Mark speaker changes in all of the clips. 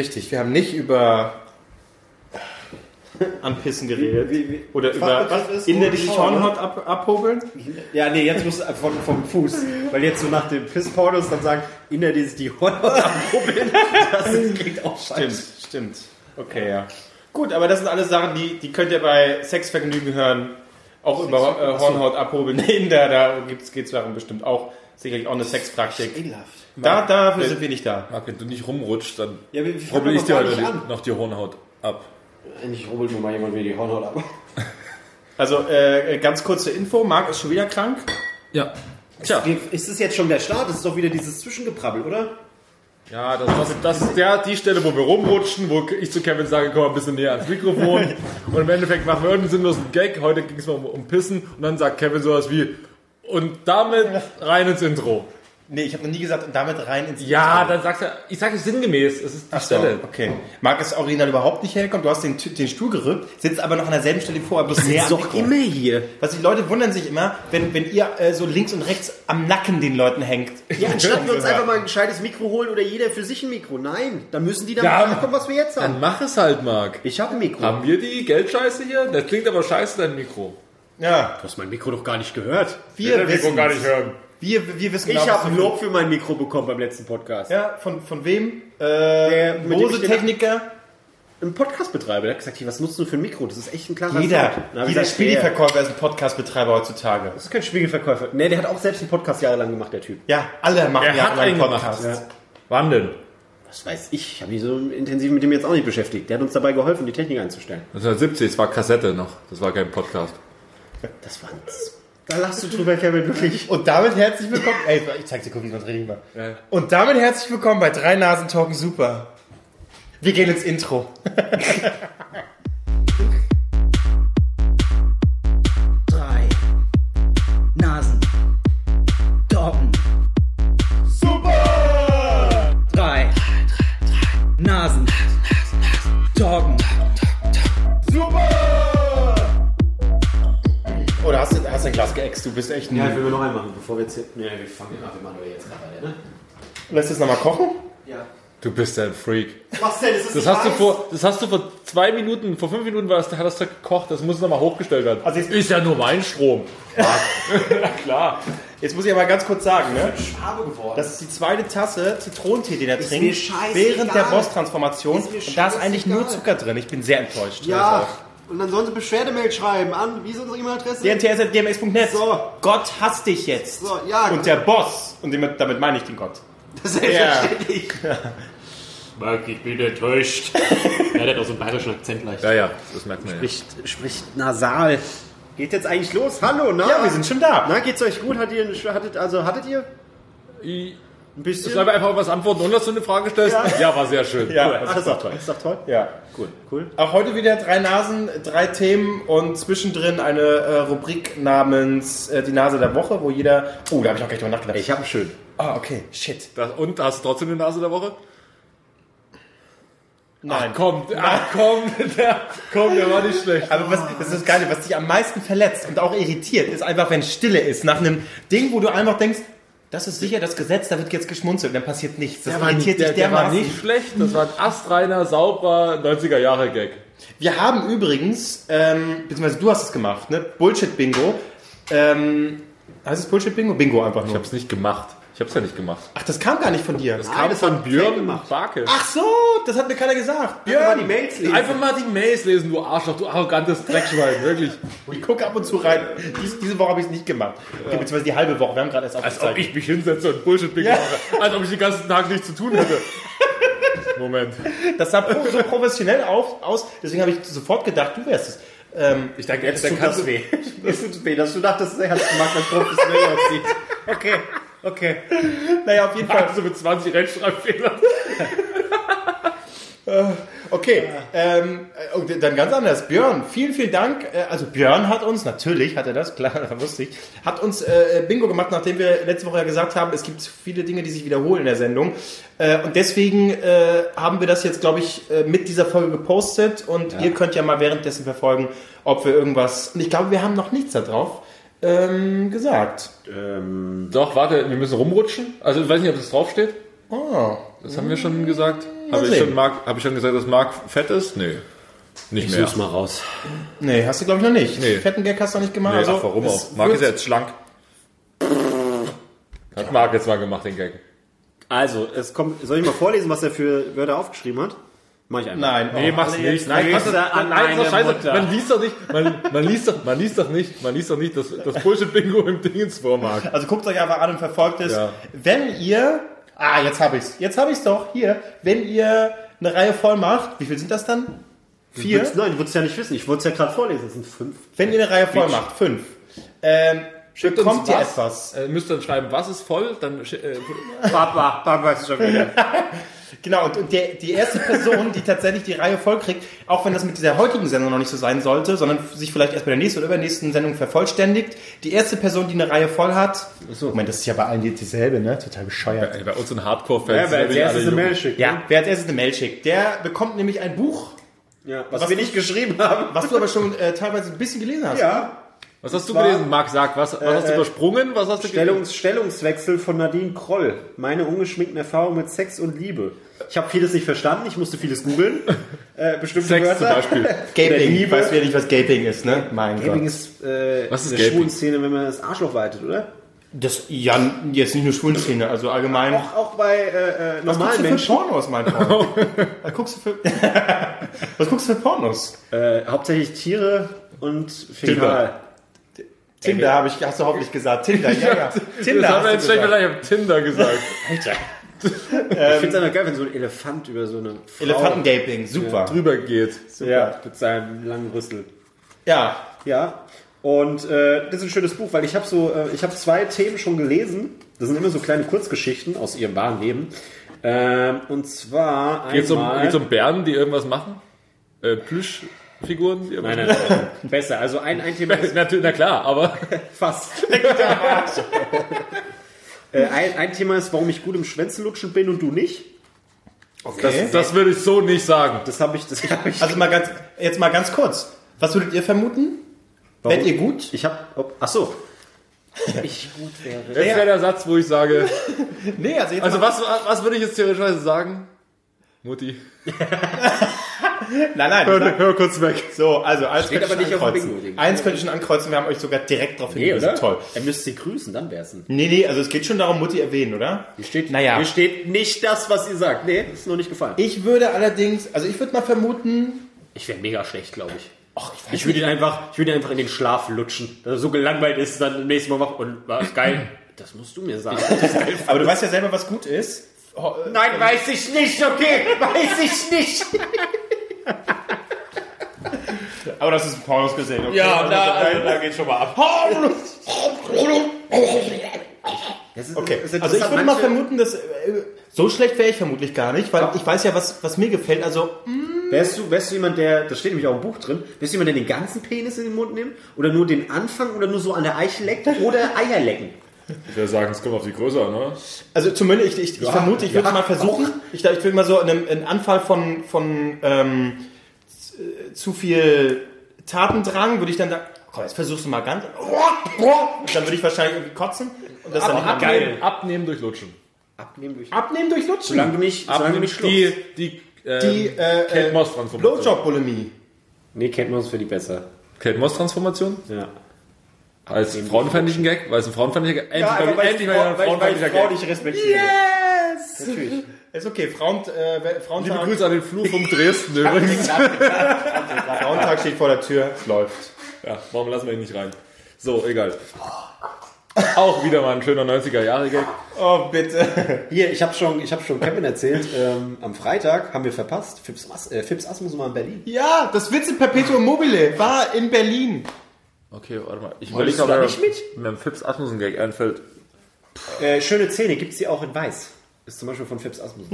Speaker 1: Richtig, wir haben nicht über Anpissen geredet.
Speaker 2: Wie- wie-
Speaker 1: Oder über
Speaker 2: ist
Speaker 1: Inder, die sich
Speaker 2: Hornhaut,
Speaker 1: ab, abhobeln.
Speaker 2: Ja, nee, jetzt muss es vom, vom Fuß. Weil jetzt so nach dem Pisspornos dann sagen, Inder, die sich die Hornhaut abrubbeln. Das klingt auch
Speaker 1: Stimmt,
Speaker 2: scheiße.
Speaker 1: stimmt. Okay, ja. Gut, aber das sind alles Sachen, die, die könnt ihr bei Sexvergnügen hören. Auch über äh, Hornhaut abhobeln. Inder, da gibt's, geht's darum bestimmt auch. Sicherlich auch eine Sexpraktik.
Speaker 2: Ekelhaft.
Speaker 1: Da, dafür sind wir nicht da.
Speaker 3: Marc, wenn du nicht rumrutschst, dann
Speaker 2: Ja, wir- wir
Speaker 3: rubbel ich dir
Speaker 2: gar
Speaker 3: halt noch die- noch die Hornhaut ab.
Speaker 2: Endlich rubbelt mir mal jemand wieder die Hornhaut ab.
Speaker 1: Also äh, ganz kurze Info, Marc ist schon wieder krank.
Speaker 3: Ja.
Speaker 1: Tja,
Speaker 2: Ist das jetzt schon der Start? Das ist doch wieder dieses Zwischengeprabbel, oder?
Speaker 3: Ja, das, das, das ist der, die Stelle, wo wir rumrutschen, wo ich zu Kevin sage, komm mal ein bisschen näher ans Mikrofon. und im Endeffekt machen wir irgendeinen sinnlosen Gag. Heute ging es mal um, um Pissen. Und dann sagt Kevin sowas wie, und damit rein ins Intro.
Speaker 1: nee, ich habe noch nie gesagt, und damit rein ins
Speaker 3: Ja, dann sagst du, ich sage es sinngemäß, es ist die
Speaker 1: Ach so,
Speaker 3: Stelle.
Speaker 1: okay. Marc ist original überhaupt nicht hergekommen. Du hast den, den Stuhl gerückt, sitzt aber noch an derselben Stelle wie vorher, bloß näher am Mikro.
Speaker 2: hier.
Speaker 1: Was die Leute wundern sich immer, wenn, wenn ihr äh, so links und rechts am Nacken den Leuten hängt.
Speaker 2: Ja, anstatt wir uns einfach mal ein gescheites Mikro holen oder jeder für sich ein Mikro. Nein, da müssen die dann
Speaker 3: Ja,
Speaker 2: ja, kommen, was wir jetzt haben.
Speaker 3: Dann mach es halt, Marc.
Speaker 2: Ich habe ein Mikro.
Speaker 3: Haben wir die Geldscheiße hier? Das klingt aber scheiße, dein Mikro.
Speaker 1: Ja,
Speaker 2: Du hast mein Mikro doch gar nicht gehört.
Speaker 1: wir
Speaker 3: Mikro
Speaker 1: wissen
Speaker 3: gar nicht hören.
Speaker 1: Wir, wir wissen
Speaker 2: Ich
Speaker 1: genau, was
Speaker 2: habe Lob für mein Mikro bekommen beim letzten Podcast.
Speaker 1: Ja, von, von wem? Äh,
Speaker 2: Der, mit dem ich
Speaker 1: Bose
Speaker 2: den-
Speaker 1: Techniker.
Speaker 2: Ein Podcastbetreiber, der hat gesagt, hier, was nutzt du für ein Mikro? Das ist echt ein klarer
Speaker 1: Jeder,
Speaker 2: ich
Speaker 1: jeder
Speaker 2: gesagt, der-
Speaker 1: Spielverkäufer ist ein Podcastbetreiber heutzutage.
Speaker 2: Das ist kein Spiegelverkäufer. Nee, der hat auch selbst einen Podcast jahrelang gemacht, der Typ.
Speaker 1: Ja, alle machen
Speaker 3: Er
Speaker 1: ja
Speaker 3: hat
Speaker 1: einen. Podcast.
Speaker 2: Ja.
Speaker 3: Wann denn?
Speaker 2: Was weiß ich, ich habe mich so intensiv mit dem jetzt auch nicht beschäftigt. Der hat uns dabei geholfen, die Technik einzustellen.
Speaker 3: 1970, es war Kassette noch. Das war kein Podcast.
Speaker 2: Das war Da lachst du drüber, Kevin, wirklich.
Speaker 1: Und damit herzlich willkommen. Ey, ich zeig dir, guck, wie man richtig macht.
Speaker 3: Ja.
Speaker 1: Und damit herzlich willkommen bei Drei Nasen Talken Super. Wir gehen ins Intro. du bist echt ein.
Speaker 2: Ja, ich will mir noch einen machen, bevor wir jetzt... Nee, wir fangen an, wir machen jetzt gerade weiter, ne?
Speaker 1: Lässt es nochmal kochen?
Speaker 2: Ja.
Speaker 3: Du bist ein Freak.
Speaker 2: Was denn? Ist
Speaker 3: Das hast, du vor, das hast du vor zwei Minuten, vor fünf Minuten war das, hat das Zeug gekocht, das muss nochmal hochgestellt werden.
Speaker 1: Also jetzt-
Speaker 3: ist ja nur mein Strom. klar.
Speaker 1: Jetzt muss ich aber ganz kurz sagen, ne? Das ist die zweite Tasse Zitronentee, den er
Speaker 2: Ist
Speaker 1: trinkt, während der Boss-Transformation. Und da ist eigentlich nur
Speaker 2: scheißegal.
Speaker 1: Zucker drin. Ich bin sehr enttäuscht.
Speaker 2: ja, und dann sollen sie Beschwerdemail schreiben an, wie ist unsere E-Mail-Adresse?
Speaker 1: dnts.dmx.net.
Speaker 2: So.
Speaker 1: Gott hasst dich jetzt.
Speaker 2: So, ja.
Speaker 1: Und der Boss, und damit, meine ich den Gott.
Speaker 2: Das ist selbstverständlich.
Speaker 4: Marc, ich bin enttäuscht. ja, der hat auch so einen bayerischen Akzent leicht.
Speaker 3: Ja, ja, das merkt man ja.
Speaker 2: Spricht, spricht nasal. Geht jetzt eigentlich los? Hallo, na?
Speaker 1: Ja, wir sind schon da.
Speaker 2: Na, geht's euch gut? Hattet ihr, hattet, also, hattet ihr
Speaker 3: Ich
Speaker 2: ein bisschen?
Speaker 3: soll einfach was antworten, ohne dass du eine Frage stellst? Ja, war sehr schön.
Speaker 1: Ja,
Speaker 3: Cool.
Speaker 2: Das ist doch toll. Das ist doch toll.
Speaker 1: Ja.
Speaker 2: Cool, cool.
Speaker 1: Auch heute wieder drei Nasen, drei Themen und zwischendrin eine äh, Rubrik namens äh, Die Nase der Woche, wo jeder. Oh, da habe ich auch gleich drüber nachgedacht.
Speaker 2: Ich habe schön.
Speaker 1: Ah, okay. Shit.
Speaker 3: Das, und hast du trotzdem die Nase der Woche?
Speaker 1: Nein.
Speaker 3: Ach komm, ach komm, der, komm, der war nicht schlecht.
Speaker 1: Aber was, das ist das Geile, was dich am meisten verletzt und auch irritiert, ist einfach, wenn Stille ist. Nach einem Ding, wo du einfach denkst, das ist sicher das Gesetz, da wird jetzt geschmunzelt, dann passiert nichts. Das irritiert
Speaker 3: der,
Speaker 1: dich
Speaker 3: der war
Speaker 1: dermaßen.
Speaker 3: nicht schlecht, das war ein astreiner, sauberer 90er-Jahre-Gag.
Speaker 1: Wir haben übrigens, ähm, beziehungsweise du hast es gemacht, ne? Bullshit-Bingo. Ähm, heißt es Bullshit-Bingo? Bingo einfach
Speaker 3: Ich
Speaker 1: nur.
Speaker 3: hab's nicht gemacht. Ich hab's ja nicht gemacht.
Speaker 1: Ach, das kam gar nicht von dir.
Speaker 3: Das kam
Speaker 2: das
Speaker 3: von Björn
Speaker 2: gemacht.
Speaker 3: Barke.
Speaker 1: Ach so, das hat mir keiner gesagt.
Speaker 2: Ja, mal die
Speaker 1: Björn.
Speaker 2: Mails lesen.
Speaker 3: Einfach mal die Mails lesen, du Arschloch, du arrogantes Dreckschwein, wirklich.
Speaker 1: Ich gucke ab und zu rein. Dies, diese Woche habe ich es nicht gemacht. Okay, beziehungsweise die halbe Woche. Wir haben gerade erst
Speaker 3: Als ob ich mich hinsetze und Bullshit-Bingo
Speaker 1: Ja.
Speaker 3: mache. Als ob ich den ganzen Tag nichts zu tun hätte. Moment.
Speaker 1: Das sah so professionell auf, aus, deswegen habe ich sofort gedacht, du wärst es. Ähm,
Speaker 3: Ich denke,
Speaker 2: Jetzt
Speaker 3: der
Speaker 2: tut das weh. Jetzt tut weh, dass du dachtest, er hat gemacht, was professionell aussieht. Okay, okay.
Speaker 1: naja, auf jeden Fall.
Speaker 3: so mit 20 Rechtschreibfehlern.
Speaker 1: Okay, ähm, äh, dann ganz anders. Björn, vielen, vielen Dank. Äh, Also Björn hat uns, natürlich hat er das, klar, wusste ich, hat uns äh, Bingo gemacht, nachdem wir letzte Woche ja gesagt haben, es gibt viele Dinge, die sich wiederholen in der Sendung. Äh, und deswegen äh, haben wir das jetzt, glaube ich, äh, mit dieser Folge gepostet und ihr könnt ja mal währenddessen verfolgen, ob wir irgendwas, und ich glaube, wir haben noch nichts darauf ähm, gesagt.
Speaker 3: Doch, warte, wir müssen rumrutschen. Also ich weiß nicht, ob das draufsteht.
Speaker 1: Oh,
Speaker 3: Das haben wir schon gesagt. Habe ich,
Speaker 1: sehen.
Speaker 3: schon Mark- hab ich schon gesagt, dass Mark fett ist? Nee. Nicht
Speaker 2: Ich
Speaker 3: mehr.
Speaker 2: such's mal raus.
Speaker 1: Nee, hast du glaube ich noch nicht.
Speaker 3: Nee.
Speaker 1: Fetten Gag hast du noch nicht gemacht.
Speaker 3: Nee,
Speaker 1: also,
Speaker 3: ach, warum
Speaker 1: es
Speaker 3: auch? Mark ist ja jetzt schlank. Hat Mark jetzt mal gemacht, den Gag.
Speaker 2: Also, es kommt, soll ich mal vorlesen, was er für Wörter aufgeschrieben hat? Mach ich einfach.
Speaker 1: Nein,
Speaker 3: Nee,
Speaker 1: oh,
Speaker 3: mach's nicht. Nein, das,
Speaker 2: an
Speaker 3: nein, das ist doch scheiße.
Speaker 2: Mutter.
Speaker 3: Man liest doch nicht, man, man liest doch, man liest doch nicht, man liest doch nicht das, das Bullshit-Bingo im Dingens vor, Mark.
Speaker 1: Also guckt euch einfach an und verfolgt es.
Speaker 3: Ja.
Speaker 1: Wenn ihr, ah, jetzt habe ich's, jetzt habe ich's doch, hier, wenn ihr eine Reihe voll macht, wie viel sind das dann? Vier?
Speaker 2: Willst- Nein, du würdest ja nicht wissen. Ich wollte es ja gerade vorlesen. Es sind fünf.
Speaker 1: Wenn ihr eine Reihe voll macht, fünf, ähm,
Speaker 3: Schickt
Speaker 1: bekommt
Speaker 3: uns
Speaker 1: ihr
Speaker 3: was.
Speaker 1: etwas.
Speaker 3: Äh, müsst dann schreiben, was ist voll, dann äh,
Speaker 2: Papa, Papa weiß schon wieder.
Speaker 1: Genau, und, und der, die erste Person, die tatsächlich die Reihe voll kriegt, auch wenn das mit dieser heutigen Sendung noch nicht so sein sollte, sondern sich vielleicht erst bei der nächsten oder übernächsten Sendung vervollständigt, die erste Person, die eine Reihe voll hat, Moment, das ist ja bei allen die- dieselbe, ne? Total bescheuert.
Speaker 3: Ey, bei uns in
Speaker 2: Ja,
Speaker 3: Hardcore-Fans.
Speaker 2: wer als erstes eine. Mail schickt.
Speaker 1: Ja, wer als erstes eine Mail schickt, der bekommt nämlich ein Buch,
Speaker 2: ja. Was,
Speaker 1: Was
Speaker 2: wir nicht geschrieben haben.
Speaker 1: was du aber schon äh, teilweise ein bisschen gelesen hast.
Speaker 2: Ja.
Speaker 3: Was hast du gelesen, Marc? Sag, was, was hast du
Speaker 2: äh,
Speaker 3: übersprungen? Was hast du?
Speaker 2: Stellungs Stellungswechsel von Nadine Kroll. Meine ungeschminkten Erfahrungen mit Sex und Liebe. Ich habe vieles nicht verstanden, ich musste vieles googeln. Äh, bestimmte
Speaker 3: Sex
Speaker 2: Wörter.
Speaker 3: zum Beispiel.
Speaker 1: Gaping, weißt du ja nicht, was Gaping ist, ne? Mein
Speaker 2: Gaping
Speaker 1: Gott.
Speaker 2: ist, äh,
Speaker 3: Was ist
Speaker 2: eine? Schwulenszene, wenn man das Arschloch weitet, oder?
Speaker 1: Das, ja, jetzt nicht nur Schwulenszene, also allgemein.
Speaker 2: Auch, auch bei äh, äh,
Speaker 1: Was guckst
Speaker 2: normalen
Speaker 1: du für. Pornos, mein Freund? Was guckst du für, was guckst du für Pornos?
Speaker 2: Äh, hauptsächlich Tiere und Fäkal.
Speaker 1: Tinder habe ich, hast du hoffentlich gesagt. Tinder, ja, ja. Tinder
Speaker 3: das haben
Speaker 1: hast
Speaker 3: wir
Speaker 1: du
Speaker 3: jetzt schlecht
Speaker 1: gesagt.
Speaker 3: vielleicht auf Tinder gesagt.
Speaker 2: ich finde es einfach geil, wenn so ein Elefant über so eine Frau
Speaker 1: Elefantengaping, super.
Speaker 3: Drüber geht.
Speaker 2: ja, mit seinem langen Rüssel.
Speaker 1: Ja.
Speaker 2: Ja. Und äh, das ist ein schönes Buch, weil ich habe so, äh, ich habe zwei Themen schon gelesen. Das sind immer so kleine Kurzgeschichten aus ihrem wahren Leben. Ähm, und zwar
Speaker 3: Geht's um,
Speaker 2: einmal.
Speaker 3: geht's um Bären, die irgendwas machen? Äh, Plüschfiguren? Irgendwas
Speaker 2: nein, nein, nein, nein. Besser. Also ein, ein Thema ist
Speaker 3: Natürlich, na klar, aber
Speaker 2: fast. äh, ein, ein Thema ist, warum ich gut im Schwänzelutschen bin und du nicht.
Speaker 1: Okay.
Speaker 3: das würde ich so nicht sagen.
Speaker 2: Das habe ich, das habe ich.
Speaker 1: Also mal ganz, jetzt mal ganz kurz. Was würdet ihr vermuten? Wärt ihr gut?
Speaker 2: Ich habe, ach so. Ich gut wäre.
Speaker 3: Das wäre der Satz, wo ich sage,
Speaker 1: Nee, also jetzt
Speaker 3: also was, was würde ich jetzt theoretisch sagen? Mutti.
Speaker 1: nein, nein.
Speaker 3: Hör, hör kurz weg.
Speaker 1: So, also eins
Speaker 2: Steht
Speaker 1: könnte
Speaker 2: aber
Speaker 1: ich
Speaker 2: nicht
Speaker 1: schon
Speaker 2: auf dem
Speaker 1: ankreuzen.
Speaker 2: Bingo-Ding.
Speaker 1: Eins könnte ich schon ankreuzen, wir haben euch sogar direkt drauf
Speaker 2: Nee,
Speaker 1: hingewiesen.
Speaker 2: oder?
Speaker 1: Toll.
Speaker 2: Er müsste sie grüßen, dann wär's ein.
Speaker 1: Nee, nee, also es geht schon darum, Mutti erwähnen, oder?
Speaker 2: Hier steht,
Speaker 1: Naja.
Speaker 2: hier steht nicht das, was ihr sagt. Nee, ist noch nicht gefallen.
Speaker 1: Ich würde allerdings, also ich würde mal vermuten,
Speaker 2: Ich wäre mega schlecht, glaube ich.
Speaker 1: ach, ich
Speaker 2: Ich würde ihn einfach, ich würde ihn einfach in den Schlaf lutschen. Dass er so gelangweilt ist, dann im nächsten Mal wach und war geil. Das musst du mir sagen.
Speaker 1: Aber du weißt ja selber, was gut ist. Oh, äh,
Speaker 2: Nein, weiß ich nicht, okay? Weiß ich nicht.
Speaker 1: Aber das ist ein Pornos gesehen, okay?
Speaker 3: Ja,
Speaker 1: Also,
Speaker 3: da-
Speaker 1: da, da geht schon mal ab. Okay, also ich würde mal vermuten, dass äh, so schlecht wäre ich vermutlich gar nicht, weil ich weiß ja, was, was mir gefällt. Also
Speaker 2: Wärst du, wärst du jemand, der, das steht nämlich auch im Buch drin, wärst du jemand, der den ganzen Penis in den Mund nimmt? Oder nur den Anfang oder nur so an der Eichel leckt? Oder Eier lecken?
Speaker 3: Ich würde sagen, es kommt auf die Größe an, ne?
Speaker 1: Also zumindest, ich, ich, ich vermute, ich würde es mal versuchen. Ich, ich würde mal so einen, einen Anfall von, von ähm, zu viel Tatendrang, würde ich dann sagen, komm, jetzt versuchst du mal ganz. Und dann würde ich wahrscheinlich irgendwie kotzen. Und das dann nicht mehr
Speaker 3: Abnehmen, abnehmen durch Lutschen.
Speaker 2: Abnehmen durch.
Speaker 1: Abnehmen durch Lutschen.
Speaker 2: Solange du nicht, solange du
Speaker 3: Abnehmen,
Speaker 2: schluckst.
Speaker 3: die, die, äh,
Speaker 1: Die äh,
Speaker 3: Kate
Speaker 1: äh,
Speaker 3: Moss Transformation.
Speaker 1: Blowjob-Bulimie.
Speaker 2: Nee, man uns für die besser.
Speaker 3: Kate Moss Transformation?
Speaker 2: Ja.
Speaker 3: Als frauenfeindlichen Gag? Weil es ein frauenfeindlicher Gag? Endlich, mal- endlich mal ein frauenfeindlicher
Speaker 2: ich Frau
Speaker 3: Gag.
Speaker 2: nicht respektiere.
Speaker 1: Yes!
Speaker 2: Natürlich.
Speaker 1: Ist okay, Frauen, äh,
Speaker 3: Liebe
Speaker 1: Frauentag,
Speaker 3: Grüße an den Flurfunk Dresden übrigens.
Speaker 1: Frauentag steht vor der Tür, es läuft.
Speaker 3: Ja, warum lassen wir ihn nicht rein? So, egal. Auch wieder mal ein schöner 90er-Jahre-Gag.
Speaker 1: Oh, bitte.
Speaker 2: Hier, ich habe schon, ich hab schon Kevin erzählt, ähm, am Freitag haben wir verpasst, Fips, äh, Fips Asmus war in Berlin.
Speaker 1: Ja, das Witz in Perpetuum mobile war in Berlin.
Speaker 3: Okay, warte mal. Ich überlege,
Speaker 2: du da
Speaker 3: ob
Speaker 2: nicht mit?
Speaker 3: mir ein Fips Asmussen-Gag einfällt.
Speaker 2: Äh, schöne Zähne, gibt's die auch in weiß. Ist zum Beispiel von Fips Asmus.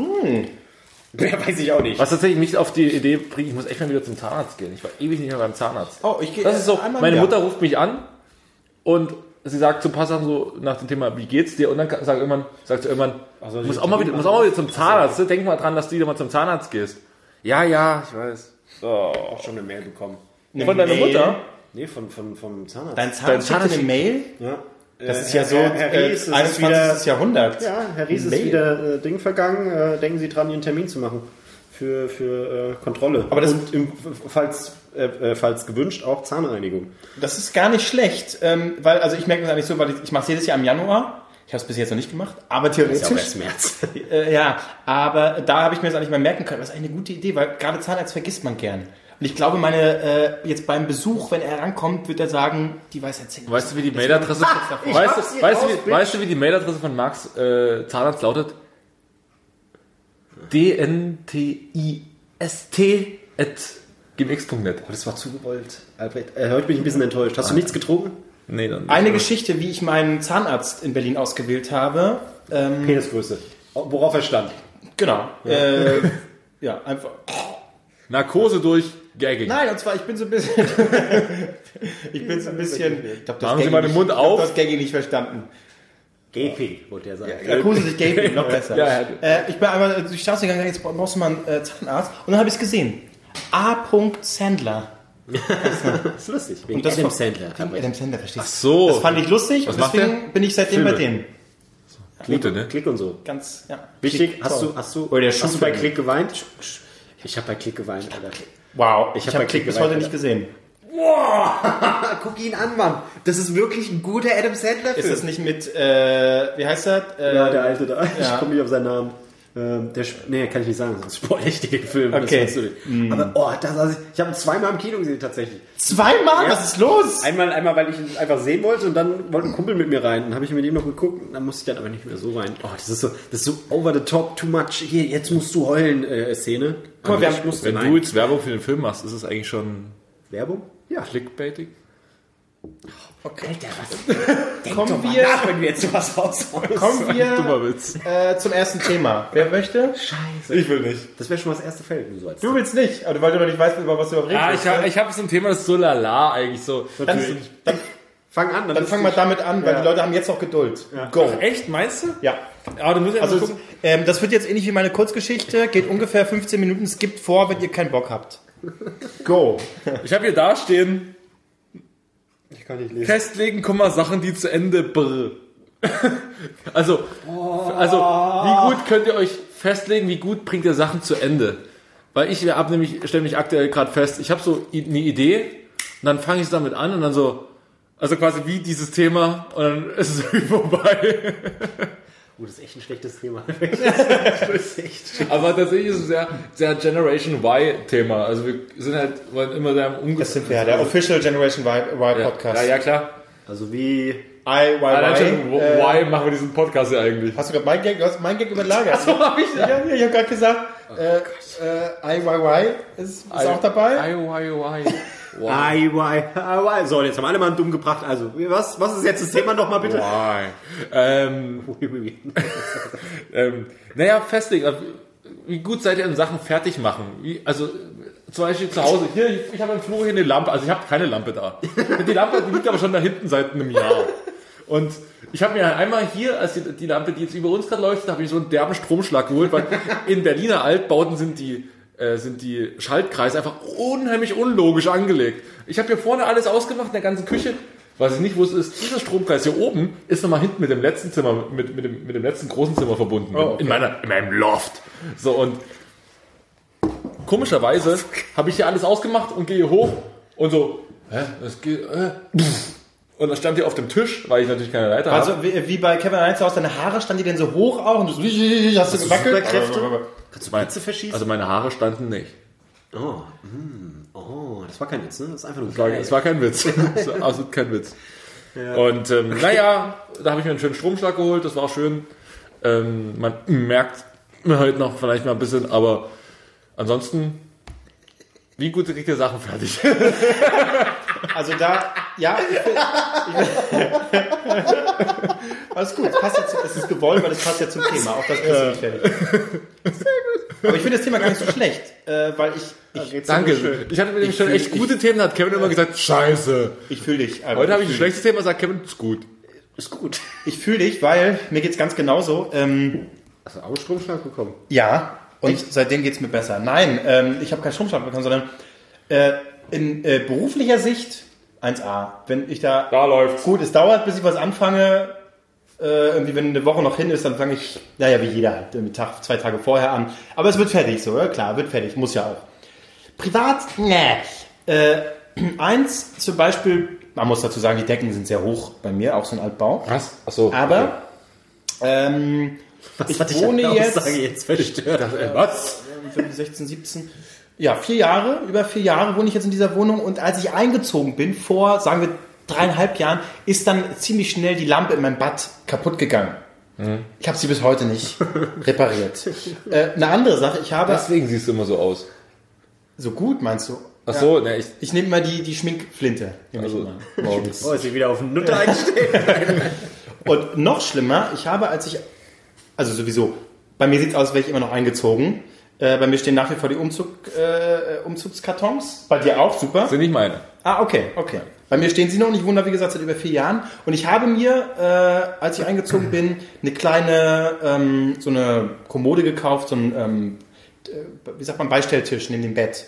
Speaker 2: Ja, weiß ich auch nicht.
Speaker 3: Was tatsächlich mich auf die Idee bringt, ich muss echt mal wieder zum Zahnarzt gehen. Ich war ewig nicht mehr beim Zahnarzt.
Speaker 1: Oh, ich gehe
Speaker 3: Das ist so,
Speaker 1: einmal
Speaker 3: meine Mutter ruft mich an und sie sagt zu ein paar Sachen so nach dem Thema, wie geht's dir? Und dann sagt irgendwann, sagt sie irgendwann,
Speaker 2: Also,
Speaker 3: muss auch mal wieder, muss auch mal wieder zum Zahnarzt. Denk mal dran, dass du wieder mal zum Zahnarzt gehst. Ja, ja, ich weiß. Oh.
Speaker 2: auch schon eine Mail bekommen.
Speaker 3: Von deiner
Speaker 1: Mail.
Speaker 3: Mutter?
Speaker 2: Nee, von, von, vom Zahnarzt.
Speaker 1: Dein
Speaker 3: Dein
Speaker 1: Zahnarzt dir
Speaker 3: Zahnarzt-
Speaker 1: eine Mail?
Speaker 2: ja.
Speaker 1: Das ist ja so
Speaker 2: Herr, Herr
Speaker 1: äh,
Speaker 2: Ries, es ist
Speaker 1: 21.
Speaker 2: wieder,
Speaker 1: Jahrhundert.
Speaker 2: ja, Herr Ries ist
Speaker 1: Mail.
Speaker 2: wieder äh, Ding vergangen. Äh, denken Sie dran, Ihren Termin zu machen für, für äh, Kontrolle.
Speaker 1: Aber das-
Speaker 2: Und im, falls, äh, äh, falls gewünscht auch Zahnreinigung.
Speaker 1: Das ist gar nicht schlecht, ähm, weil, also ich merke das eigentlich so, weil ich, ich mache es jedes Jahr im Januar. Ich habe es bis jetzt noch nicht gemacht, aber theoretisch.
Speaker 2: März.
Speaker 1: Äh, ja, aber da habe ich mir das eigentlich mal merken können. Das ist eine gute Idee, weil gerade Zahnarzt vergisst man gern. Und ich glaube, meine äh, jetzt beim Besuch, wenn er rankommt, wird er sagen, die weiß erzählen.
Speaker 3: Weißt du, wie die Mailadresse
Speaker 2: ich
Speaker 3: weißt, weißt, du,
Speaker 2: raus,
Speaker 3: wie,
Speaker 2: Bitch.
Speaker 3: weißt du, wie die Mailadresse von Max äh, Zahnarzt lautet? dntist at gmx.net.
Speaker 2: Das war zugewollt, Albrecht. Äh, heute bin ich ein bisschen enttäuscht. Hast du nichts getrunken?
Speaker 3: Nee, dann
Speaker 1: Eine Geschichte, wie ich meinen Zahnarzt in Berlin ausgewählt habe. Ähm,
Speaker 2: Penisgröße. Worauf er stand.
Speaker 1: genau. Äh, ja, einfach.
Speaker 3: Narkose durch Gagging.
Speaker 1: Nein, und zwar, ich bin so ein bisschen. ich bin so ein bisschen. Ich glaub, das
Speaker 3: Machen Sie mal den
Speaker 1: nicht-
Speaker 3: Mund
Speaker 1: ich
Speaker 3: auf.
Speaker 1: Das Gaggy nicht verstanden.
Speaker 2: Gaping, wollte er sagen.
Speaker 1: Narkose sich Gaping, noch besser.
Speaker 3: Ja, ja.
Speaker 1: Äh, ich bin einmal durch die Straße gegangen, jetzt brauchst du mal einen äh, Zahnarzt. Und dann habe ich es gesehen. A. Sandler.
Speaker 2: Das ist lustig. Wegen
Speaker 1: Und das
Speaker 2: Adam Sandler.
Speaker 1: Adam Sandler, verstehst du?
Speaker 3: Ach so.
Speaker 1: Das fand ich lustig
Speaker 3: Was
Speaker 1: und
Speaker 3: macht
Speaker 1: deswegen bin ich seitdem
Speaker 2: Filme.
Speaker 1: bei denen.
Speaker 3: Gute, ne?
Speaker 2: Klick und so.
Speaker 1: Ganz, ja.
Speaker 2: Wichtig,
Speaker 1: Klick,
Speaker 2: hast
Speaker 1: toll.
Speaker 2: du, hast du,
Speaker 1: Oder der
Speaker 2: hast du bei Klick geweint? Ich habe bei Klick geweint, Alter.
Speaker 1: Wow, ich,
Speaker 2: hab
Speaker 1: habe
Speaker 2: bei
Speaker 1: Klick bis heute nicht gesehen.
Speaker 2: Guck ihn an, Mann. Das ist wirklich ein guter Adam Sandler
Speaker 1: Ist das nicht mit, äh, wie heißt das? Äh,
Speaker 2: Ja, der alte da. Ich
Speaker 1: Ja.
Speaker 2: komme nicht auf seinen Namen. Ähm, der, nee, kann ich nicht sagen, sonst spoil ich den Film. das
Speaker 1: Okay.
Speaker 2: weißt du nicht. Aber, oh, das, also ich, ich habe ihn zweimal im Kino gesehen, tatsächlich.
Speaker 1: Zweimal?
Speaker 2: Ja.
Speaker 1: Was ist los?
Speaker 2: Einmal, einmal, weil ich ihn einfach sehen wollte und dann wollte ein Kumpel mit mir rein. Dann habe ich mit ihm noch geguckt und dann musste ich dann aber nicht mehr so rein. Oh, das ist so, das ist so over the top, too much. Hier, jetzt musst du heulen, äh, Szene.
Speaker 1: Guck mal, wir
Speaker 2: ich
Speaker 1: haben-
Speaker 3: Wenn
Speaker 2: rein.
Speaker 3: du jetzt Werbung für den Film machst, ist es eigentlich schon
Speaker 2: Werbung? Ja.
Speaker 3: Clickbaitig?
Speaker 2: Alter, was?
Speaker 1: Kommen wir,
Speaker 2: wenn wir jetzt sowas raushauen.
Speaker 1: kommen
Speaker 3: Dummer
Speaker 1: wir
Speaker 3: Witz.
Speaker 1: äh, zum ersten Thema. Wer möchte?
Speaker 2: Scheiße.
Speaker 3: Ich will nicht.
Speaker 2: Das wäre schon mal das erste Feld, wenn du so als
Speaker 1: Du willst nicht, aber weil du noch nicht weißt, über was du überhaupt
Speaker 3: Ah,
Speaker 1: redest.
Speaker 3: ich habe ich hab so ein Thema, das ist so lala eigentlich so.
Speaker 1: dann, dann,
Speaker 2: Fang an,
Speaker 1: dann fangen wir damit an, weil
Speaker 2: Ja.
Speaker 1: die Leute haben jetzt noch Geduld. Go.
Speaker 3: Echt, meinst du?
Speaker 1: Ja.
Speaker 3: Aber du musst ja
Speaker 1: Also
Speaker 3: mal gucken.
Speaker 1: ähm, das wird jetzt ähnlich wie meine Kurzgeschichte, geht ungefähr 15 Minuten, es gibt vor, wenn ihr keinen Bock habt. Go.
Speaker 3: Ich habe hier da stehen,
Speaker 2: Ich kann nicht lesen.
Speaker 3: festlegen, Komma, Sachen, die zu Ende brr. also, also, wie gut könnt ihr euch festlegen, wie gut bringt ihr Sachen zu Ende? Weil ich hab nämlich, stelle mich aktuell gerade fest, ich habe so eine Idee und dann fange ich damit an und dann so, also quasi wie dieses Thema und dann ist es irgendwie vorbei.
Speaker 2: Oh, das ist echt ein schlechtes Thema. das ist echt schlecht.
Speaker 3: Aber tatsächlich ist es sehr, sehr Generation Y-Thema. Also wir sind halt wollen immer sehr
Speaker 1: Das
Speaker 3: ungefähr.
Speaker 1: sind wir ja, der Official Generation Y, y
Speaker 3: ja,
Speaker 1: Podcast.
Speaker 3: ja, ja, klar.
Speaker 2: Also wie...
Speaker 1: I, Y,
Speaker 3: Allein schon,
Speaker 1: Y.
Speaker 3: wo-
Speaker 1: Äh,
Speaker 3: why machen wir diesen Podcast hier eigentlich?
Speaker 1: hast du gerade mein Gag, hast mein Gag überlagert.
Speaker 3: So hab ich
Speaker 1: ja, ja, ich habe gerade gesagt, äh, äh, IYY ist, ist auch dabei.
Speaker 3: I, why, why.
Speaker 2: Wai, ai, wai. So, jetzt haben alle mal dumm gebracht. Also, was, was ist jetzt das Thema nochmal bitte?
Speaker 3: Why? Ähm, ähm, naja, festlegen. Also, Wie gut seid ihr in Sachen fertig machen? Wie, also zum Beispiel zu Hause. Hier, ich, ich habe im Flur hier eine Lampe. Also ich habe keine Lampe da. Die Lampe die liegt aber schon da hinten seit einem Jahr. Und ich habe mir einmal hier, als die, die Lampe, die jetzt über uns gerade leuchtet, habe ich so einen derben Stromschlag geholt, weil in Berliner Altbauten sind die äh, sind die Schaltkreise einfach unheimlich unlogisch angelegt. Ich habe hier vorne alles ausgemacht in der ganzen Küche. Was ich nicht wusste, ist, dieser Stromkreis hier oben ist nochmal hinten mit dem letzten Zimmer, mit, mit, dem, mit dem letzten großen Zimmer verbunden.
Speaker 1: okay.
Speaker 3: in, meiner, in meinem Loft. So, und komischerweise habe ich hier alles ausgemacht und gehe hoch und so, hä, das geht, äh, und dann stand hier auf dem Tisch, weil ich natürlich keine Leiter habe.
Speaker 1: Also wie, bei Kevin Heinz aus, deine Haare standen die denn so hoch auch und du so, hast du gewackelt?
Speaker 3: Kannst du meine,
Speaker 2: verschießen?
Speaker 3: also meine Haare standen nicht.
Speaker 2: Oh, mm, oh, das war kein Witz, ne? Das ist einfach nur geil.
Speaker 3: es war kein Witz. Es war absolut kein Witz. Und ähm, naja, da habe ich mir einen schönen Stromschlag geholt, das war auch schön. Ähm, man merkt heute noch vielleicht mal ein bisschen, aber ansonsten, wie gut kriegt ihr Sachen fertig?
Speaker 1: Also da, ja, ich ich, alles gut, es passt ja zu, es ist gewollt, weil es passt ja zum Thema, auch das kriegst du nicht fertig. Sehr gut. Aber ich finde das Thema gar nicht so schlecht, äh, weil ich, ich,
Speaker 3: Danke. Ich hatte nämlich schon
Speaker 1: fühl-
Speaker 3: echt gute Themen, da hat Kevin immer gesagt, scheiße.
Speaker 1: ich fühle dich. Alter.
Speaker 3: Heute habe ich ein schlechtes Thema, sagt Kevin, ist gut.
Speaker 2: ist gut.
Speaker 1: Ich fühle dich, weil mir geht's ganz genauso. Ähm,
Speaker 2: Hast du auch einen Stromschlag bekommen?
Speaker 1: Ja, und seitdem geht's mir besser. Nein, ähm, ich habe keinen Stromschlag bekommen, sondern äh, in äh, beruflicher Sicht 1A. Wenn ich da
Speaker 3: Da läuft's.
Speaker 1: Gut, es dauert, bis ich was anfange. Äh, irgendwie, wenn eine Woche noch hin ist, dann fange ich, naja, wie jeder halt, irgendwie Tag, zwei Tage vorher an. Aber es wird fertig, so, ja, klar, wird fertig, muss ja auch. Privat, ne. Äh, eins, zum Beispiel, man muss dazu sagen, die Decken sind sehr hoch bei mir, auch so ein Altbau.
Speaker 3: Was? Achso.
Speaker 1: Aber, ähm, ich
Speaker 2: Hatte
Speaker 1: wohne
Speaker 2: der
Speaker 1: jetzt,
Speaker 2: Aussage jetzt verstört.
Speaker 3: Was?
Speaker 1: 16, 17, ja, vier Jahre, über vier Jahre wohne ich jetzt in dieser Wohnung und als ich eingezogen bin, vor, sagen wir, dreieinhalb Jahren, ist dann ziemlich schnell die Lampe in meinem Bad kaputt gegangen. Ich habe sie bis heute nicht repariert. Äh, eine andere Sache, ich habe
Speaker 3: Deswegen siehst du immer so aus.
Speaker 1: so gut, meinst du?
Speaker 3: Ach so, ne, ich.
Speaker 1: Ich nehme mal die, die Schminkflinte.
Speaker 3: Also, morgens.
Speaker 2: Oh, ist sie wieder auf den Nutter eingestellt.
Speaker 1: Und noch schlimmer, ich habe, als ich, also sowieso, bei mir sieht es aus, als wäre ich immer noch eingezogen. Äh, bei mir stehen nach wie vor die Umzug, äh, Umzugskartons. Bei dir auch, super.
Speaker 3: Sind nicht meine.
Speaker 1: Ah, okay, okay. Bei mir stehen sie noch und ich wohne da, wie gesagt, seit über vier Jahren. Und ich habe mir, äh, als ich eingezogen bin, eine kleine, ähm, so eine Kommode gekauft, so ein, ähm, äh, wie sagt man, Beistelltisch neben dem Bett.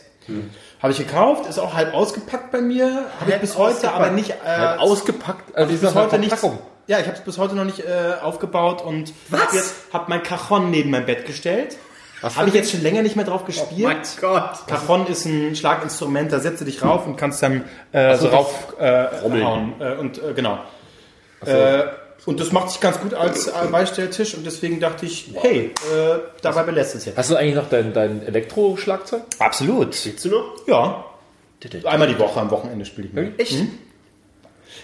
Speaker 1: Habe ich gekauft, ist auch halb ausgepackt bei mir. Habe ich
Speaker 2: Halb
Speaker 1: bis heute aber nicht... Äh,
Speaker 3: Halt ausgepackt, also
Speaker 1: bis heute nicht. Ja, ich habe es bis heute noch nicht äh, aufgebaut und habe hab mein Cajon neben mein Bett gestellt. Habe ich jetzt schon länger nicht mehr drauf gespielt.
Speaker 2: mein Gott.
Speaker 1: Cajon ist ein Schlaginstrument, da setzt du dich rauf und kannst dann äh, so rauf äh, hauen. Äh, und äh, genau. Äh, und das macht sich ganz gut als äh, Beistelltisch und deswegen dachte ich, hey, äh, dabei belässt es jetzt.
Speaker 3: Hast du eigentlich noch dein, dein Elektro-Schlagzeug?
Speaker 1: Absolut.
Speaker 2: Willst du noch?
Speaker 1: Ja. Einmal die Woche, am Wochenende spiele ich mal.
Speaker 2: Echt?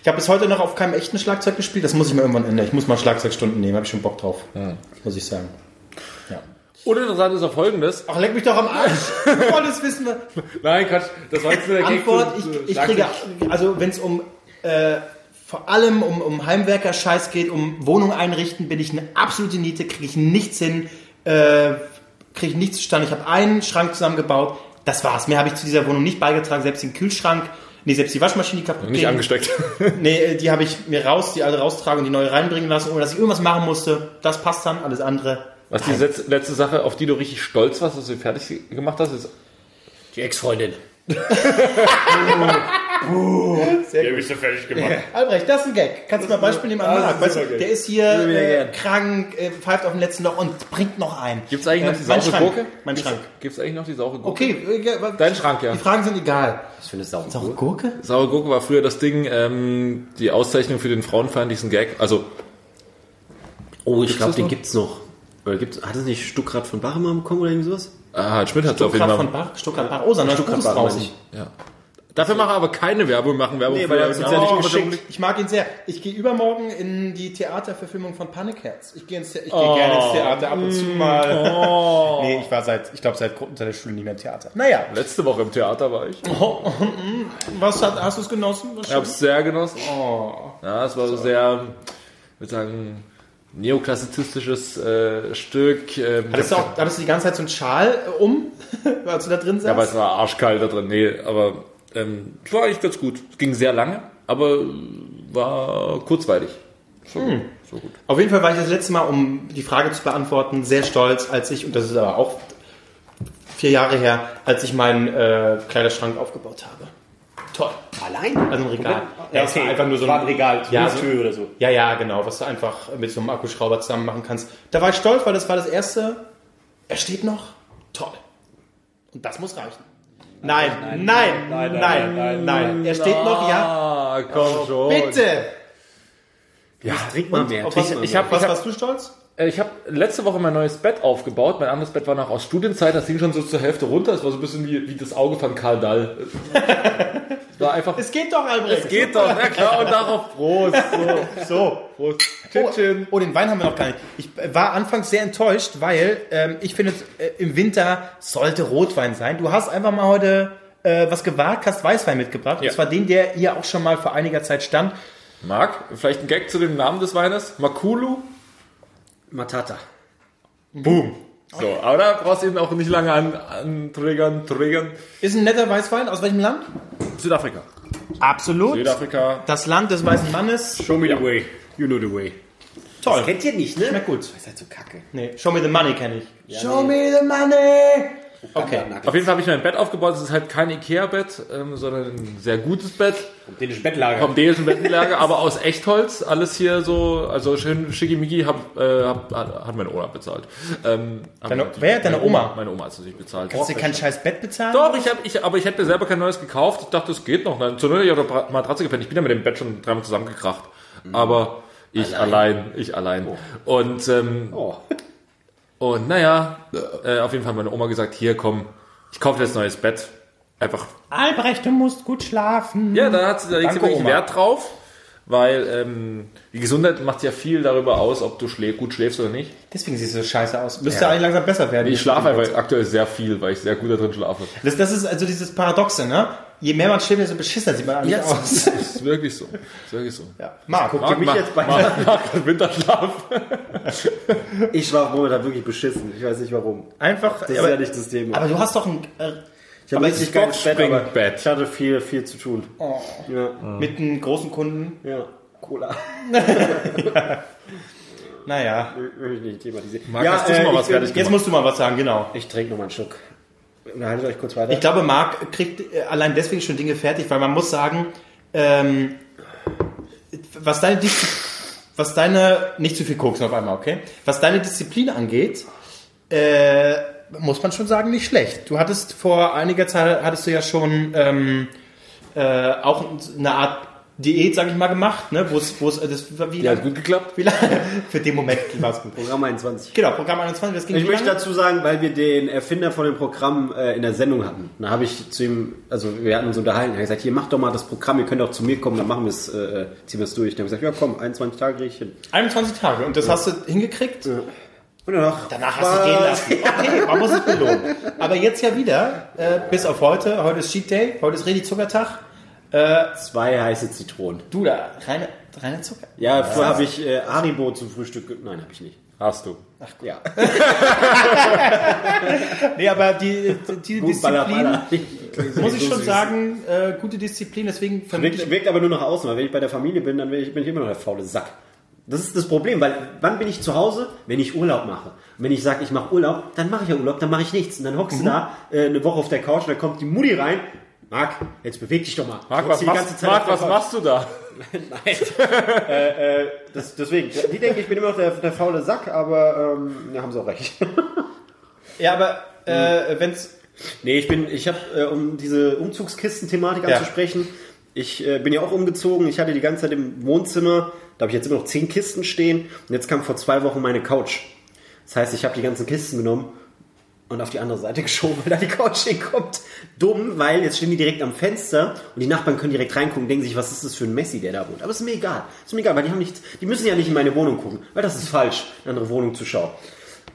Speaker 1: Ich habe bis heute noch auf keinem echten Schlagzeug gespielt, das muss ich mir irgendwann ändern. Ich muss mal Schlagzeugstunden nehmen, habe ich schon Bock drauf. Muss ich sagen. Ja.
Speaker 3: Uninteressant ist auch folgendes.
Speaker 1: Ach, leck mich doch am Arsch. Du wolltest wissen, was...
Speaker 3: Nein, Quatsch, das war jetzt nur der Gag
Speaker 1: Antwort,
Speaker 3: zu-
Speaker 1: ich, ich kriege, also wenn es um äh, vor allem um, um Heimwerker-Scheiß geht, um Wohnung einrichten, bin ich eine absolute Niete, kriege ich nichts hin, äh, kriege ich nichts zustande. Ich habe einen Schrank zusammengebaut, das war's. Mehr habe ich zu dieser Wohnung nicht beigetragen, selbst den Kühlschrank, nee, selbst die Waschmaschine die kaputt
Speaker 3: Nicht
Speaker 1: ging.
Speaker 3: angesteckt.
Speaker 1: Nee, äh, die habe ich mir raus, die alte raustragen und die neue reinbringen lassen, ohne dass ich irgendwas machen musste. Das passt dann, alles andere.
Speaker 3: Was die letzte, letzte Sache, auf die du richtig stolz warst, dass du fertig gemacht hast, ist.
Speaker 2: Die Ex-Freundin.
Speaker 4: Der habe ich so fertig gemacht.
Speaker 1: Albrecht, das ist ein Gag. Kannst du mal ein Beispiel nehmen an
Speaker 3: Ah,
Speaker 1: Weißt du, der ist hier äh, krank, äh, pfeift auf dem letzten Loch und bringt noch ein.
Speaker 3: Gibt's eigentlich noch die saure
Speaker 1: Schrank.
Speaker 3: Gurke?
Speaker 1: Mein Schrank.
Speaker 3: Gibt's eigentlich noch die saure Gurke?
Speaker 1: Okay, äh,
Speaker 3: Dein Schrank, ja.
Speaker 1: Die Fragen sind egal.
Speaker 2: Was für eine Sau.
Speaker 1: Saure Gurke?
Speaker 3: Saure Gurke war früher das Ding, ähm, die Auszeichnung für den frauenfeindlichsten Gag. Also,
Speaker 2: Oh, ich glaube, den
Speaker 3: noch?
Speaker 2: gibt's noch. Oder gibt's, hat es nicht Stuckrad von Bach mal bekommen oder irgendwie sowas?
Speaker 3: ah, Schmidt hat auf jeden
Speaker 1: Stuttgart
Speaker 3: Fall.
Speaker 1: von Bach, Bach. Oh, sondern
Speaker 2: meine ich.
Speaker 3: Ja. Dafür machen wir aber keine Werbung, machen Werbung
Speaker 2: Nee,
Speaker 3: für
Speaker 2: weil er uns ja nicht
Speaker 1: Oh,
Speaker 2: geschickt.
Speaker 1: Ich mag ihn sehr. Ich gehe übermorgen in die Theaterverfilmung von Panikherz. Ich gehe ins ich
Speaker 3: Oh.
Speaker 1: gerne ins Theater ab und zu mal. nee, ich war seit, ich glaube seit, seit der Schule nicht mehr im Theater. Naja,
Speaker 3: Letzte Woche im Theater war ich.
Speaker 1: was hat, hast du es genossen? Was
Speaker 3: Ich habe es sehr genossen.
Speaker 1: Oh.
Speaker 3: Ja, es war so sehr, ich würde sagen, neoklassizistisches äh, Stück. Ähm,
Speaker 1: Hattest du, auch, hattest du die ganze Zeit so einen Schal äh, um, als du da drin saßt?
Speaker 3: ja, aber es war arschkalt da drin. Nee, aber ähm, es war eigentlich ganz gut. Es ging sehr lange, aber war kurzweilig. So, gut, so gut.
Speaker 1: Auf jeden Fall war ich das letzte Mal, um die Frage zu beantworten, sehr stolz, als ich, und das ist aber auch vier Jahre her, als ich meinen äh, Kleiderschrank aufgebaut habe. Toll.
Speaker 2: Allein?
Speaker 1: Also ein Regal.
Speaker 2: Ja,
Speaker 1: es war einfach nur so ein
Speaker 2: Regal,
Speaker 1: Ja,
Speaker 2: Tür oder so.
Speaker 1: Ja, ja, genau, was du einfach mit so einem Akkuschrauber zusammen machen kannst. Da war ich stolz, weil das war das erste. Er steht noch. Toll. Und das muss reichen. Nein, nein, nein, nein, nein, Er steht noch, ja.
Speaker 3: Ah, komm schon.
Speaker 1: Bitte.
Speaker 2: Ja, trink mal mehr. Trink
Speaker 1: was,
Speaker 2: mal
Speaker 1: ich
Speaker 2: mehr.
Speaker 1: hab, was warst du stolz?
Speaker 3: Äh, Ich habe letzte Woche mein neues Bett aufgebaut. Mein anderes Bett war noch aus Studienzeit. Das ging schon so zur Hälfte runter. Es war so ein bisschen wie, wie das Auge von Karl Dall. Es war einfach.
Speaker 1: Es geht doch, Albrecht.
Speaker 3: Es geht doch, na klar, und darauf Prost. So,
Speaker 1: So.
Speaker 3: Prost. Chin, chin.
Speaker 1: Oh, den Wein haben wir noch gar nicht. Ich war anfangs sehr enttäuscht, weil ähm, ich finde, äh, im Winter sollte Rotwein sein. Du hast einfach mal heute äh, was gewagt, hast Weißwein mitgebracht.
Speaker 3: Ja.
Speaker 1: Und zwar den, der hier auch schon mal vor einiger Zeit stand.
Speaker 3: Marc, vielleicht ein Gag zu dem Namen des Weines? Makulu?
Speaker 2: Matata.
Speaker 3: Boom. So, aber da brauchst du ihn auch nicht lange an, an Trägern, Trägern.
Speaker 1: Ist ein netter Weißwein. Aus welchem Land?
Speaker 3: Südafrika.
Speaker 1: Absolut.
Speaker 3: Südafrika.
Speaker 1: Das Land des weißen Mannes.
Speaker 2: Show me the way. You know the way.
Speaker 1: Toll.
Speaker 2: Das kennt ihr nicht, ne?
Speaker 1: Schmeckt gut.
Speaker 2: Das ist halt so kacke.
Speaker 1: Nee, Show me the money kenne ich. Show me the money. Okay.
Speaker 3: Auf jeden Fall habe ich mir ein Bett aufgebaut. Es ist halt kein Ikea-Bett, ähm, sondern ein sehr gutes Bett.
Speaker 2: dänischen Bettlager.
Speaker 3: Vom dänischen Bettenlager, aber aus Echtholz. Alles hier so, also schön schickimicki, hab, äh, hab, hat meine Oma bezahlt. Ähm,
Speaker 1: Deine- wer? Deine
Speaker 3: meine
Speaker 1: Oma?
Speaker 3: Meine Oma hat es nicht bezahlt.
Speaker 1: Kannst du kein scheiß Bett bezahlen?
Speaker 3: Doch, ich hab, ich, aber ich hätte mir selber kein neues gekauft. Ich dachte, es geht noch. Dann zur Not hätte ich auf der Bra- Matratze gepennt. Ich bin ja mit dem Bett schon dreimal zusammengekracht. Aber ich allein, ich allein. Und, ähm,
Speaker 2: Oh.
Speaker 3: Und naja, äh, auf jeden Fall hat meine Oma gesagt, hier komm, ich kaufe dir jetzt ein neues Bett. Einfach
Speaker 1: Albrecht, du musst gut schlafen.
Speaker 3: ja, da hat sie da legt sie
Speaker 1: Danke,
Speaker 3: wirklich
Speaker 1: Oma.
Speaker 3: Wert drauf, weil ähm, die Gesundheit macht ja viel darüber aus, ob du schlä gut schläfst oder nicht.
Speaker 1: Deswegen siehst du so scheiße aus. Müsste eigentlich langsam besser werden.
Speaker 3: Ich schlafe einfach aktuell sehr viel, weil ich sehr gut da drin schlafe.
Speaker 1: Das, das ist also dieses Paradoxe, ne? Je mehr man schläft, desto beschissener sieht man eigentlich aus.
Speaker 3: Das ist wirklich so. Das ist wirklich so.
Speaker 1: Ja. Marc, guck
Speaker 2: Guck mich
Speaker 3: mach-
Speaker 2: jetzt bei
Speaker 3: mach den Winterschlaf.
Speaker 2: Ich schlafe momentan wirklich beschissen. Ich weiß nicht warum.
Speaker 1: einfach.
Speaker 2: Das ist
Speaker 1: aber,
Speaker 2: ja nicht das Thema.
Speaker 1: aber du hast doch ein, äh,
Speaker 2: ich habe richtig geiles Bett, aber
Speaker 3: Boxspringbett.
Speaker 2: ich hatte viel, viel zu tun.
Speaker 1: oh,
Speaker 2: Ja,
Speaker 1: mit einem großen Kunden.
Speaker 2: ja. Cola.
Speaker 1: Naja.
Speaker 2: Will ich nicht thematisieren.
Speaker 3: Marc, hast du schon mal was
Speaker 2: ich,
Speaker 1: Jetzt
Speaker 3: gemacht?
Speaker 1: musst du mal was sagen, genau.
Speaker 2: Ich trinke noch mal einen Schluck. Unterhaltet euch kurz weiter.
Speaker 1: Ich glaube, Marc kriegt äh, allein deswegen schon Dinge fertig, weil man muss sagen, ähm, was deine Diszi was deine, nicht zu viel Koksen auf einmal, okay? Was deine Disziplin angeht, äh, muss man schon sagen, nicht schlecht. Du hattest vor einiger Zeit, hattest du ja schon ähm, äh, auch eine Art Diät, sag ich mal, gemacht, ne? Wo es, wo es, das war wie
Speaker 3: Ja,
Speaker 1: lange?
Speaker 3: hat gut geklappt.
Speaker 1: Wie lange? Für den Moment war es gut.
Speaker 2: Programm 21.
Speaker 1: Genau, Programm 21, das ging
Speaker 2: Ich möchte
Speaker 1: lange?
Speaker 2: dazu sagen, weil wir den Erfinder von dem Programm äh, in der Sendung hatten. Da habe ich zu ihm, also wir hatten uns unterhalten, er hat gesagt, hier mach doch mal das Programm, ihr könnt auch zu mir kommen, dann machen wir es, äh, ziehen wir es durch. Dann habe ich gesagt, ja komm, 21 Tage kriege ich hin.
Speaker 1: 21 Tage. Und das hast du hingekriegt?
Speaker 2: Und danach,
Speaker 1: Danach hast du gehen lassen. Okay, man muss es belohnen. Aber jetzt ja wieder, äh, bis auf heute. Heute ist Cheat Day, heute ist richtig Zuckertag.
Speaker 2: zwei heiße Zitronen.
Speaker 1: Du da, reine, reine Zucker.
Speaker 2: Ja, vorher habe ich äh, Haribo zum Frühstück. Nein, habe ich nicht.
Speaker 3: Hast du.
Speaker 2: Ja,
Speaker 1: Nee, aber die, die
Speaker 2: Gut,
Speaker 1: Disziplin,
Speaker 2: Baller, Baller.
Speaker 1: muss ich
Speaker 2: So
Speaker 1: schon
Speaker 2: süß.
Speaker 1: sagen, äh, gute Disziplin, deswegen
Speaker 2: Wirkt, wirkt aber nur nach außen, weil wenn ich bei der Familie bin, dann bin ich, bin ich immer noch der faule Sack. Das ist das Problem, weil wann bin ich zu Hause? Wenn ich Urlaub mache. Und wenn ich sage, ich mache Urlaub, dann mache ich ja Urlaub, dann mache ich nichts. Und dann hockst du da äh, eine Woche auf der Couch und dann kommt die Mutti rein. Marc, jetzt beweg dich doch mal.
Speaker 3: Marc, was machst,
Speaker 2: ganze Zeit
Speaker 3: Marc, was machst du da?
Speaker 2: Nein. äh, äh, das, deswegen, die denken, ich bin immer noch der, der faule Sack, aber ähm, ja, haben sie auch recht.
Speaker 1: Ja, aber äh, wenn's.
Speaker 2: Nee, ich bin, ich habe, äh, um diese Umzugskisten-Thematik
Speaker 1: Ja.
Speaker 2: anzusprechen, ich äh, bin ja auch umgezogen. Ich hatte die ganze Zeit im Wohnzimmer, da habe ich jetzt immer noch zehn Kisten stehen. Und jetzt kam vor zwei Wochen meine Couch. Das heißt, ich habe die ganzen Kisten genommen und auf die andere Seite geschoben, weil da die Couch hinkommt. Dumm, weil jetzt stehen die direkt am Fenster und die Nachbarn können direkt reingucken und denken sich, was ist das für ein Messi, der da wohnt. Aber ist mir egal. Ist mir egal, weil die haben nichts, die müssen ja nicht in meine Wohnung gucken, weil das ist falsch, in eine andere Wohnung zu schauen.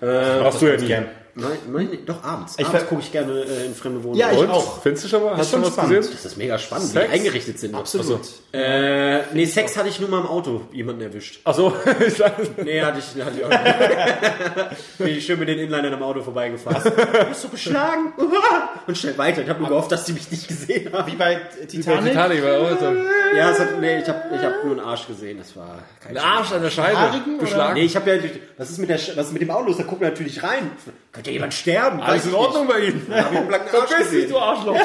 Speaker 2: Äh,
Speaker 3: Machst du ja nie.
Speaker 1: gern.
Speaker 2: Nein, nein, doch abends.
Speaker 1: Ich
Speaker 2: abends gucke ich gerne äh, in fremde Wohnungen.
Speaker 1: Ja, ich
Speaker 3: Und?
Speaker 1: auch.
Speaker 3: Findest du schon mal? Hast du
Speaker 1: schon
Speaker 3: was
Speaker 1: spannend.
Speaker 3: gesehen?
Speaker 2: Das ist mega spannend, wie
Speaker 3: Sex?
Speaker 2: die eingerichtet sind.
Speaker 1: Absolut.
Speaker 2: Äh, nee, Sex hatte ich nur mal im Auto jemanden erwischt.
Speaker 3: Achso, ich sag,
Speaker 2: Nee, hatte ich, hatte ich auch nicht. Bin ich schön mit den Inlinern am Auto vorbeigefahren. Du bist so geschlagen. Und schnell weiter. Ich habe nur gehofft, dass die mich nicht gesehen haben.
Speaker 1: Wie bei Titanic.
Speaker 3: Titanic war auch so.
Speaker 2: Ja, es hat, nee, ich habe ich hab nur einen Arsch gesehen. Das war kein
Speaker 3: Ein Arsch an der Scheibe. Geschlagen.
Speaker 2: Nee, ich habe ja, was ist mit der, was ist mit dem Auto los? Da gucken wir natürlich rein. Könnte ja jemand sterben?
Speaker 3: Alles in Ordnung bei Ihnen.
Speaker 2: Da hab ich einen blanken Arsch
Speaker 3: Verpiss dich,
Speaker 2: gesehen.
Speaker 3: du Arschloch.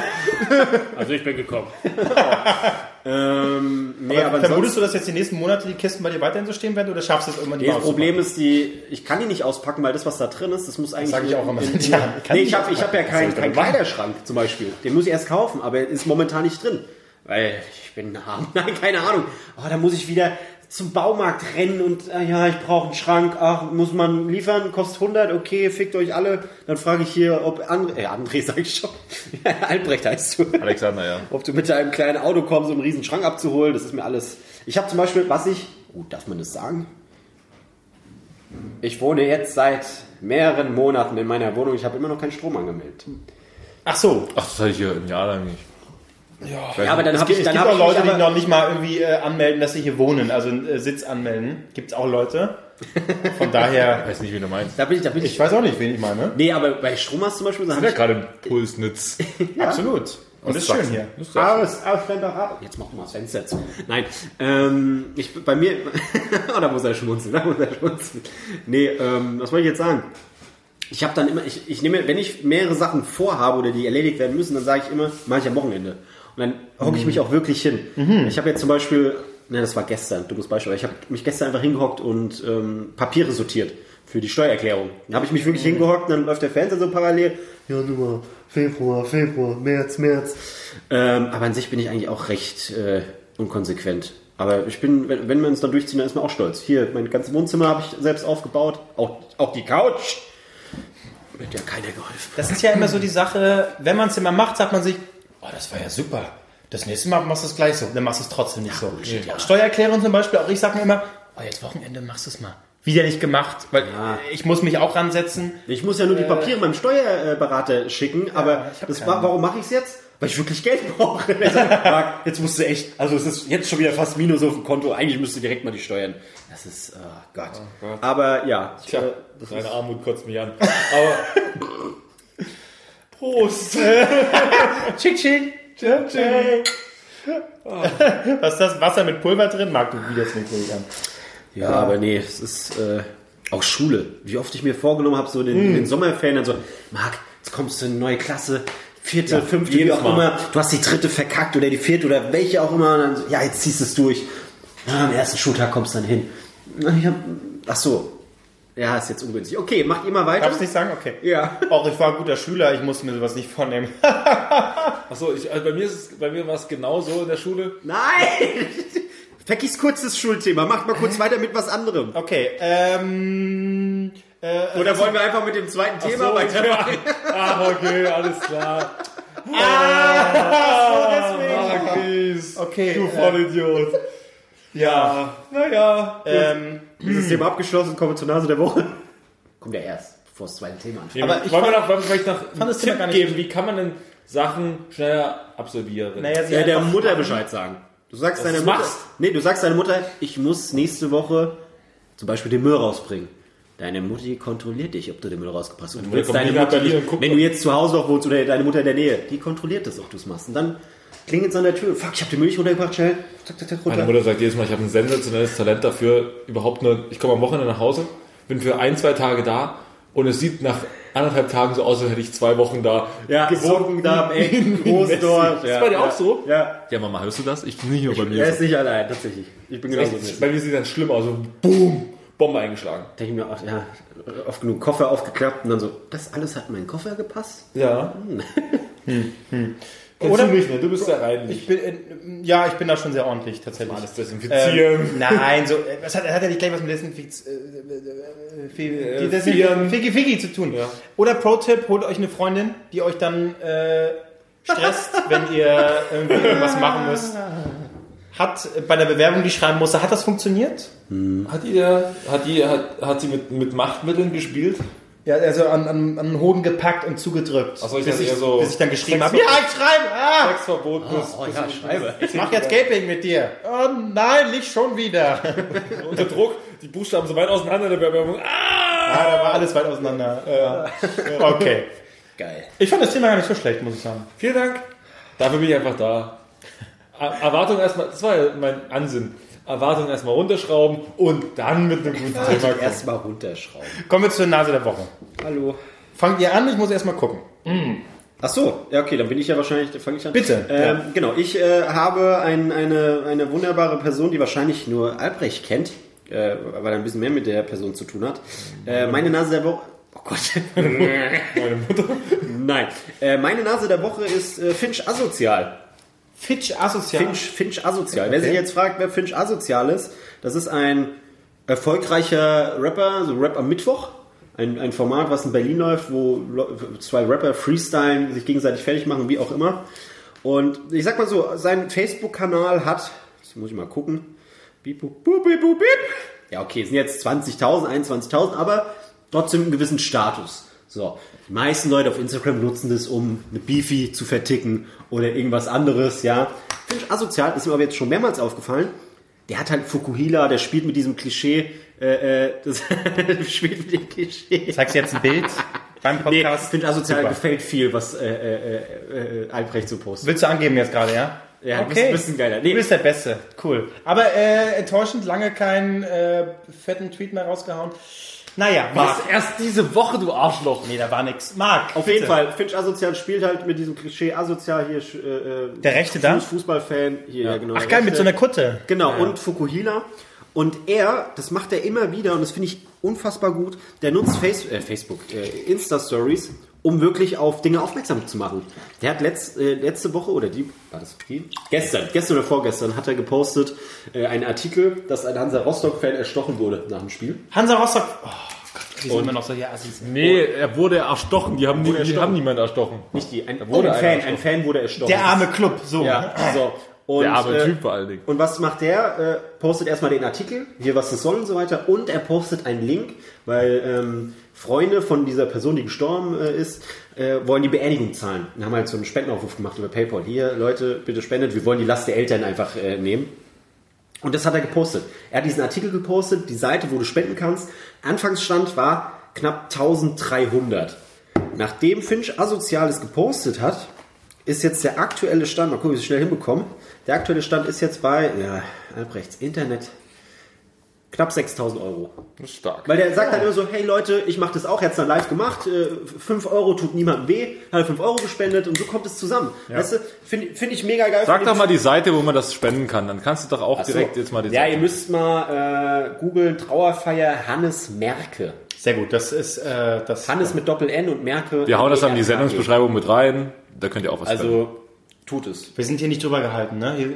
Speaker 4: Also ich bin gekommen.
Speaker 2: Ähm, nee,
Speaker 1: Aber
Speaker 2: aber
Speaker 1: vermutest du, dass jetzt die nächsten Monate die Kisten bei dir weiterhin so stehen werden oder schaffst du es irgendwann die
Speaker 2: Nee, das Problem ist, die, ich kann die nicht auspacken, weil das, was da drin ist, das muss eigentlich.
Speaker 1: sag ich auch immer.
Speaker 2: In, in,
Speaker 1: Ja, kann
Speaker 2: nee,
Speaker 1: ich
Speaker 2: habe hab ja keinen kein Kleiderschrank zum Beispiel. Den muss ich erst kaufen, aber er ist momentan nicht drin. Weil ich bin arm. Nein, keine Ahnung. Oh, da muss ich wieder zum Baumarkt rennen und äh, ja, ich brauche einen Schrank. Ach, muss man liefern? Kostet 100? Okay, fickt euch alle. Dann frage ich hier, ob André, äh, André sag ich schon. Albrecht heißt du
Speaker 3: Alexander, ja.
Speaker 2: ob du mit deinem kleinen Auto kommst, um einen riesen Schrank abzuholen. Das ist mir alles. Ich habe zum Beispiel, was ich, gut, darf man das sagen? Ich wohne jetzt seit mehreren Monaten in meiner Wohnung. Ich habe immer noch keinen Strom angemeldet.
Speaker 1: Ach so.
Speaker 3: Ach, das hatte ich hier ein Jahr lang nicht.
Speaker 2: Ja, aber dann
Speaker 1: Es
Speaker 2: habe
Speaker 1: gibt,
Speaker 2: ich,
Speaker 1: es
Speaker 2: dann
Speaker 1: gibt
Speaker 2: hab
Speaker 1: auch
Speaker 2: ich
Speaker 1: Leute, die noch nicht mal irgendwie äh, anmelden, dass sie hier wohnen, also einen äh, Sitz anmelden. Gibt es auch Leute. Von daher,
Speaker 3: Ich weiß nicht, wie du meinst.
Speaker 2: da bin ich, da bin ich.
Speaker 1: ich weiß auch nicht, wen ich meine.
Speaker 2: Nee, aber bei Strom hast du zum Beispiel, da
Speaker 3: bin ja gerade im Pulsnitz.
Speaker 1: Absolut. Und ist schön hier.
Speaker 2: Aus, Ausländer ab. Jetzt mach mal das Fenster zu. Nein, ähm, ich, bei mir, oh, da muss er schmunzeln, da muss er schmunzeln. Nee, ähm, was wollte ich jetzt sagen? ich habe dann immer, ich, ich nehme, wenn ich mehrere Sachen vorhabe oder die erledigt werden müssen, dann sage ich immer, mache ich am Wochenende. Und dann hocke ich mich auch wirklich hin. Ich habe jetzt zum Beispiel, ne, das war gestern, dummes Beispiel, aber ich habe mich gestern einfach hingehockt und ähm, Papiere sortiert für die Steuererklärung. Dann habe ich mich wirklich hingehockt, dann läuft der Fernseher so parallel. Januar, Februar, Februar, März, März. Ähm, aber an sich bin ich eigentlich auch recht äh, unkonsequent. Aber ich bin, wenn, wenn wir uns dann durchziehen, dann ist man auch stolz. Hier, mein ganzes Wohnzimmer habe ich selbst aufgebaut. Auch, auch die Couch. Mir hat ja keiner geholfen.
Speaker 1: Das ist ja immer so die Sache, wenn man es immer macht, sagt man sich, oh, das war ja super. Das nächste Mal machst du es gleich so. Dann machst du es trotzdem nicht so. Steuererklärung zum Beispiel, auch ich sage mir immer, oh, jetzt Wochenende machst du es mal. Wieder nicht gemacht, weil
Speaker 2: Ja.
Speaker 1: ich muss mich auch ransetzen.
Speaker 2: Ich muss ja nur die Papiere meinem Steuerberater schicken, aber
Speaker 1: ich hab
Speaker 2: das war, warum mache ich es jetzt? Weil ich wirklich Geld brauche. Sagt, Marc, jetzt musst du echt, also es ist jetzt schon wieder fast Minus auf dem Konto, eigentlich müsst du direkt mal die Steuern. Das ist, oh Gott. Aber ja,
Speaker 3: Tja,
Speaker 2: äh,
Speaker 3: deine Armut kotzt mich an. Aber. Prost!
Speaker 1: Chick, chick. Was ist das? Wasser mit Pulver drin? Mag du wie das nicht so an.
Speaker 2: ja, aber nee, es ist äh, auch Schule. Wie oft ich mir vorgenommen habe, so in den, in den Sommerferien, dann so, Marc, jetzt kommst du in eine neue Klasse, vierte, fünfte, wie auch
Speaker 3: Mal.
Speaker 2: immer. Du hast die dritte verkackt oder die vierte oder welche auch immer. Und dann so, ja, jetzt ziehst du es durch. Ja, am ersten Schultag kommst du dann hin. Na, Ich hab, ach so. Ja, ist jetzt ungünstig. Okay, macht ihr mal weiter.
Speaker 1: Darfst du nicht sagen? Okay.
Speaker 2: Ja.
Speaker 1: Auch ich war ein guter Schüler, ich musste mir sowas nicht vornehmen.
Speaker 3: Achso, ich, also bei mir, ist es, bei mir war es genauso in der Schule.
Speaker 2: Nein! Vergiss kurz das Schulthema. Macht mal kurz weiter mit was anderem.
Speaker 1: Okay, ähm. Äh,
Speaker 2: Oder wollen wir einfach mit dem zweiten Thema
Speaker 3: So,
Speaker 2: weitermachen?
Speaker 3: Ach, okay, alles klar. Ah, Gries.
Speaker 1: okay.
Speaker 3: Du
Speaker 1: äh,
Speaker 3: Vollidiot.
Speaker 1: Ja.
Speaker 3: Naja.
Speaker 1: Ähm,
Speaker 2: Dieses Thema abgeschlossen, kommen wir zur Nase der Woche. Kommt ja erst, bevor das zweite Thema anfängt.
Speaker 1: Aber ich
Speaker 3: wollen wir
Speaker 1: fand-
Speaker 3: noch, wollen wir vielleicht noch
Speaker 1: Thema
Speaker 3: Tipp geben, wie kann man denn Sachen schneller absolvieren?
Speaker 1: naja, sie
Speaker 2: Ja, der Mutter Bescheid sagen. Du sagst deiner Mutter,
Speaker 3: machst.
Speaker 2: nee, du sagst deiner Mutter, ich muss nächste Woche zum Beispiel den Müll rausbringen. Deine Mutti kontrolliert dich, ob du den Müll rausgebracht hast. Und du willst deine Mutter nicht, wenn du jetzt zu Hause noch wohnst oder deine Mutter in der Nähe, die kontrolliert das, ob du es machst. Und dann klingelt es an der Tür. Fuck, ich habe Müll nicht runtergebracht, schnell. Zack, zack, zack,
Speaker 3: Meine
Speaker 2: runter.
Speaker 3: Mutter sagt jedes Mal, ich habe ein sensationelles Talent dafür, überhaupt nur, ich komme am Wochenende nach Hause, bin für ein, zwei Tage da und es sieht nach anderthalb Tagen so aus, als hätte ich zwei Wochen da
Speaker 2: Ja, Socken da am Eck, Hose dort.
Speaker 3: Ist bei dir auch so?
Speaker 2: Ja.
Speaker 3: Ja, Mama, hörst du das? Ich bin nicht nur bei mir.
Speaker 2: Er ist nicht allein, tatsächlich. Ich bin genauso
Speaker 3: Echt,
Speaker 2: mit.
Speaker 3: bei mir sieht das schlimm aus, so boom, Bombe eingeschlagen.
Speaker 2: denke ich mir auch, ja, oft genug Koffer aufgeklappt und dann so, das alles hat in meinen Koffer gepasst?
Speaker 3: Ja.
Speaker 1: Oder-
Speaker 3: du nicht, ne? Du bist ja rein.
Speaker 1: Ich bin, äh, ja, ich bin da schon sehr ordentlich, tatsächlich.
Speaker 3: Alles desinfizieren.
Speaker 1: Ähm, nein, so, äh, was hat, hat ja nicht gleich was mit Desinfiz, äh, äh, Fi- die
Speaker 3: Vieren.
Speaker 1: Desinf- Figi Figi zu tun.
Speaker 3: Ja.
Speaker 1: Oder Pro-Tipp, holt euch eine Freundin, die euch dann äh, stresst, wenn ihr irgendwie irgendwas machen müsst. Hat bei der Bewerbung, die schreiben musste, hat das funktioniert?
Speaker 3: Hat ihr, hat die, hat, hat sie mit, mit Machtmitteln gespielt?
Speaker 1: Ja, also an, an, an den Hoden gepackt und zugedrückt.
Speaker 3: Ach so, ich
Speaker 1: bis, ich,
Speaker 3: so
Speaker 1: bis ich dann geschrieben habe, ja, ich schreibe! Ah,
Speaker 3: Sexverbot bis,
Speaker 2: Oh ja, Schreibe.
Speaker 1: ich mach jetzt Gaping mit dir. Oh nein, nicht schon wieder.
Speaker 3: unter Druck, die Buchstaben so weit auseinander der Bewerbung. Ah!
Speaker 1: Ja, da war alles weit auseinander. Ja. Okay.
Speaker 2: Geil.
Speaker 1: Ich fand das Thema gar nicht so schlecht, muss ich sagen.
Speaker 3: Vielen Dank. Dafür bin ich einfach da. Er- Erwartung erstmal, das war ja mein Ansinn. Erwartung erstmal runterschrauben und dann mit einem guten Thema kommen.
Speaker 2: Erstmal runterschrauben.
Speaker 1: Kommen wir zur Nase der Woche.
Speaker 2: Hallo.
Speaker 1: Fangt ihr an? Ich muss erstmal gucken.
Speaker 2: Ach so, ja okay, dann bin ich ja wahrscheinlich, fange ich an.
Speaker 1: Bitte.
Speaker 2: Ähm, Genau, ich äh, habe ein, eine, eine wunderbare Person, die wahrscheinlich nur Albrecht kennt, äh, weil er ein bisschen mehr mit der Person zu tun hat. Äh, meine Nase der Woche... Oh Gott.
Speaker 3: Meine Mutter.
Speaker 2: Nein. Äh, meine Nase der Woche ist äh, Finch Asozial.
Speaker 1: Fitch asozial.
Speaker 2: Finch, Finch Asozial. Wer sich jetzt fragt, wer Finch Asozial ist, das ist ein erfolgreicher Rapper, so Rap am Mittwoch. Ein, ein Format, was in Berlin läuft, wo zwei Rapper freestylen, sich gegenseitig fertig machen, wie auch immer. Und ich sag mal so, sein Facebook-Kanal hat, das muss ich mal gucken, Beep, boop, boop, beep, boop, beep. ja okay, es sind jetzt 20.000, 21.000, aber trotzdem einen gewissen Status. So, die meisten Leute auf Instagram nutzen das, um eine Beefy zu verticken oder irgendwas anderes, ja. Finde ich asozial, ist mir aber jetzt schon mehrmals aufgefallen. Der hat halt Fukuhila, der spielt mit diesem Klischee, äh, äh, das spielt mit dem Klischee.
Speaker 1: Zeigst du jetzt ein Bild beim
Speaker 2: Nee,
Speaker 1: Podcast?
Speaker 2: finde asozial
Speaker 1: Super.
Speaker 2: gefällt viel, was äh, äh, äh, äh, Albrecht so postet.
Speaker 1: Willst du angeben jetzt gerade, ja?
Speaker 2: Ja, du bist ein bisschen geiler. Nee.
Speaker 1: Du bist der Beste. Cool. Aber äh, enttäuschend, lange keinen äh, fetten Tweet mehr rausgehauen. Naja, Marc.
Speaker 3: Was? Erst diese Woche, du Arschloch.
Speaker 1: Nee, da war nix. Marc,
Speaker 2: Auf jeden Fall, Finch Asozial spielt halt mit diesem Klischee Asozial hier. äh, äh,
Speaker 1: Der Rechte da?
Speaker 2: Fuß- Fußballfan. Hier, ja. genau.
Speaker 1: Ach geil, mit so einer Kutte.
Speaker 2: Genau, und Fukuhila. Und er, das macht er immer wieder und das finde ich unfassbar gut, der nutzt Face, äh, Facebook, äh, Insta-Stories, um wirklich auf Dinge aufmerksam zu machen. Der hat letzt, äh, letzte Woche, oder die, war das die? Gestern, gestern oder vorgestern hat er gepostet äh, einen Artikel, dass ein Hansa Rostock-Fan erstochen wurde nach dem Spiel.
Speaker 1: Hansa Rostock. Oh Gott, die sind immer noch so hier Assis.
Speaker 3: Nee, er wurde erstochen. Die haben, nie, die
Speaker 2: erstochen.
Speaker 3: haben niemand erstochen.
Speaker 2: Nicht die, ein,
Speaker 3: wurde
Speaker 2: ein Fan, ein Fan wurde erstochen.
Speaker 1: Der arme Club, so.
Speaker 2: Ja, so. Und,
Speaker 3: Der arme
Speaker 2: äh,
Speaker 3: Typ vor allen Dingen.
Speaker 2: Und was macht der? Äh, postet erstmal den Artikel, hier was das soll und so weiter. Und er postet einen Link, weil ähm, Freunde von dieser Person, die gestorben äh, ist, äh, wollen die Beerdigung zahlen. Und haben halt so einen Spendenaufruf gemacht über PayPal. Hier, Leute, bitte spendet, wir wollen die Last der Eltern einfach äh, nehmen. Und das hat er gepostet. Er hat diesen Artikel gepostet, die Seite, wo du spenden kannst. Anfangsstand war knapp 1300. Nachdem Finch Asoziales gepostet hat, ist jetzt der aktuelle Stand, mal gucken, wie ich es schnell hinbekomme. Der aktuelle Stand ist jetzt bei, ja, Albrechts, Internet, knapp 6000 Euro.
Speaker 3: Das ist stark.
Speaker 2: Weil der sagt dann immer so, hey Leute, ich mache das auch, jetzt dann live gemacht, 5 Euro tut niemandem weh, hat 5 Euro gespendet und so kommt es zusammen. Weißt du, finde find ich mega geil.
Speaker 3: Sag doch mal die Seite, wo man das spenden kann. Dann kannst du doch auch
Speaker 2: Ach so.
Speaker 3: direkt jetzt mal die
Speaker 2: Ja,
Speaker 3: Seite.
Speaker 2: ihr müsst mal äh, googeln, Trauerfeier Hannes Merke.
Speaker 1: Sehr gut, das ist äh, das.
Speaker 2: Hannes mit Doppel-N und Merke.
Speaker 3: Wir hauen das dann in die. Sendungsbeschreibung mit rein. Da könnt ihr auch was spenden.
Speaker 2: Also, tut es.
Speaker 1: Wir sind hier nicht drüber gehalten, ne? Hier,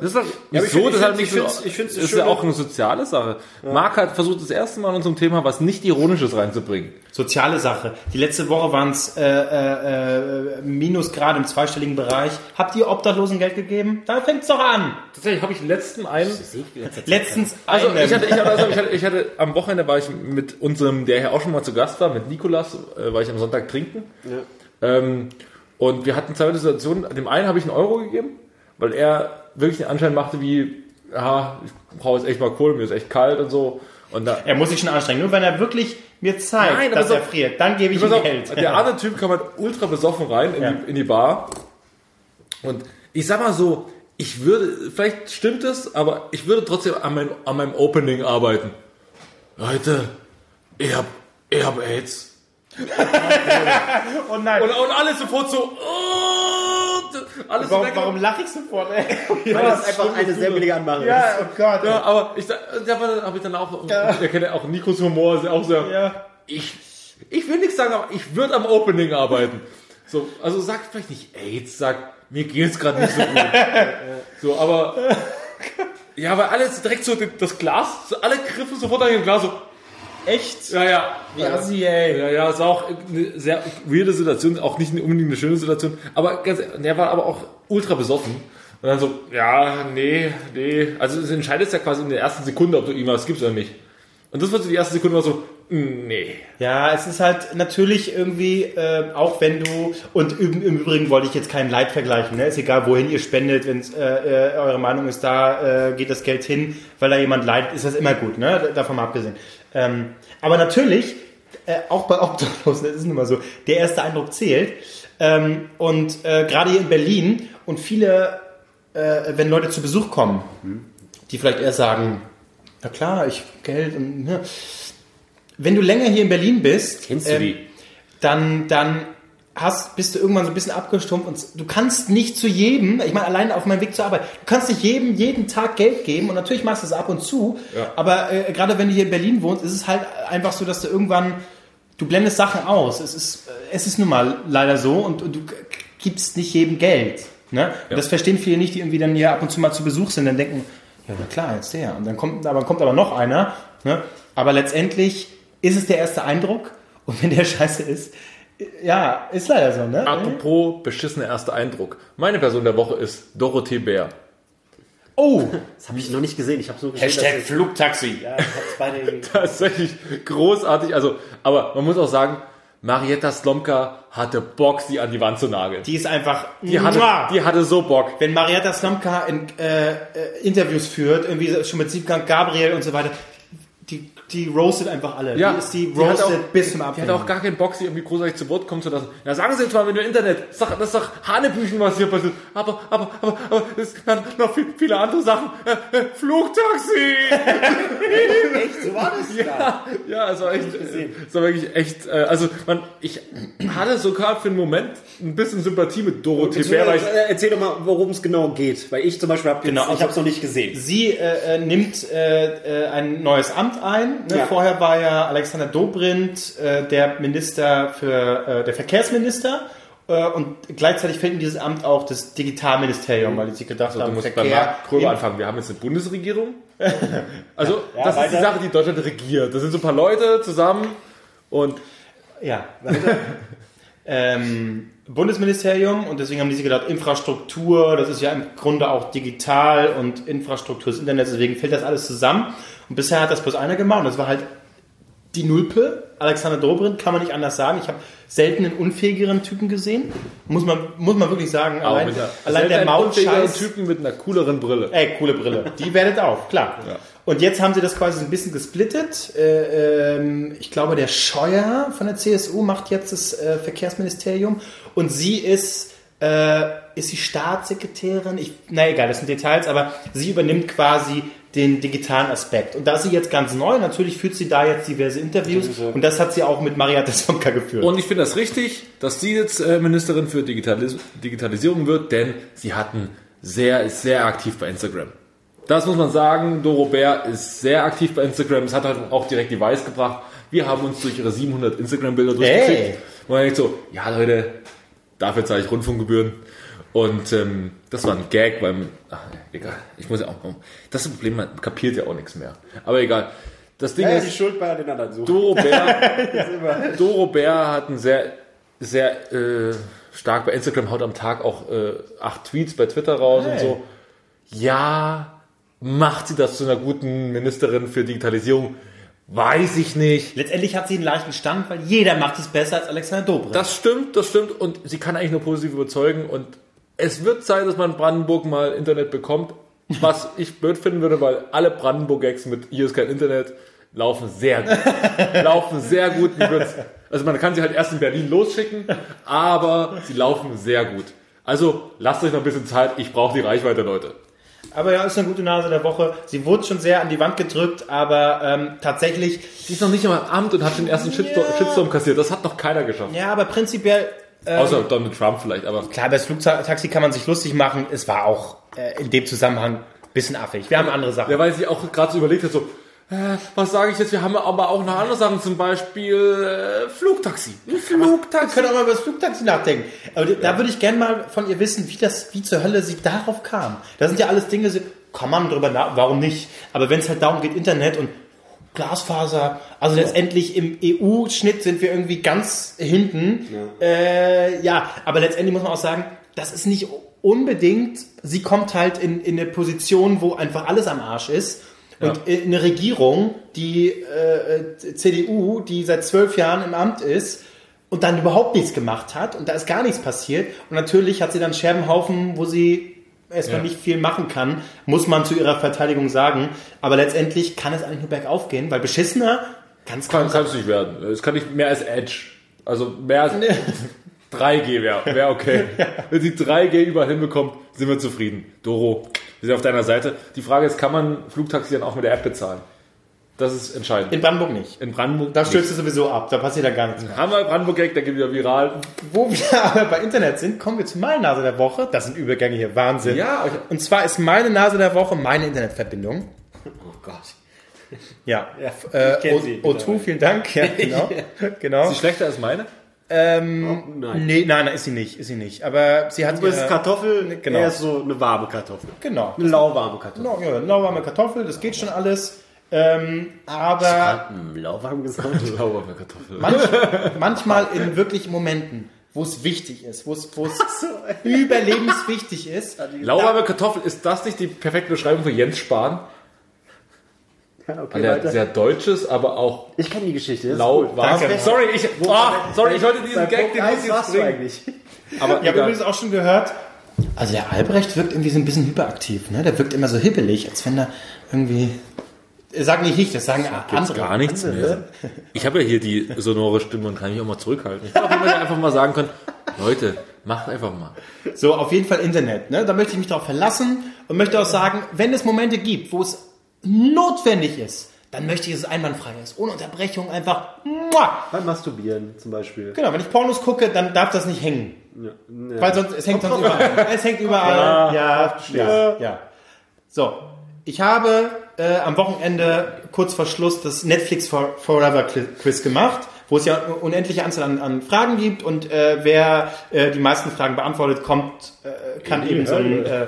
Speaker 3: Das ist
Speaker 2: ich
Speaker 3: wieso?
Speaker 2: find-
Speaker 3: das
Speaker 2: find's-
Speaker 3: nicht
Speaker 2: ich
Speaker 3: so,
Speaker 2: find's- ich find's
Speaker 3: ist ja auch eine soziale Sache. Marc hat versucht, das erste Mal in unserem Thema was nicht Ironisches reinzubringen.
Speaker 1: soziale Sache. Die letzte Woche waren es äh, äh, äh, Minusgrad im zweistelligen Bereich. Habt ihr Obdachlosen Geld gegeben? Da fängt's doch an.
Speaker 3: Tatsächlich habe ich letzten einen
Speaker 1: Letztens
Speaker 3: Also
Speaker 1: einen.
Speaker 3: ich hatte, ich, hatte, also ich, hatte, ich hatte am Wochenende war ich mit unserem, der hier auch schon mal zu Gast war, mit Nikolas, äh, war ich am Sonntag trinken. Ähm, und wir hatten zwei Situationen. Dem einen habe ich einen Euro gegeben, weil er wirklich den Anschein machte wie, ja, ich brauche jetzt echt mal Kohle, mir ist echt kalt und so. Und da,
Speaker 1: er muss sich schon anstrengen. Nur wenn er wirklich mir zeigt,
Speaker 3: Nein,
Speaker 1: dass er friert, dann gebe ich ihm
Speaker 3: auf,
Speaker 1: Geld.
Speaker 3: Der andere Typ kam halt ultra besoffen rein in,
Speaker 1: Ja.
Speaker 3: die, in die Bar. Und ich sag mal so, ich würde, vielleicht stimmt es, aber ich würde trotzdem an, mein, an meinem Opening arbeiten. Leute, ich hab, ich hab AIDS.
Speaker 1: oh nein.
Speaker 3: Und, und alle sofort so, oh, alles
Speaker 1: warum, warum lache ich sofort? Ey?
Speaker 2: Weil das einfach eine sehr billige Anmache
Speaker 1: ja, oh Gott.
Speaker 3: Ja, aber ich, da habe ich dann auch, ich erkenne auch Nikos Humor, ist ja auch sehr,
Speaker 1: Ja.
Speaker 3: ich, ich will nichts sagen, aber ich würde am Opening arbeiten. So, also sag vielleicht nicht AIDS, sag, mir geht's gerade nicht so gut. so, aber, ja, weil alles direkt so das Glas, so alle griffen sofort an dem Glas so,
Speaker 1: Echt?
Speaker 3: ja, ja.
Speaker 1: Wie assi, ey.
Speaker 3: Ja, ja, ist auch eine sehr weirde Situation, auch nicht unbedingt eine schöne Situation, aber ganz, der war aber auch ultra besoffen. Und dann so, ja, nee, nee. Also es entscheidet ja quasi in der ersten Sekunde, ob du ihm was gibst oder nicht. Und das war so die erste Sekunde war so, mm, nee.
Speaker 1: Ja, es ist halt natürlich irgendwie, äh, auch wenn du, und im, im Übrigen wollte ich jetzt keinen Leid vergleichen, ne? ist egal, wohin ihr spendet, wenn äh, äh, eure Meinung ist, da äh, geht das Geld hin, weil da jemand leidet, ist das immer gut, ne? davon mal abgesehen. Ähm, aber natürlich, äh, auch bei Obdachlosen, das ist nun mal so, der erste Eindruck zählt. Ähm, und äh, gerade hier in Berlin und viele, äh, wenn Leute zu Besuch kommen, die vielleicht erst sagen, na klar, ich Geld und ne. wenn du länger hier in Berlin bist,
Speaker 2: Kennst du
Speaker 1: ähm,
Speaker 2: die?
Speaker 1: dann dann hast bist du irgendwann so ein bisschen abgestumpft und du kannst nicht zu jedem, ich meine allein auf meinem Weg zur Arbeit, du kannst nicht jedem jeden Tag Geld geben und natürlich machst du es ab und zu,
Speaker 3: Ja.
Speaker 1: aber äh, gerade wenn du hier in Berlin wohnst, ist es halt einfach so, dass du irgendwann du blendest Sachen aus. Es ist äh, es ist nun mal leider so und, und du gibst nicht jedem Geld. Ne? Und Das verstehen viele nicht, die irgendwie dann hier ab und zu mal zu Besuch sind, dann denken, ja na klar, jetzt der. Und dann kommt aber, kommt aber noch einer. Ne? Aber letztendlich ist es der erste Eindruck. Und wenn der scheiße ist, ja, ist leider so, ne?
Speaker 3: Apropos beschissener erster Eindruck. Meine Person der Woche ist Dorothee Bär.
Speaker 1: Oh,
Speaker 2: Das habe ich noch nicht gesehen. Ich habe nur gesehen,
Speaker 1: Hashtag
Speaker 2: dass
Speaker 1: Flugtaxi.
Speaker 2: ja, ich hab's beide
Speaker 3: Tatsächlich großartig. Also, aber man muss auch sagen, Marietta Slomka hatte Bock, sie an die Wand zu nageln.
Speaker 1: Die ist einfach.
Speaker 3: Die hatte, die hatte so Bock.
Speaker 1: wenn Marietta Slomka in, äh, äh, Interviews führt, irgendwie schon mit Siebgang Gabriel und so weiter, die, die roastet einfach alle.
Speaker 3: Ja,
Speaker 1: die ist die
Speaker 3: die hat
Speaker 1: roastet
Speaker 3: auch-
Speaker 1: bis zum
Speaker 3: Die
Speaker 1: Abwinken.
Speaker 3: hat auch gar keinen Bock, sie irgendwie großartig zu Wort kommen zu lassen. Ja, sagen Sie jetzt mal, wenn du Internet, das ist doch, das ist doch Hanebüchen, was hier passiert. Aber, aber, aber, aber, es gibt noch viel, viele andere Sachen. Äh, äh, Flugtaxi!
Speaker 2: Echt, so war das?
Speaker 3: ja, ja, es war echt, es war wirklich echt, äh, also, man, ich hatte sogar für einen Moment ein bisschen Sympathie mit Dorothee Bär, weil ich,
Speaker 2: Äh, Erzähl doch mal, worum es genau geht. Weil ich zum Beispiel habe
Speaker 1: Genau,
Speaker 2: ich
Speaker 1: also-
Speaker 2: habe es noch nicht gesehen.
Speaker 1: Sie nimmt ein neues Amt ein. Ne?
Speaker 2: Ja.
Speaker 1: Vorher war ja Alexander Dobrindt äh, der Minister für äh, der Verkehrsminister äh, und gleichzeitig fällt in dieses Amt auch das Digitalministerium, weil die sich gedacht
Speaker 3: also, du
Speaker 1: haben,
Speaker 3: musst bei
Speaker 1: Verkehr.
Speaker 3: Marc Kröber anfangen. Wir haben jetzt eine Bundesregierung. Also,
Speaker 2: Ja,
Speaker 3: das ist die. Sache, die Deutschland regiert. Das sind so ein paar Leute zusammen und
Speaker 1: Ja. ähm, Bundesministerium und deswegen haben die sich gedacht, Infrastruktur, das ist ja im Grunde auch digital und Infrastruktur des Internets, deswegen fällt das alles zusammen. Und bisher hat das bloß einer gemacht und das war halt die Nulpe, Alexander Dobrindt, kann man nicht anders sagen. Ich habe selten einen unfähigeren Typen gesehen. Muss man, muss man wirklich sagen.
Speaker 3: Aber
Speaker 1: Allein,
Speaker 3: einer,
Speaker 1: allein der Mautscheiß.
Speaker 3: Typen mit einer cooleren Brille.
Speaker 1: Ey, coole Brille. Die werdet auf, klar. Und jetzt haben sie das quasi so ein bisschen gesplittet. Äh, ähm, ich glaube, der Scheuer von der CSU macht jetzt das äh, Verkehrsministerium und sie ist, äh, ist sie Staatssekretärin. Ich, na egal, das sind Details, aber sie übernimmt quasi den digitalen Aspekt. Und da ist sie jetzt ganz neu. Natürlich führt sie da jetzt diverse Interviews und das hat sie auch mit Marietta Sonka geführt.
Speaker 3: Und ich finde das richtig, dass sie jetzt äh, Ministerin für Digitalis Digitalisierung wird, denn sie hatten sehr, ist sehr aktiv bei Instagram. Das muss man sagen, Doro Bär ist sehr aktiv bei Instagram. Es hat halt auch direkt die Weiß gebracht. Wir haben uns durch ihre 700 Instagram-Bilder durchgeklickt.
Speaker 1: Hey.
Speaker 3: Und man denkt so, ja Leute, dafür zahle ich Rundfunkgebühren. Und ähm, das war ein Gag beim, ach, egal, ich muss ja auch, das ist das Problem, man kapiert ja auch nichts mehr. Aber egal. Das Ding
Speaker 2: Ja,
Speaker 3: ist,
Speaker 2: die Schuld bei den anderen suchen.
Speaker 3: Doro Bär, Doro Bär hat einen sehr, sehr äh, stark bei Instagram, haut am Tag auch äh, acht Tweets bei Twitter raus und so. Ja, macht sie das zu einer guten Ministerin für Digitalisierung? Weiß ich nicht.
Speaker 1: Letztendlich hat sie einen leichten Stand, weil jeder macht es besser als Alexander Dobrindt.
Speaker 3: Das stimmt, das stimmt und sie kann eigentlich nur positiv überzeugen und es wird Zeit, dass man Brandenburg mal Internet bekommt, was ich blöd finden würde, weil alle Brandenburg-Gags mit hier ist kein Internet laufen sehr gut. laufen sehr gut. Also man kann sie halt erst in Berlin losschicken, aber sie laufen sehr gut. Also lasst euch noch ein bisschen Zeit, ich brauche die Reichweite, Leute.
Speaker 1: Aber ja, ist eine gute Nase der Woche. Sie wurde schon sehr an die Wand gedrückt, aber ähm, tatsächlich,
Speaker 3: Sie ist noch nicht einmal im Amt und hat den ersten Shitstorm, Shitstorm kassiert. Das hat noch keiner geschafft.
Speaker 1: ja, aber prinzipiell, äh,
Speaker 3: Außer Donald Trump vielleicht, aber
Speaker 1: klar, bei das Flugtaxi kann man sich lustig machen. Es war auch äh, in dem Zusammenhang ein bisschen affig. Wir haben andere Sachen.
Speaker 3: Ja, weil sie auch gerade so überlegt hat, so, äh, was sage ich jetzt? Wir haben aber auch noch andere Sachen, zum Beispiel äh, Flugtaxi. Ein
Speaker 1: Wir
Speaker 3: Flugtaxi.
Speaker 1: können auch mal über das Flugtaxi nachdenken. Aber da würde ich gerne mal von ihr wissen, wie das, wie zur Hölle sie darauf kam. Das sind ja alles Dinge, so- kann man drüber nach, warum nicht? Aber wenn es halt darum geht, Internet und Glasfaser, also letztendlich im EU-Schnitt sind wir irgendwie ganz hinten. Ja. Äh, ja, aber letztendlich muss man auch sagen, das ist nicht unbedingt, sie kommt halt in, in eine Position, wo einfach alles am Arsch ist. Und in eine Regierung, die äh, CDU, die seit zwölf Jahren im Amt ist und dann überhaupt nichts gemacht hat und da ist gar nichts passiert. Und natürlich hat sie dann Scherbenhaufen, wo sie erstmal
Speaker 3: Ja.
Speaker 1: nicht viel machen kann, muss man zu ihrer Verteidigung sagen. Aber letztendlich kann es eigentlich nur bergauf gehen, weil beschissener ganz
Speaker 3: Kann es nicht werden. Es kann nicht mehr als Edge. Also mehr als 3G wäre wär okay. Wenn sie 3G überall hinbekommt, sind wir zufrieden. Doro, wir sind auf deiner Seite. Die Frage ist, kann man Flugtaxi dann auch mit der App bezahlen? Das ist entscheidend.
Speaker 1: In Brandenburg nicht.
Speaker 3: In Brandenburg.
Speaker 1: Da stürzt es sowieso ab, da passiert dann gar nichts mehr.
Speaker 3: Haben wir Brandenburg-Gag, der geht wieder viral.
Speaker 1: Wo wir aber bei Internet sind, kommen wir zur meinen Nase der Woche. Das sind Übergänge hier, Wahnsinn.
Speaker 3: Ja, ich-
Speaker 1: Und zwar ist meine Nase der Woche meine Internetverbindung.
Speaker 2: Oh Gott.
Speaker 1: Ja,
Speaker 2: ich
Speaker 1: äh,
Speaker 2: kenn sie
Speaker 1: O- O2, vielen Dank. Ja, genau. genau.
Speaker 3: Ist sie schlechter als meine?
Speaker 1: Ähm,
Speaker 2: nein.
Speaker 1: Nee, nein, nein, ist sie nicht, ist sie nicht. Aber sie hat
Speaker 2: Du bist
Speaker 1: ihre-
Speaker 2: Kartoffel,
Speaker 1: Genau.
Speaker 2: er ist so eine warme Kartoffel.
Speaker 1: Genau.
Speaker 2: Eine lauwarme Kartoffel.
Speaker 1: No, ja, lauwarme Kartoffel, das geht schon alles. Ähm, aber
Speaker 2: lauwarm gesagt.
Speaker 3: Lauwarme Kartoffel.
Speaker 1: manch, manchmal in wirklich Momenten, wo es wichtig ist, wo es, es überlebenswichtig ist,
Speaker 3: Lauwarme Kartoffel, ist das nicht die perfekte Beschreibung für Jens Spahn?
Speaker 2: Ja, okay,
Speaker 3: Weil er
Speaker 2: weiter.
Speaker 3: sehr deutsches, aber auch
Speaker 2: Ich kenne die Geschichte.
Speaker 1: Danke.
Speaker 3: Sorry, ich, oh, sorry, ich wollte diesen Gag, den muss ich
Speaker 2: warst
Speaker 3: jetzt
Speaker 2: du
Speaker 3: bringen.
Speaker 2: eigentlich.
Speaker 3: Aber
Speaker 1: Ich habe übrigens auch schon gehört, also der Albrecht wirkt irgendwie so ein bisschen hyperaktiv, ne? Der wirkt immer so hibbelig, als wenn er irgendwie Sag nicht ich, das sagen
Speaker 3: Gibt's
Speaker 1: andere.
Speaker 3: gar nichts mehr. Ich habe ja hier die sonore Stimme und kann mich auch mal zurückhalten. Ich glaube, wenn wir einfach mal sagen können, Leute, macht einfach mal.
Speaker 1: So, auf jeden Fall Internet. Ne? Da möchte ich mich darauf verlassen und möchte auch sagen, wenn es Momente gibt, wo es notwendig ist, dann möchte ich, dass es einwandfrei ist. Ohne Unterbrechung einfach. Muah!
Speaker 2: Beim Masturbieren zum Beispiel.
Speaker 1: Genau, wenn ich Pornos gucke, dann darf das nicht hängen.
Speaker 2: Ja, ja.
Speaker 1: Weil sonst, es hängt sonst überall. Es hängt überall. Ja, ja, ja. So, ich habe äh, am Wochenende kurz vor Schluss das Netflix for Forever Quiz gemacht, wo es ja eine unendliche Anzahl an, an Fragen gibt und äh, wer äh, die meisten Fragen beantwortet, kommt, äh, kann eben so ein äh,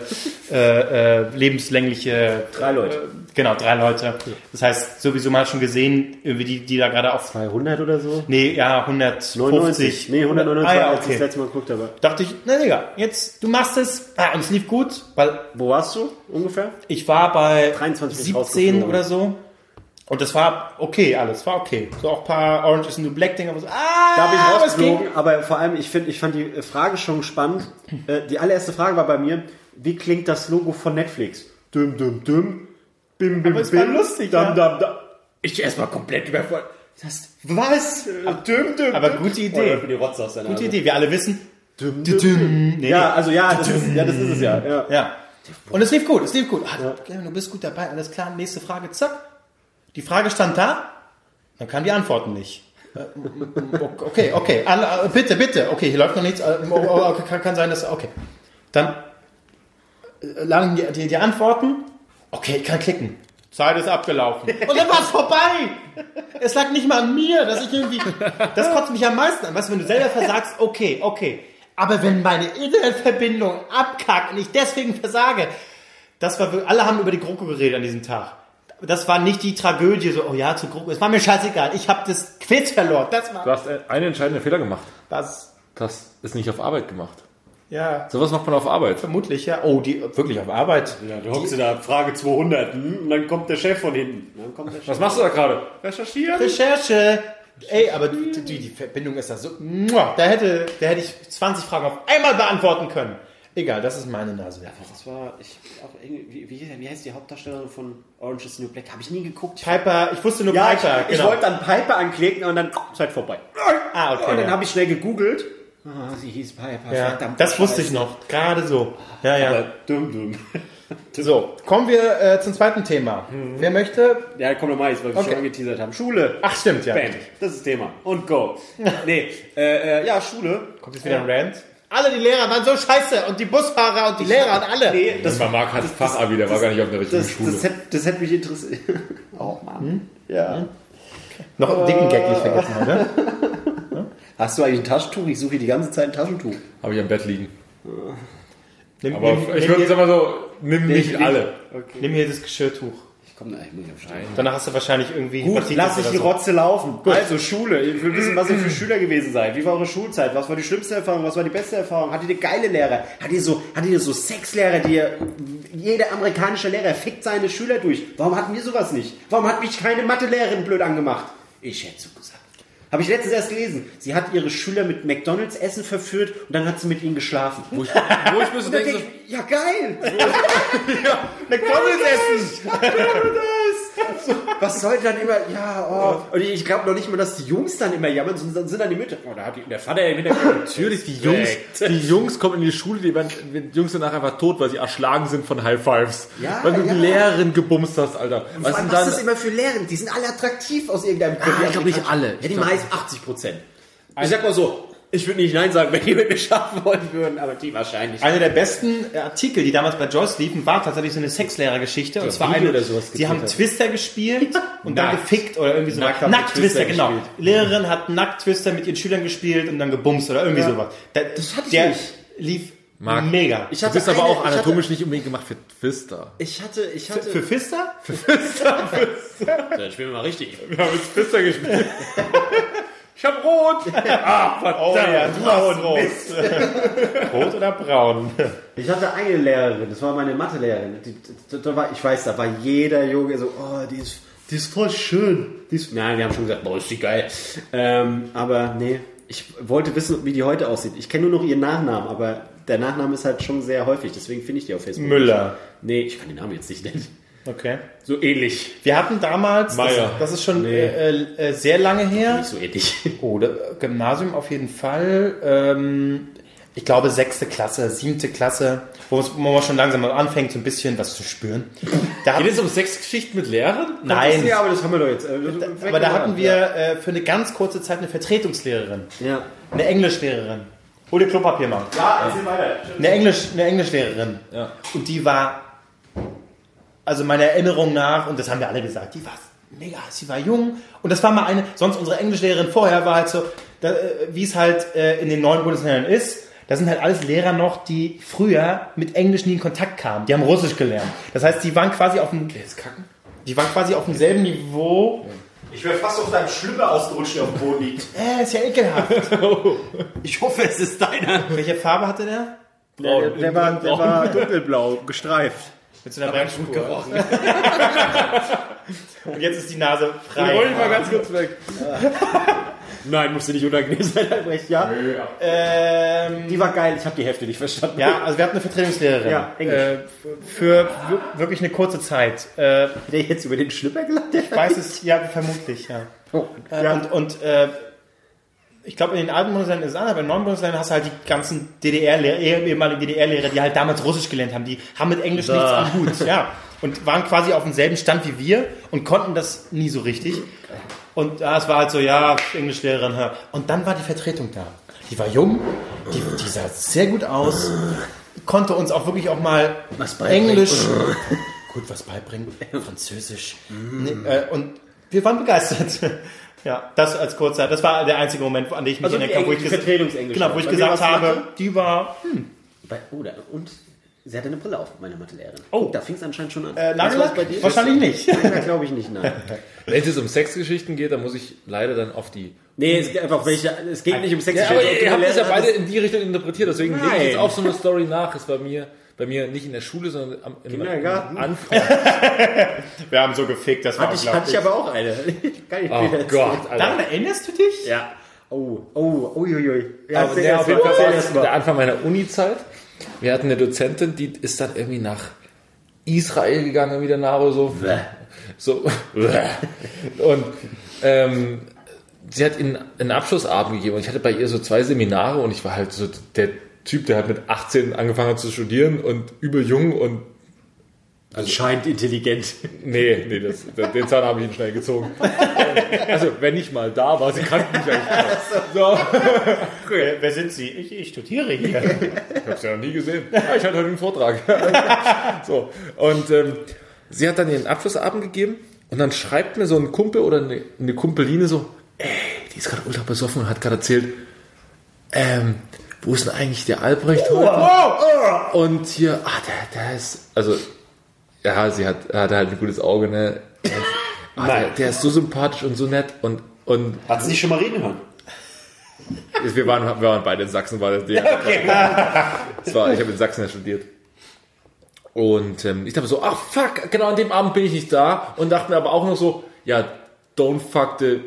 Speaker 1: äh, äh, lebenslängliche
Speaker 2: Drei Leute.
Speaker 1: Äh, genau, drei Leute. Das heißt, sowieso mal schon gesehen, irgendwie die, die da gerade auf
Speaker 2: 200 oder so?
Speaker 1: Nee, ja, 150.
Speaker 2: 99. Nee, 199
Speaker 1: Ah, ja,
Speaker 2: als ich das
Speaker 1: okay.
Speaker 2: letzte Mal geguckt habe.
Speaker 1: Dachte ich, na Digga, jetzt, du machst es. Ah, und es lief gut, weil
Speaker 2: Wo warst du ungefähr?
Speaker 1: ich war bei
Speaker 2: 23 bin ich
Speaker 1: 17
Speaker 2: rausgeflogen.
Speaker 1: oder so. Und das war okay, alles war okay. So auch ein paar Orange is the New Black Dinger. wo So, ah,
Speaker 2: Da bin ich rausgeflogen, aber vor allem, ich finde, ich fand die äh, Frage schon spannend. Äh, Die allererste Frage war bei mir, wie klingt das Logo von Netflix? Düm, düm, düm. Bim, bim,
Speaker 1: Aber es war
Speaker 2: bim.
Speaker 1: lustig,
Speaker 2: dam,
Speaker 1: ja.
Speaker 2: dam, dam. Ich erstmal komplett überfordert. Das, was? Düm, düm,
Speaker 1: Aber gute
Speaker 2: Oh,
Speaker 1: Idee.
Speaker 2: für die Rotze aus
Speaker 1: Gute
Speaker 2: Nase.
Speaker 1: Idee. Wir alle wissen.
Speaker 2: Düm,
Speaker 1: Düm, düm. Nee,
Speaker 2: Ja, also ja, das ist, ja, das ist es ja. ja.
Speaker 1: Ja. Und es lief gut, es lief gut. Ah, Kevin, du bist gut dabei, alles klar. Nächste Frage, zack. Die Frage stand da, dann kamen die Antworten nicht. Äh, Okay, okay, äh, bitte, bitte. Okay, hier läuft noch nichts. äh, oh, oh, okay, Kann, kann sein, dass. Okay. Dann lagen die, die, die Antworten. Okay, ich kann klicken. Zeit ist abgelaufen. Und dann war es vorbei. Es lag nicht mal an mir, dass ich irgendwie. Das kotzt mich am meisten an. Weißt du, wenn du selber versagst, okay, okay. Aber wenn meine Internetverbindung abkackt und ich deswegen versage, das war, alle haben über die GroKo geredet an diesem Tag. Das war nicht die Tragödie, so, oh ja, zu GroKo. Es war mir scheißegal. Ich habe das Quiz verloren. Das war
Speaker 3: Du hast einen entscheidenden Fehler gemacht.
Speaker 1: das.
Speaker 3: Du hast es nicht auf Arbeit gemacht.
Speaker 1: Ja,
Speaker 3: Sowas macht man auf Arbeit.
Speaker 1: vermutlich, ja. Oh, die wirklich auf Arbeit.
Speaker 2: Ja, du hockst da, Frage 200, hm, und dann kommt der Chef von hinten. Dann kommt der Chef.
Speaker 3: Was machst du da gerade? Recherchieren.
Speaker 1: Recherche. Ey, aber die, die, die Verbindung ist da so. Da hätte, da hätte ich 20 Fragen auf einmal beantworten können. Egal, das ist meine Nase.
Speaker 2: Das war, ich, auch irgendwie, wie, wie, heißt die Hauptdarstellerin von Orange is the New Black? Habe ich nie geguckt.
Speaker 1: Piper, ich wusste nur
Speaker 2: Ja,
Speaker 1: Piper.
Speaker 2: ich, ich wollte dann Piper anklicken und dann Zeit vorbei.
Speaker 1: Ah, okay.
Speaker 2: und dann
Speaker 1: ja.
Speaker 2: habe ich schnell gegoogelt. Ah, sie hieß Piper.
Speaker 1: ja,
Speaker 2: verdammt.
Speaker 1: das wusste ich noch. Gerade so. Ja, ja.
Speaker 2: Aber dumm, dumm.
Speaker 1: So, kommen wir äh, zum zweiten Thema. Wer möchte?
Speaker 2: Ja, komm nochmal, weil wir
Speaker 1: Okay.
Speaker 2: schon angeteasert haben. Schule.
Speaker 1: Ach, stimmt, ja.
Speaker 2: Bam. Das ist das Thema. Und go. nee, äh, äh, ja, Schule.
Speaker 1: Kommt jetzt wieder ein Rant? Alle die Lehrer waren so scheiße und die Busfahrer und die Lehrer und alle.
Speaker 2: Nee, das,
Speaker 3: Man mag halt Fachabi, der war gar nicht auf der richtigen
Speaker 2: das,
Speaker 3: Schule.
Speaker 2: das, hätte, das hätte mich interessiert. Oh Mann. Ja.
Speaker 1: Noch einen dicken Gag nicht vergessen heute.
Speaker 2: Hast du eigentlich ein Taschentuch? Ich suche hier die ganze Zeit ein Taschentuch.
Speaker 3: Habe ich am Bett liegen.
Speaker 1: Nimm,
Speaker 3: Aber
Speaker 1: nimm,
Speaker 3: ich würde sagen mal so, nimm nicht alle.
Speaker 2: Okay.
Speaker 1: nimm hier das Geschirrtuch.
Speaker 2: Ich komm, ich muss ich aufstehen.
Speaker 1: Danach hast du wahrscheinlich irgendwie
Speaker 2: Gut,
Speaker 1: Hepatitis
Speaker 2: lass ich die
Speaker 1: so.
Speaker 2: Rotze laufen. Also Schule. Ich will wissen, was ihr für Schüler gewesen seid. Wie war eure Schulzeit? Was war die schlimmste Erfahrung? Was war die beste Erfahrung? Hattet ihr geile Lehrer? Hattet ihr so, hattet ihr so Sexlehrer, die ihr, jeder amerikanische Lehrer fickt seine Schüler durch? Warum hatten wir sowas nicht? Warum hat mich keine Mathelehrerin blöd angemacht? Ich hätte so gesagt. Habe ich letztens erst gelesen. Sie hat ihre Schüler mit McDonalds Essen verführt und dann hat sie mit ihnen geschlafen.
Speaker 3: Wo ich, wo ich mir so denke,
Speaker 2: ja geil!
Speaker 1: McDonalds essen!
Speaker 2: Was soll dann immer, ja, oh. Und ich, glaube noch nicht mal, dass die Jungs dann immer jammern, sondern sind dann die Mütter. Oh, da hat die, der Vater im Hintergrund.
Speaker 3: natürlich, die Jungs, die Jungs kommen in die Schule, die, werden, die Jungs sind nachher einfach tot, weil sie erschlagen sind von High Fives.
Speaker 2: Ja,
Speaker 3: weil du
Speaker 2: ja.
Speaker 3: die Lehrerin gebumst hast, Alter.
Speaker 2: Vor
Speaker 3: Was
Speaker 2: allem, was
Speaker 3: dann,
Speaker 2: ist das immer für Lehrer? Die sind alle attraktiv aus irgendeinem Grund.
Speaker 3: Ah, ich glaub nicht alle.
Speaker 2: Ja, die meisten 80 Prozent. Ich sag mal so, ich würde nicht Nein sagen, wenn die mit mir schaffen wollen würden, aber die wahrscheinlich.
Speaker 1: Einer der besten Artikel, die damals bei Joyce liefen, war tatsächlich so eine Sexlehrergeschichte. Und zwar
Speaker 2: Video
Speaker 1: eine,
Speaker 2: oder sowas
Speaker 1: sie haben. Twister gespielt und dann
Speaker 2: Nackt.
Speaker 1: gefickt oder irgendwie so.
Speaker 2: Nackt
Speaker 1: Nackt-Twister,
Speaker 2: Twister
Speaker 1: genau.
Speaker 2: gespielt.
Speaker 1: Lehrerin hat Nackt-Twister mit ihren Schülern gespielt und dann gebumst oder irgendwie sowas. Da, das
Speaker 2: hatte ich
Speaker 1: der lief
Speaker 3: Marc,
Speaker 1: mega.
Speaker 2: Ich
Speaker 3: du
Speaker 2: hatte
Speaker 3: bist aber
Speaker 2: eine-
Speaker 3: auch
Speaker 2: ich hatte-
Speaker 3: anatomisch nicht unbedingt gemacht für Twister.
Speaker 2: Ich hatte, ich hatte.
Speaker 1: Für Fister?
Speaker 2: Ja, spielen wir mal richtig.
Speaker 3: Wir haben jetzt Twister gespielt. ich hab rot. Ah, verdammt.
Speaker 1: Oh ja, du hast rot. rot oder braun?
Speaker 2: Ich hatte eine Lehrerin, das war meine Mathelehrerin. Die, war, ich weiß, da war jeder Junge so, oh, die ist, die ist voll schön. Die ist, Nein, wir haben schon gesagt, boah, ist die geil. Ähm, aber nee, ich wollte wissen, wie die heute aussieht. Ich kenne nur noch ihren Nachnamen, aber der Nachname ist halt schon sehr häufig, deswegen finde ich die auf Facebook.
Speaker 1: Müller.
Speaker 2: Nee, ich kann den Namen jetzt nicht nennen.
Speaker 1: Okay.
Speaker 3: So ähnlich.
Speaker 1: Wir hatten damals, das, das ist schon äh, äh, sehr lange her,
Speaker 2: Nicht so ähnlich.
Speaker 1: oh, da- Gymnasium auf jeden Fall, ähm, ich glaube sechste Klasse, siebte Klasse, wo, es, wo man schon langsam mal anfängt, so ein bisschen was zu spüren. Da
Speaker 3: Geht es um Sexgeschichten mit Lehrern?
Speaker 1: nein,
Speaker 2: Ja, aber das haben wir doch jetzt. Äh,
Speaker 1: aber da hatten wir äh, für eine ganz kurze Zeit eine Vertretungslehrerin,
Speaker 2: Ja.
Speaker 1: eine Englischlehrerin. Hol dir Klopapier mal.
Speaker 2: Ja, erzähl weiter.
Speaker 1: Eine, Englisch, eine Englischlehrerin.
Speaker 3: Ja.
Speaker 1: Und die war, also meiner Erinnerung nach, und das haben wir alle gesagt, die war mega, sie war jung. Und das war mal eine, sonst unsere Englischlehrerin vorher war halt so, da, äh, wie es halt äh, in den neuen Bundesländern ist. Da sind halt alles Lehrer noch, die früher mit Englisch nie in Kontakt kamen. Die haben Russisch gelernt. Das heißt, die waren quasi auf dem, die waren quasi auf demselben Niveau.
Speaker 2: Ich wäre fast auf deinem Schlüpper ausgerutscht, der auf dem Boden liegt.
Speaker 1: Äh, ist ja ekelhaft.
Speaker 2: Ich hoffe, es ist deiner.
Speaker 1: Welche Farbe hatte der?
Speaker 2: Der, der, war, der war dunkelblau, gestreift.
Speaker 1: Mit so einer Bremsspur. Und jetzt ist die Nase frei.
Speaker 3: Hol ich mal ganz kurz weg.
Speaker 2: Nein, musste nicht unangenehm sein, Albrecht, ja.
Speaker 1: Ähm,
Speaker 2: Die war geil, ich habe die Hälfte nicht verstanden.
Speaker 1: Ja, also wir hatten eine Vertretungslehrerin.
Speaker 2: Ja, Englisch.
Speaker 1: äh, für wirklich eine kurze Zeit. Äh,
Speaker 2: Hat der jetzt über den Schlüpper gelacht? Der
Speaker 1: ich weiß es, ja, vermutlich, ja.
Speaker 2: Oh,
Speaker 1: Äh,
Speaker 2: ja.
Speaker 1: Und, und äh, ich glaube, in den alten Bundesländern ist es anders, aber in den neuen Bundesländern hast du halt die ganzen DDR-Lehrer, ehemaligen DDR-Lehrer, die halt damals Russisch gelernt haben. Die haben mit Englisch nichts am Hut, ja. Und waren quasi auf demselben Stand wie wir und konnten das nie so richtig. Und ja, es war halt so, ja, Englischlehrerin. ja. Und dann war die Vertretung da. Die war jung, die, die sah sehr gut aus, konnte uns auch wirklich auch mal. Englisch gut was beibringen, Französisch. Nee, äh, und wir waren begeistert. Ja, das als kurzer, das war der einzige Moment, an den ich mich
Speaker 2: Also
Speaker 1: erinnern kann, wo ich, genau, wo ich
Speaker 2: Bei
Speaker 1: gesagt habe, die war, hm,
Speaker 2: Bei, oh, da, und sie hatte eine Brille auf, meine Mathelehrerin.
Speaker 1: Oh.
Speaker 2: da fing es anscheinend schon an.
Speaker 1: äh, Nagellack?
Speaker 2: bei dir?
Speaker 1: Wahrscheinlich nicht.
Speaker 2: Nein, glaube ich nicht, nein.
Speaker 3: Wenn es jetzt um Sexgeschichten geht, dann muss ich leider dann auf die.
Speaker 2: Nee, es geht einfach welche, es geht nicht um Sex.
Speaker 3: Ja, aber ihr habt das ja
Speaker 2: Lehrerin
Speaker 3: beide in die Richtung interpretiert, deswegen lege ich jetzt auch so eine Story nach. Es war mir bei mir nicht in der Schule, sondern am im,
Speaker 2: Kindergarten?
Speaker 3: Anfang.
Speaker 1: Wir haben so gefickt, das war
Speaker 2: Hatte ich, hatte ich aber auch eine. Kann ich
Speaker 3: Oh
Speaker 2: erzählen.
Speaker 3: Gott, Alter.
Speaker 1: Daran erinnerst du dich?
Speaker 2: Ja. Oh, oh, uiuiui. Ja,
Speaker 3: Aber der auf jeden Fall der Anfang meiner Uni-Zeit. Wir hatten eine Dozentin, die ist dann irgendwie nach Israel gegangen, irgendwie danach oder so. So. Und ähm, sie hat ihnen einen Abschlussabend gegeben und ich hatte bei ihr so zwei Seminare und ich war halt so der Typ, der halt mit 18 angefangen hat zu studieren und überjung und
Speaker 2: Anscheinend intelligent.
Speaker 3: Nee, nee, das, den Zahn habe ich ihn schnell gezogen. Also, wenn ich mal da war, sie kannten mich eigentlich nicht. So.
Speaker 1: Wer, wer sind Sie? Ich, ich studiere hier.
Speaker 3: Ich habe sie ja noch nie gesehen. Ja, ich hatte heute einen Vortrag. So. Und ähm, sie hat dann ihren Abschlussabend gegeben und dann schreibt mir so ein Kumpel oder eine, eine Kumpeline so, ey, die ist gerade ultra besoffen und hat gerade erzählt, ähm, wo ist denn eigentlich der Albrecht heute? Und hier, ah, der, der ist, also, ja, sie hat, hatte halt ein gutes Auge, ne? Der ist, ah, der, der ist so sympathisch und so nett und, und
Speaker 2: Hat sie dich schon mal reden hören?
Speaker 3: wir waren, wir waren beide in Sachsen, war das das war, ich habe in Sachsen ja studiert. Und ähm, ich dachte so, ach fuck, genau an dem Abend bin ich nicht da und dachte mir aber auch noch so, ja, don't fuck the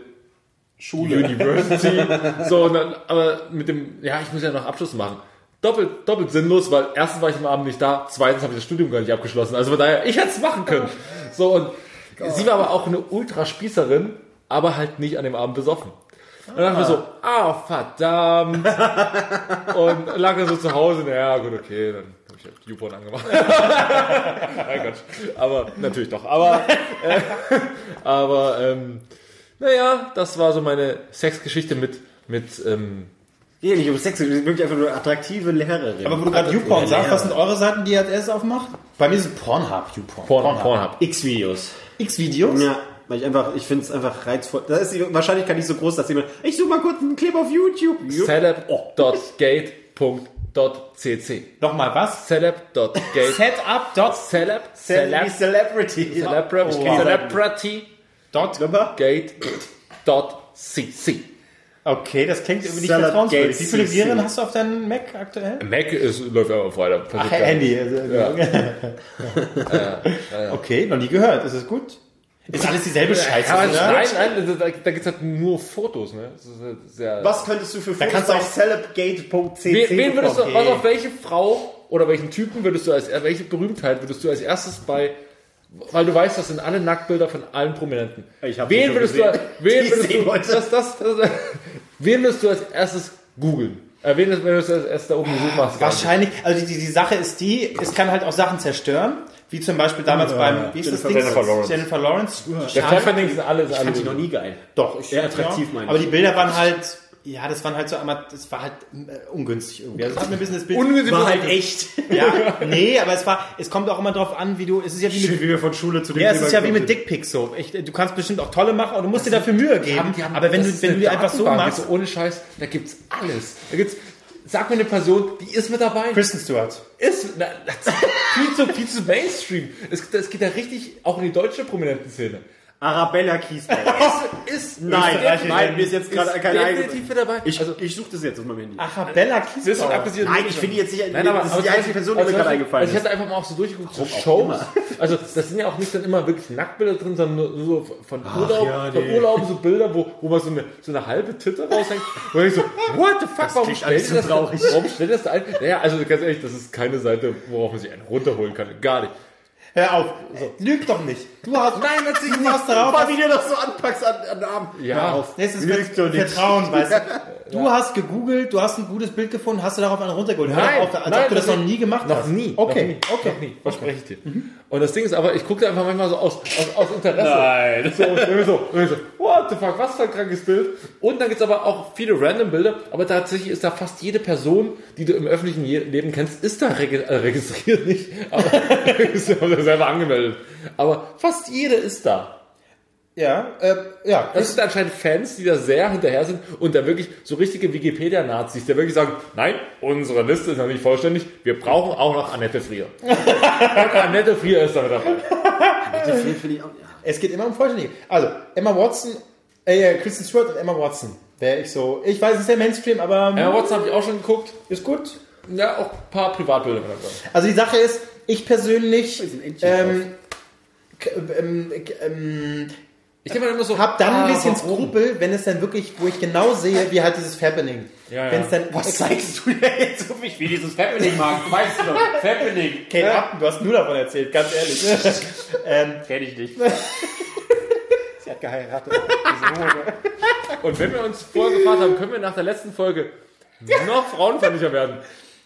Speaker 3: Schule. University. so, und dann, aber mit dem, ja, ich muss ja noch Abschluss machen. Doppelt, doppelt sinnlos, weil erstens war ich am Abend nicht da, zweitens habe ich das Studium gar nicht abgeschlossen. Also von daher, ich hätte es machen können. So, und sie war aber auch eine Ultraspießerin, aber halt nicht an dem Abend besoffen. Und dann dachte ich mir so, ah, verdammt. Und lag dann so zu Hause, naja, gut, okay, dann habe ich halt YouPorn angemacht. Nein, Gott. Aber, natürlich doch. Aber, äh, aber, ähm, naja, das war so meine Sexgeschichte mit, mit, ähm,
Speaker 2: Geht nicht um Sex, sie ist wirklich einfach nur attraktive Lehrerin.
Speaker 1: Aber wo du gerade YouPorn sagst, was sind eure Seiten, die erstes aufmacht? Bei mir ist es Pornhub, YouPorn.
Speaker 3: Porn, Pornhub.
Speaker 2: X-Videos.
Speaker 1: X-Videos?
Speaker 2: Ja, weil ich einfach, ich finde es einfach reizvoll. Da ist die Wahrscheinlichkeit nicht so groß, dass jemand, ich suche mal kurz einen Clip auf YouTube.
Speaker 3: celeb.gate.cc
Speaker 1: Nochmal was?
Speaker 3: celeb.gate
Speaker 1: Setup dot,
Speaker 3: celeb celeb
Speaker 2: Celebrity.
Speaker 3: celebrity
Speaker 1: Oh.
Speaker 3: celebrity
Speaker 1: dot.
Speaker 3: gate.cc
Speaker 1: Okay, das klingt irgendwie nicht vertrauenswürdig. Wie viele. Viren hast du auf deinem Mac aktuell?
Speaker 3: Mac ist, läuft einfach weiter.
Speaker 1: Ach, Handy. Also,
Speaker 3: Ja.
Speaker 1: Okay, noch nie gehört. Ist es gut? Ist alles dieselbe Scheiße,
Speaker 3: Ja,
Speaker 1: oder?
Speaker 3: nein, nein, da, da gibt es halt nur Fotos, ne? Halt sehr
Speaker 2: Was könntest du für Fotos
Speaker 1: kannst du auch-
Speaker 2: celebgate.cc
Speaker 3: Wen, wen würdest du,
Speaker 1: Okay.
Speaker 3: was auf welche Frau oder welchen Typen würdest du als, äh, welche Berühmtheit würdest du als erstes bei weil du weißt, das sind alle Nacktbilder von allen Prominenten.
Speaker 2: Ich hab
Speaker 3: wen würdest
Speaker 2: gesehen.
Speaker 3: du, wen
Speaker 2: Die
Speaker 3: würdest du, das, das, das, wen würdest du als erstes googeln? Äh, wen, wenn du das erst da oben gesucht machst?
Speaker 1: Wahrscheinlich, also die, die Sache ist die, es kann halt auch Sachen zerstören, wie zum Beispiel damals beim, wie ist das Ding?
Speaker 4: Jennifer Lawrence.
Speaker 1: Jennifer Lawrence.
Speaker 3: Der
Speaker 1: Schade.
Speaker 3: Pfefferding sind alle, sind
Speaker 2: Ich
Speaker 3: alle
Speaker 2: fand die noch nie geil.
Speaker 1: Doch, ich,
Speaker 2: Sehr attraktiv, meine ich.
Speaker 1: Aber die Bilder waren halt, ja, das waren halt so, aber das war halt äh, ungünstig irgendwie. Also, das hat mir ein bisschen das Bild.
Speaker 3: Ungünstig
Speaker 2: War halt echt.
Speaker 1: Ja, nee, aber es war, es kommt auch immer drauf an, wie du, es ist ja wie mit,
Speaker 2: wie wir von Schule zu dem
Speaker 1: ja, es ist ja wie mit Dickpics so. Ich, du kannst bestimmt auch tolle machen, aber du musst dir dafür Mühe geben.
Speaker 3: Die haben-
Speaker 1: aber wenn
Speaker 3: das
Speaker 1: du, wenn du die einfach so machst,
Speaker 3: jetzt ohne Scheiß, da gibt's alles. Da gibt's, sag mir eine Person, die ist mit dabei.
Speaker 1: Kristen Stewart.
Speaker 3: Ist, na, das viel zu, viel zu Mainstream. Es, es geht ja richtig auch in die deutsche Prominentenszene.
Speaker 2: Arabella Kiesbauer.
Speaker 3: Ist, ist
Speaker 2: Nein, nein, mir ist jetzt gerade
Speaker 3: ist
Speaker 2: kein
Speaker 3: definitiv mit dabei.
Speaker 2: Ich,
Speaker 3: also,
Speaker 2: ich suche das jetzt auf meinem Handy.
Speaker 1: Arabella Kiesbauer.
Speaker 2: Nein, ich finde die jetzt sicher.
Speaker 3: Nein, aber,
Speaker 2: das
Speaker 3: aber
Speaker 2: ist die
Speaker 3: zum
Speaker 2: einzige Person, die mir
Speaker 3: also
Speaker 2: gerade eingefallen
Speaker 3: Beispiel-
Speaker 2: ist.
Speaker 3: Also ich hatte einfach mal auch so durchgeguckt, so Shows. Also das sind ja auch nicht dann immer wirklich Nacktbilder drin, sondern nur so von Urlaub,
Speaker 2: ja,
Speaker 3: von. Urlaub so Bilder, wo, wo man so eine, so eine halbe Titte raushängt. Wo ich so, what the fuck, warum stellt das, warum stellt das da ein? Naja, also ganz ehrlich, das ist keine Seite, worauf man sich einen runterholen kann. Gar nicht.
Speaker 1: Hör auf, lüg doch nicht. Du hast,
Speaker 3: Nein, natürlich
Speaker 1: du hast darauf,
Speaker 2: Mal, wie du das so anpackst an, an den Arm.
Speaker 3: Ja.
Speaker 2: Hör auf.
Speaker 1: Das ist
Speaker 2: doch nicht.
Speaker 1: Vertrauen, weißt du. Du hast gegoogelt, du hast ein gutes Bild gefunden, hast du darauf einen runtergeholt. Hör
Speaker 3: Nein,
Speaker 1: auf, als
Speaker 3: nein,
Speaker 1: ob du das
Speaker 3: das
Speaker 1: noch nie gemacht
Speaker 3: Noch
Speaker 1: hast.
Speaker 3: nie.
Speaker 1: Okay,
Speaker 3: noch nie,
Speaker 1: okay.
Speaker 3: Noch nie, verspreche ich dir. Und das Ding ist aber, ich gucke da einfach manchmal so aus, aus, aus Interesse.
Speaker 4: Nein.
Speaker 3: So, so, so, what the fuck, was für ein krankes Bild. Und dann gibt's aber auch viele random Bilder, aber tatsächlich ist da fast jede Person, die du im öffentlichen Leben kennst, ist da äh, registriert nicht, aber ist ja selber angemeldet. Aber fast jede ist da.
Speaker 1: Ja, äh, ja.
Speaker 3: Das sind anscheinend Fans, die da sehr hinterher sind und da wirklich so richtige Wikipedia-Nazis, die wirklich sagen, nein, unsere Liste ist noch nicht vollständig, wir brauchen auch noch Annette Frier. Annette Frier ist da mit dabei.
Speaker 2: Das finde ich auch, ja.
Speaker 1: Es geht immer um Vollständige. Also, Emma Watson, äh, Kristen Stewart und Emma Watson. Wäre ich so, ich weiß, es ist ja Mainstream, aber
Speaker 3: Ja, Watson habe ich auch schon geguckt.
Speaker 1: ist gut.
Speaker 3: Ja, auch ein paar Privatbilder mit dabei.
Speaker 1: Also die Sache ist, ich persönlich ähm, ähm, ähm,
Speaker 3: Ich denke mal immer so,
Speaker 1: hab dann
Speaker 3: ah,
Speaker 1: ein bisschen
Speaker 3: warum?
Speaker 1: Skrupel, wenn es dann wirklich, wo ich genau sehe, wie halt dieses Happening.
Speaker 3: Ja, ja.
Speaker 1: Wenn es dann,
Speaker 2: Was zeigst du dir jetzt so mich, wie dieses Happening mag? Weißt du doch. Happening.
Speaker 1: Kate Upton, du hast nur davon erzählt, ganz ehrlich. ähm,
Speaker 2: Kenn ich nicht.
Speaker 1: sie hat geheiratet.
Speaker 3: Und wenn wir uns vorher gefragt haben, können wir nach der letzten Folge noch frauenfeindlicher werden?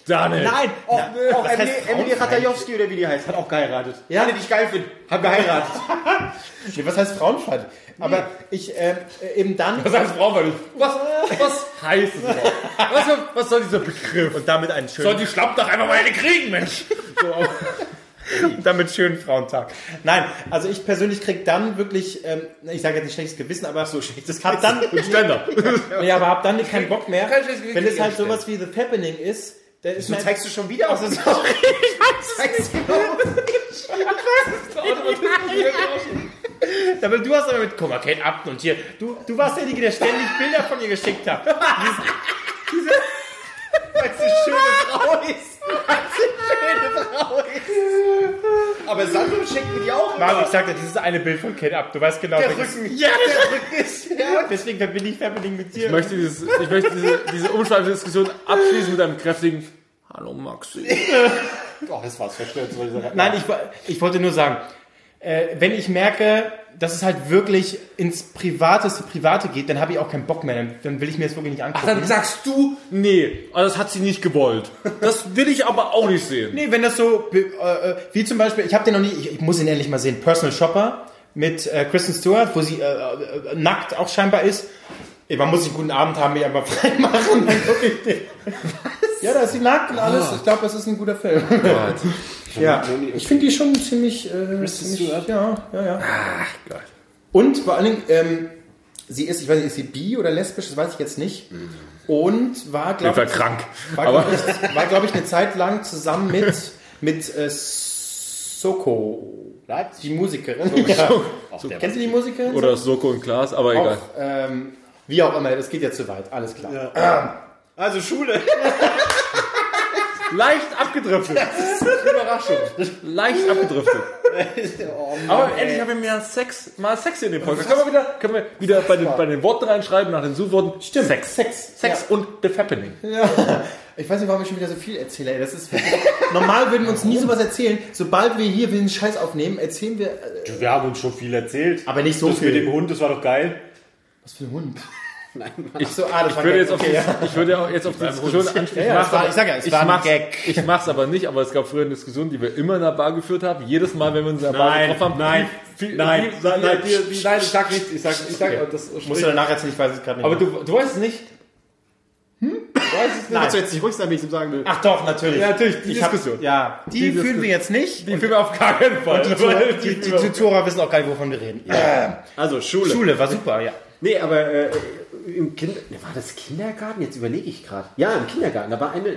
Speaker 3: Daniel.
Speaker 1: Nein!
Speaker 2: Auch,
Speaker 1: Na,
Speaker 2: auch Emily, Emily
Speaker 1: Frauenfeind?
Speaker 2: Ratajowski oder wie die heißt, hat auch geheiratet.
Speaker 1: Ja.
Speaker 2: Alle, die ich geil finde, haben geheiratet.
Speaker 1: Nee, was heißt Frauenfeind? Aber ich, ähm, äh, eben dann,
Speaker 3: Was heißt frauenfeindlich? Was, was heißt es überhaupt? Was, was soll dieser Begriff?
Speaker 1: und damit einen
Speaker 3: Soll
Speaker 1: schönen,
Speaker 3: die Schlapp doch einfach mal eine kriegen, Mensch! So, aber-
Speaker 1: damit schönen Frauentag. Nein, also ich persönlich krieg dann wirklich, ähm, ich sage jetzt nicht schlechtes Gewissen, aber so schlechtes hab dann,
Speaker 3: Ständer.
Speaker 1: ja, aber hab dann keinen Bock mehr,
Speaker 3: Kein
Speaker 1: wenn es halt sowas wie The Happening ist, dann ist
Speaker 2: So
Speaker 1: mir
Speaker 2: zeigst du schon wieder aus.
Speaker 1: das Aber du hast aber mit, guck mal, Kate Upton und hier, du, du warst derjenige, der ständig Bilder von ihr geschickt hat.
Speaker 2: Weil es eine schöne Frau ist. Schöne Frau ist. Aber Sandro schenkt mir die auch
Speaker 1: Mann,
Speaker 2: immer.
Speaker 1: ich sag dir, dieses eine Bild von Kate Upton, du weißt genau,
Speaker 2: Der
Speaker 1: welches-
Speaker 2: Rücken.
Speaker 1: Ja,
Speaker 2: Der Rücken ist. Ja.
Speaker 1: deswegen bin ich Happening mit dir.
Speaker 3: Ich möchte, dieses, ich möchte diese, diese umschweifende Diskussion abschließen mit einem kräftigen Hallo Maxi.
Speaker 2: Oh, das war's verstört. soll ich sagen.
Speaker 1: Nein, ich, ich wollte nur sagen, äh, wenn ich merke, dass es halt wirklich ins Privateste Private geht, dann habe ich auch keinen Bock mehr. Dann, will ich mir das wirklich nicht
Speaker 3: Ach,
Speaker 1: angucken.
Speaker 3: dann sagst du, nee, also das hat sie nicht gewollt. Das will ich aber auch nicht sehen.
Speaker 1: nee, wenn das so, äh, äh, wie zum Beispiel, ich habe den noch nie, ich, ich muss ihn endlich mal sehen, Personal Shopper mit äh, Kristen Stewart, wo sie äh, äh, nackt auch scheinbar ist. Ey, man muss sich einen guten Abend haben, mich einfach frei machen, dann gucke ich den. Ja, da ist sie nackt und alles. Ich glaube, das ist ein guter Film. Ja, ich finde die schon ziemlich, äh, ziemlich ja, ja, ja.
Speaker 3: Gott.
Speaker 1: Und vor allen Dingen, ähm, sie ist, ich weiß nicht, ist sie bi oder lesbisch, das weiß ich jetzt nicht. Und war,
Speaker 3: Ich war
Speaker 1: glaube
Speaker 3: krank.
Speaker 1: war,
Speaker 3: Aber
Speaker 1: glaub ich, war, glaub ich, eine Zeit lang zusammen mit, mit äh, Soko, die Musikerin. Ja. Kennst du die Musikerin?
Speaker 3: oder Soko und Klaas, aber egal.
Speaker 1: Auch, ähm, wie auch immer, das geht ja zu weit, alles klar.
Speaker 2: Also Schule.
Speaker 3: Leicht abgedriftet. Überraschung. Leicht abgedriftet.
Speaker 2: oh, Mann,
Speaker 3: Aber endlich haben wir mehr Sex, mal Sex in dem Podcast. Können wir wieder, können wir wieder bei den, bei den Worten reinschreiben, nach den Suchworten. Stimmt. Sex. Sex. Sex und The Happening.
Speaker 1: Ich weiß nicht, warum ich schon wieder so viel erzähle. Ey. Das ist normal würden wir uns nie sowas erzählen. Sobald wir hier den Scheiß aufnehmen, erzählen wir. Äh,
Speaker 2: Wir haben uns schon viel erzählt.
Speaker 1: aber nicht so
Speaker 2: das
Speaker 1: viel.
Speaker 2: mit dem Hund, das war doch geil.
Speaker 1: Was für ein Hund?
Speaker 2: Nein, Mann.
Speaker 1: Ach so, ah,
Speaker 3: Ich würde jetzt auf
Speaker 1: okay, ja.
Speaker 3: ich würde auch jetzt auf die Diskussion anschließen.
Speaker 1: Ja, ja, es war- ich sag ja, es
Speaker 3: ich
Speaker 1: war ein
Speaker 3: mach's,
Speaker 1: Gag.
Speaker 3: Ich mach's aber nicht, aber es gab früher eine Diskussion, die wir immer in der Bar geführt haben. Jedes Mal, wenn wir uns in der Bar
Speaker 2: Nein,
Speaker 3: getroffen haben.
Speaker 2: nein,
Speaker 3: wie, wie,
Speaker 2: nein,
Speaker 3: wie,
Speaker 2: nein,
Speaker 3: wie,
Speaker 2: nein,
Speaker 3: wie, wie, nein, ich sag nichts. Ich sag, ich sag, das
Speaker 1: Musst du danach erzählen, ich weiß es gerade nicht.
Speaker 3: Aber
Speaker 1: mehr.
Speaker 3: du, du weißt es nicht. Hm? Du weißt es nicht.
Speaker 1: Nein.
Speaker 2: Kannst du jetzt nicht ruhig sein, wenn ich ihm sagen will?
Speaker 1: Ach doch, natürlich.
Speaker 3: Ja, natürlich, die
Speaker 1: Ich hab-
Speaker 3: Diskussion.
Speaker 1: Ja, die,
Speaker 3: Die
Speaker 1: führen wir jetzt nicht.
Speaker 3: Die Filme auf gar keinen Fall.
Speaker 1: die,
Speaker 3: Weil
Speaker 1: die, die, die Zuhörer wissen auch gar nicht, wovon wir reden.
Speaker 2: Also, Schule.
Speaker 1: Schule war super, ja.
Speaker 2: Nee, aber äh, im Kinder... Ne, war das Kindergarten? Jetzt überlege ich gerade. Ja, im Kindergarten. Da war eine...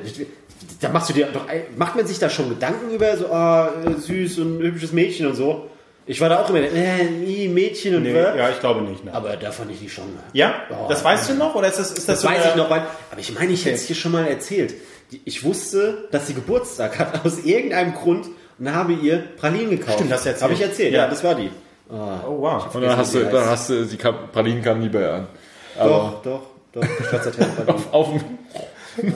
Speaker 2: Da machst du dir doch... Macht man sich da schon Gedanken über so, äh, süß und hübsches Mädchen und so? Ich war da auch immer, äh, Mädchen und
Speaker 1: Nee, ja, ich glaube nicht. Ne.
Speaker 2: Aber da fand ich die schon...
Speaker 1: Ja?
Speaker 2: Oh,
Speaker 1: das weißt du noch? Oder ist das, ist das,
Speaker 2: Das
Speaker 1: so
Speaker 2: weiß
Speaker 1: eine-
Speaker 2: ich noch, weil, aber ich meine, ich hätte es hier schon mal erzählt. Ich wusste, dass sie Geburtstag hat, aus irgendeinem Grund, und habe ihr Pralinen gekauft.
Speaker 1: Stimmt, hast du erzählt.
Speaker 2: Habe ich erzählt, ja,
Speaker 1: Ja.
Speaker 2: das war die.
Speaker 1: Oh, wow.
Speaker 3: Und dann hast du, dann hast du, die kam, Pralinen kamen nie bei ihr an. Aber
Speaker 2: Doch, doch, doch. Stracciatella-Pralinen.
Speaker 3: auf dem,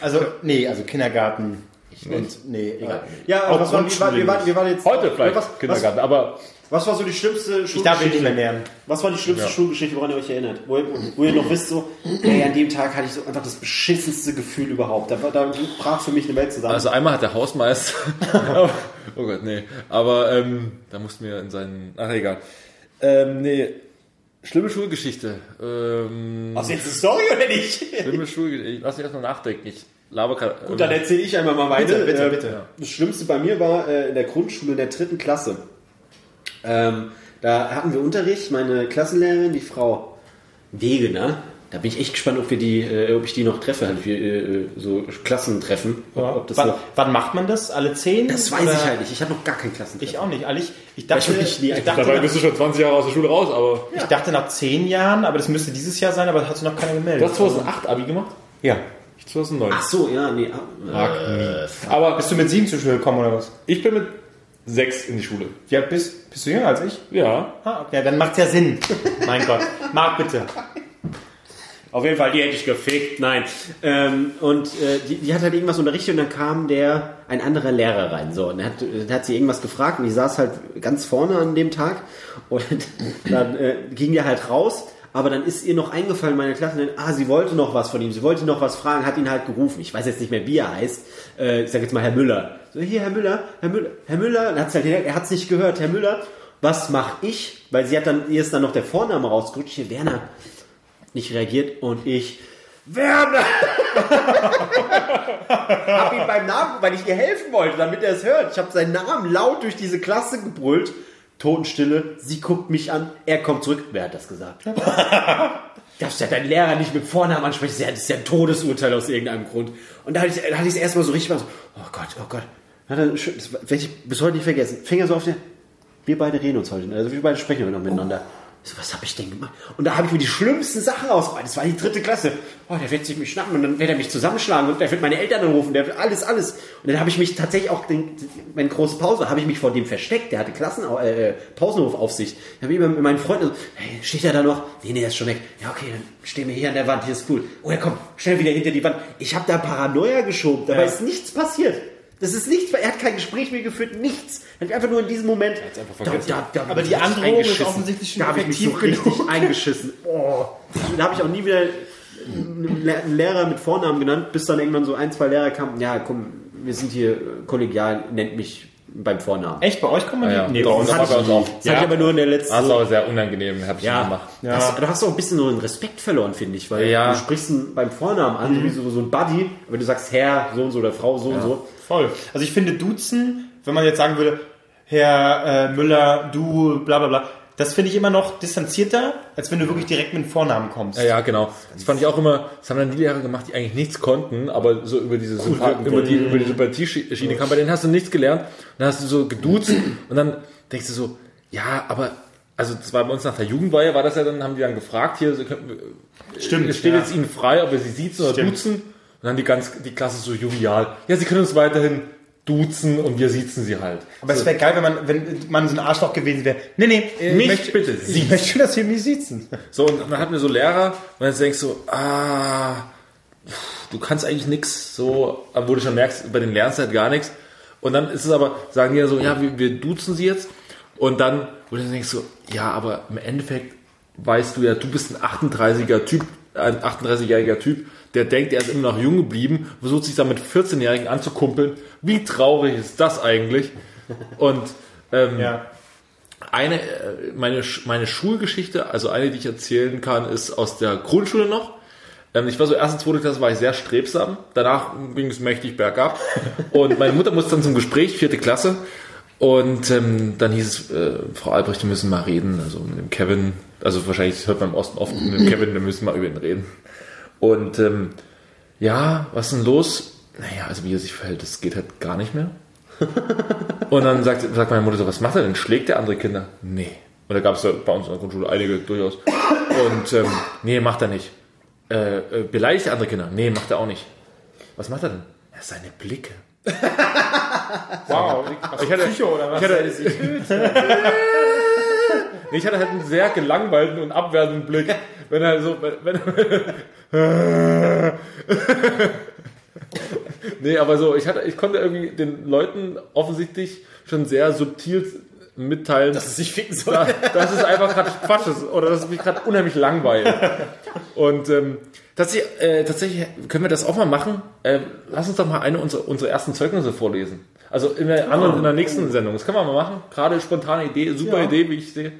Speaker 1: Also, nee, also Kindergarten. Und, nee, egal.
Speaker 2: Ja,
Speaker 1: Auch
Speaker 2: was war, wie, war, wir, waren, wir waren jetzt...
Speaker 3: heute vielleicht
Speaker 2: was,
Speaker 3: Kindergarten, aber
Speaker 2: Was, was war so die schlimmste
Speaker 1: Ich darf ihn nicht mehr
Speaker 2: Schulgeschichte?
Speaker 1: nähern.
Speaker 2: Was war die schlimmste
Speaker 3: Ja.
Speaker 2: Schulgeschichte, woran ihr euch erinnert? Wo, ihr- wo ihr noch wisst, so, ey, an dem Tag hatte ich so einfach das beschissenste Gefühl überhaupt. Da, da brach für mich eine Welt zusammen.
Speaker 3: Also einmal hat der Hausmeister. oh Gott, nee. Aber ähm, da mussten wir in seinen. Ach egal. Ähm, nee. Schlimme Schulgeschichte. Ähm,
Speaker 2: Was jetzt eine Story oder nicht?
Speaker 3: schlimme Schulgeschichte. Lass mich erstmal nachdenken. Ich laber gerade.
Speaker 2: Gut, dann erzähle ich einmal mal meine.
Speaker 1: Bitte, bitte,
Speaker 2: Ähm,
Speaker 1: bitte.
Speaker 2: Das Schlimmste bei mir war äh, in der Grundschule in der dritten Klasse. Ähm, da hatten wir Unterricht, meine Klassenlehrerin, die Frau Wegener. Da bin ich echt gespannt, ob wir die, äh, ob ich die noch treffe, halt wir, äh, so Klassentreffen. Ob, ob das
Speaker 1: wann,
Speaker 2: noch.
Speaker 1: wann macht man das? Alle zehn?
Speaker 2: Das weiß
Speaker 1: Oder-
Speaker 2: ich halt nicht. Ich habe noch gar kein Klassentreffen.
Speaker 1: Ich auch nicht. Also Ich, ich dachte,
Speaker 2: Ich wirklich nie.
Speaker 1: ich dachte,
Speaker 3: Dabei
Speaker 1: nach,
Speaker 3: bist du schon 20 Jahre aus der Schule raus, aber.
Speaker 1: ich dachte nach zehn Jahren, aber das müsste dieses Jahr sein, aber da hat sich noch keiner gemeldet.
Speaker 3: Du hast 2008 Abi gemacht?
Speaker 1: ja.
Speaker 3: Ich 2009.
Speaker 2: Ach so, ja, nee. ah,
Speaker 3: Mag nie. Aber
Speaker 1: Bist du mit sieben zur Schule gekommen oder was?
Speaker 3: ich bin mit 6 in die Schule.
Speaker 1: Alt bist, bist du jünger als ich?
Speaker 3: Ja.
Speaker 1: Ah, okay, dann macht's ja Sinn. mein Gott. Marc, bitte.
Speaker 2: Auf jeden Fall, die hätte ich gefickt, nein. Ähm, und äh, die, die hat halt irgendwas unterrichtet und dann kam der, ein anderer Lehrer rein. So, und er hat, dann hat sie irgendwas gefragt und die saß halt ganz vorne an dem Tag und dann äh, ging der halt raus. Aber dann ist ihr noch eingefallen, meine Klasse, ah, sie wollte noch was von ihm, sie wollte noch was fragen, hat ihn halt gerufen. Ich weiß jetzt nicht mehr, wie er heißt. Äh, ich sag jetzt mal Herr Müller. So, hier, Herr Müller, Herr Müller, Herr Müller. Dann hat's halt, er hat's nicht gehört, Herr Müller. Was mach ich? Weil sie hat dann, ihr ist dann noch der Vorname rausgerutscht, hier, Werner nicht reagiert und ich Werner hab ihn beim Namen, weil ich ihr helfen wollte, damit er es hört. Ich habe seinen Namen laut durch diese Klasse gebrüllt. Totenstille, sie guckt mich an, er kommt zurück. Wer hat das gesagt? Darfst ja deinen Lehrer nicht mit Vornamen ansprechen, das ist ja ein Todesurteil aus irgendeinem Grund. Und da hatte ich da hatte ich es erstmal so richtig mal so, oh Gott, oh Gott. Das werde ich bis heute nicht vergessen. Fing er so auf der, wir beide reden uns heute, also wir beide sprechen heute noch miteinander. Ich so, was habe ich denn gemacht? Und da habe ich mir die schlimmsten Sachen rausgebracht. Das war die dritte Klasse. Oh, der wird sich mich schnappen und dann wird er mich zusammenschlagen und der wird meine Eltern anrufen, der wird alles, alles. Und dann habe ich mich tatsächlich auch, den, meine große Pause, habe ich mich vor dem versteckt. Der hatte Klassen, äh, Pausenhofaufsicht. Da habe ich immer mit meinen Freunden so, hey, steht er da noch? Nee, nee, er ist schon weg. Ja, okay, dann stehen wir hier an der Wand, hier ist cool. Oh ja, komm, schnell wieder hinter die Wand. Ich habe da Paranoia geschoben, dabei
Speaker 1: Ja.
Speaker 2: ist nichts passiert. Das ist nichts, er hat kein Gespräch mehr geführt, nichts. Er hat einfach nur in diesem Moment. Da,
Speaker 3: vergessen.
Speaker 2: da, da,
Speaker 1: Aber die Androhung ist offensichtlich schon
Speaker 2: Da habe ich mich so richtig eingeschissen. Oh. Da habe ich auch nie wieder einen Le- einen Lehrer mit Vornamen genannt, bis dann irgendwann so ein, zwei Lehrer kamen. Ja, komm, wir sind hier kollegial, nennt mich beim Vornamen.
Speaker 1: Echt, bei euch kommt man
Speaker 3: Ja, ja.
Speaker 1: die? Nee, bei uns
Speaker 3: war bei uns auch.
Speaker 2: Das hatte ich aber nur in der letzten.
Speaker 3: Das ist aber sehr unangenehm, habe ich
Speaker 2: ja,
Speaker 3: gemacht.
Speaker 1: Ja.
Speaker 2: Das, du hast auch ein bisschen so einen Respekt verloren, finde ich, weil
Speaker 3: Ja.
Speaker 2: du sprichst ihn beim Vornamen an, wie so, so ein Buddy, aber du sagst Herr so und so oder Frau so und so.
Speaker 1: Voll. Also ich finde Duzen, wenn man jetzt sagen würde, Herr äh, Müller, du, bla bla bla, das finde ich immer noch distanzierter, als wenn du wirklich direkt mit dem Vornamen kommst.
Speaker 3: Ja, ja, genau. Das fand ich auch immer, das haben dann die Lehrer gemacht, die eigentlich nichts konnten, aber so über diese Sympath über die, über die Sympathieschiene kamen. Bei denen hast du nichts gelernt. Und dann hast du so geduzt und dann denkst du so, ja, aber, also das war bei uns nach der Jugendweihe, war das ja dann, haben die dann gefragt, hier, wir-
Speaker 1: Stimmt,
Speaker 3: es steht
Speaker 1: ja.
Speaker 3: jetzt ihnen frei, ob wir sie siezen oder
Speaker 1: Stimmt.
Speaker 3: duzen. Und dann die ganz, die Klasse so jovial. Ja, sie können uns weiterhin duzen und wir siezen sie halt.
Speaker 1: Aber es wäre geil, wenn man, wenn man so ein Arschloch gewesen wäre. Nee, nee, äh,
Speaker 3: Mich
Speaker 1: ich möchte,
Speaker 3: bitte,
Speaker 1: Ich
Speaker 3: Sie.
Speaker 1: möchte, dass wir mich siezen.
Speaker 3: So, und dann hatten wir so Lehrer und dann denkst du, ah, du kannst eigentlich nix so, wo du schon merkst, bei den lernst du halt gar nichts. Und dann ist es aber, sagen die ja so, ja, wir, wir duzen sie jetzt. Und dann, wo du denkst so, ja, aber im Endeffekt weißt du ja, du bist ein 38er Typ, ein 38-jähriger Typ, der denkt, er ist immer noch jung geblieben, versucht sich dann mit 14-Jährigen anzukumpeln. Wie traurig ist das eigentlich? Und ähm,
Speaker 1: Ja.
Speaker 3: eine, äh, meine, meine Schulgeschichte, also eine, die ich erzählen kann, ist aus der Grundschule noch. Ähm, Ich war so erste, zweite Klasse, war ich sehr strebsam. Danach ging es mächtig bergab. Und meine Mutter musste dann zum Gespräch, vierte Klasse. Und ähm, dann hieß es, äh, Frau Albrecht, wir müssen mal reden. Also mit dem Kevin, also wahrscheinlich hört man im Osten oft mit dem Kevin, wir müssen mal über ihn reden. Und ähm, ja, was ist denn los? Naja, also wie er sich verhält, das geht halt gar nicht mehr. Und dann sagt, sagt meine Mutter so, was macht er denn? Schlägt er andere Kinder? Nee. Und da gab es ja bei uns in der Grundschule einige durchaus. Und ähm, nee, macht er nicht. Äh, äh, beleidigt er andere Kinder? Nee, macht er auch nicht. Was macht er denn? Ja, seine Blicke.
Speaker 1: Wow.
Speaker 3: Ich hatte,
Speaker 1: Psycho oder was?
Speaker 3: Ich hatte, ich hatte halt einen sehr gelangweilten und abwertenden Blick. Wenn er so, wenn, wenn Nee, aber so, ich hatte, ich konnte irgendwie den Leuten offensichtlich schon sehr subtil mitteilen,
Speaker 2: Dass es sich ficken soll.
Speaker 3: da- dass es einfach gerade Quatsch ist oder dass es mich gerade unheimlich langweilt. Und ähm, tatsächlich, äh, tatsächlich können wir das auch mal machen. Äh, lass uns doch mal eine unserer, unserer ersten Zeugnisse vorlesen. Also in der anderen, in der nächsten Sendung. Das können wir mal machen. Gerade spontane Idee, super
Speaker 1: Ja.
Speaker 3: Idee, wie ich sehe.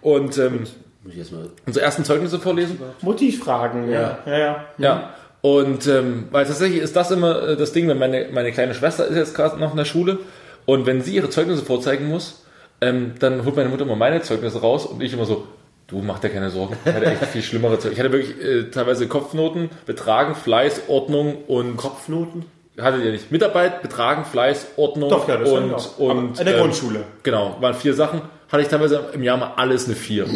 Speaker 3: Und ähm,
Speaker 2: Muss ich erstmal.
Speaker 3: unsere ersten Zeugnisse vorlesen.
Speaker 1: Mutti fragen. Ja. Ja, ja.
Speaker 3: Ja. Und ähm, weil tatsächlich ist das immer äh, das Ding, wenn meine, meine kleine Schwester ist jetzt gerade noch in der Schule und wenn sie ihre Zeugnisse vorzeigen muss, ähm, dann holt meine Mutter immer meine Zeugnisse raus und ich immer so, du mach dir keine Sorgen, ich hatte echt viel schlimmere Zeugnisse. Ich hatte wirklich äh, teilweise Kopfnoten, Betragen, Fleiß, Ordnung und
Speaker 2: Kopfnoten?
Speaker 3: hattet ihr nicht. Mitarbeit, Betragen, Fleiß, Ordnung
Speaker 1: Doch, ja, das
Speaker 3: und,
Speaker 1: und, in der
Speaker 3: ähm,
Speaker 1: Grundschule.
Speaker 3: Genau, waren vier Sachen. Hatte ich teilweise im Jahr mal alles eine vier.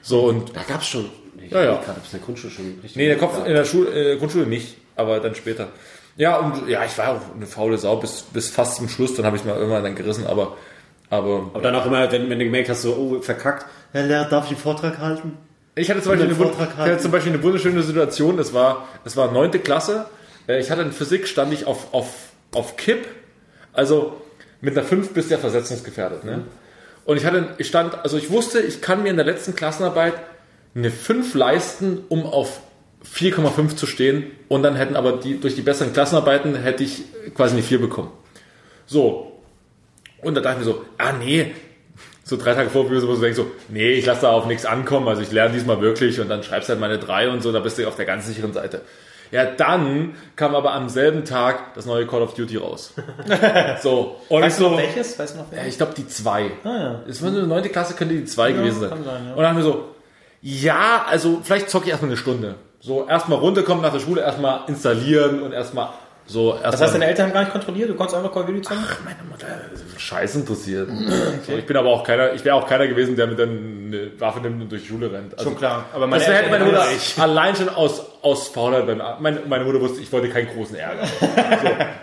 Speaker 3: So und
Speaker 2: Da gab's schon. Ich
Speaker 3: Ja, ja.
Speaker 2: ob's in der Grundschule schon richtig.
Speaker 3: Nee, der Kopf in der Schule, äh, Grundschule nicht, aber dann später. Ja, und ja, ich war auch eine faule Sau bis, bis fast zum Schluss, dann habe ich mal irgendwann dann gerissen, aber, aber
Speaker 2: Aber dann auch immer, wenn, wenn du gemerkt hast, so, oh, verkackt. Herr Lehrer, darf ich einen Vortrag halten?
Speaker 3: ich hatte zum Beispiel, eine, ich hatte zum Beispiel eine wunderschöne Situation, das war, das war neunte Klasse, Äh, ich hatte in Physik, stand ich auf, auf, auf Kipp, also mit einer 5 bist du ja versetzungsgefährdet, ne? Und ich hatte, ich stand, also ich wusste, ich kann mir in der letzten Klassenarbeit eine 5 leisten, um auf 4,5 zu stehen und dann hätten aber die, durch die besseren Klassenarbeiten hätte ich quasi eine 4 bekommen. So. Und da dachte ich mir so, ah nee, so drei Tage vor Prüfung so denke ich so, nee, ich lasse da auf nichts ankommen, also ich lerne diesmal wirklich und dann schreibst halt meine 3 und so, da bist du auf der ganz sicheren Seite. Ja, dann kam aber am selben Tag das neue Call of Duty raus. so. Und
Speaker 1: Weißt
Speaker 3: ich
Speaker 1: du
Speaker 3: so,
Speaker 1: noch welches? Weißt du noch
Speaker 3: ja,
Speaker 1: welches?
Speaker 3: ich glaube die 2.
Speaker 1: Ah, ja.
Speaker 3: Es war eine neunte Klasse, könnte die 2 gewesen sein.
Speaker 1: kann sein, ja.
Speaker 3: Und dann haben wir so, ja, also vielleicht zocke ich erstmal eine Stunde. So, erstmal runterkommen nach der Schule, erstmal installieren und erstmal so erstmal.
Speaker 1: Das heißt, deine Eltern haben gar nicht kontrolliert? Du konntest einfach Call of Duty zocken?
Speaker 3: meine Mutter scheiß interessiert. So, ich bin aber auch keiner, ich wäre auch keiner gewesen, der mit dann eine Waffe nimmt und durch die Schule rennt. Also,
Speaker 1: Schon klar. Aber meine
Speaker 3: das hätte meine
Speaker 1: Eltern-
Speaker 3: Mutter allein schon aus, aus Faulheit beim, meine, meine Mutter wusste, ich wollte keinen großen Ärger. So.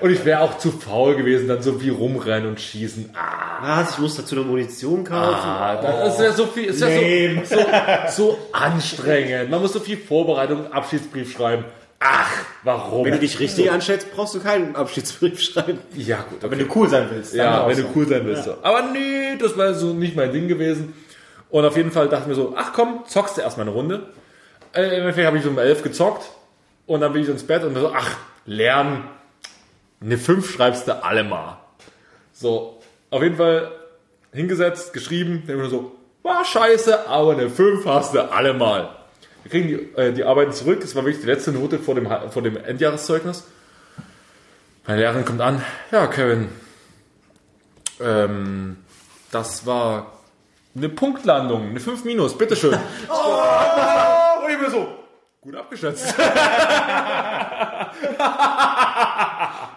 Speaker 3: Und ich wäre auch zu faul gewesen, dann so wie rumrennen und schießen. Ah,
Speaker 2: Was? Ich muss dazu noch Munition kaufen.
Speaker 3: Ah, das ist ja so viel, ist ja
Speaker 1: Lame.
Speaker 3: so, so, so anstrengend. Man muss so viel Vorbereitung, Abschiedsbrief schreiben. Ach, warum?
Speaker 2: Wenn du dich richtig anstellst, brauchst du keinen Abschiedsbrief schreiben.
Speaker 3: ja, gut, okay.
Speaker 1: Wenn du cool sein willst.
Speaker 3: Ja, wenn
Speaker 1: so.
Speaker 3: du cool sein willst. So. Aber nee, das war so nicht mein Ding gewesen. Und auf jeden Fall dachte ich mir so, ach komm, zockst du erstmal eine Runde. Äh, Im Endeffekt habe ich so um 11 gezockt. Und dann bin ich ins Bett und so, ach, lernen. Eine 5 schreibst du alle mal. So, auf jeden Fall hingesetzt, geschrieben, dann immer so, war scheiße, aber eine 5 hast du alle mal. Wir kriegen die, äh, die Arbeiten zurück. Das war wirklich die letzte Note vor dem, vor dem Endjahreszeugnis. Meine Lehrerin kommt an. Ja, Kevin, ähm, das war eine Punktlandung, eine 5 minus, bitteschön. oh, und ich bin so, gut abgeschätzt.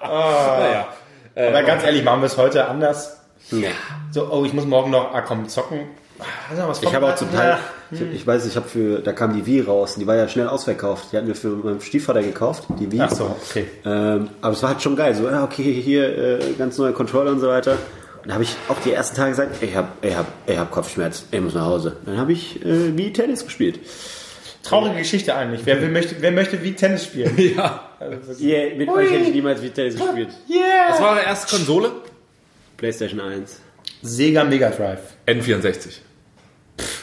Speaker 3: naja.
Speaker 1: Aber ganz ehrlich, machen wir es heute anders? So, oh, ich muss morgen noch, ah komm, zocken. Was
Speaker 2: Ich habe auch zum Teil,
Speaker 1: Ja.
Speaker 2: ich, ich weiß, ich habe für, da kam die Wii raus, die war ja schnell ausverkauft. Die hatten wir für meinen Stiefvater gekauft, die Wii.
Speaker 1: Ach so, okay.
Speaker 2: Ähm, aber es war halt schon geil. So, ja, okay, hier äh, ganz neue Controller und so weiter. Und da habe ich auch die ersten Tage gesagt, ich habe ich hab, ich hab Kopfschmerz, ich muss nach Hause. Dann habe ich äh, Wii Tennis gespielt.
Speaker 1: Traurige Geschichte eigentlich. Wer, will, möchte, wer möchte wie Tennis spielen?
Speaker 3: Ja.
Speaker 2: Yeah, mit euch hätte ich niemals Wii Tennis gespielt.
Speaker 3: Was war eure erste Konsole?
Speaker 2: PlayStation 1.
Speaker 1: Sega Mega Drive.
Speaker 3: N64.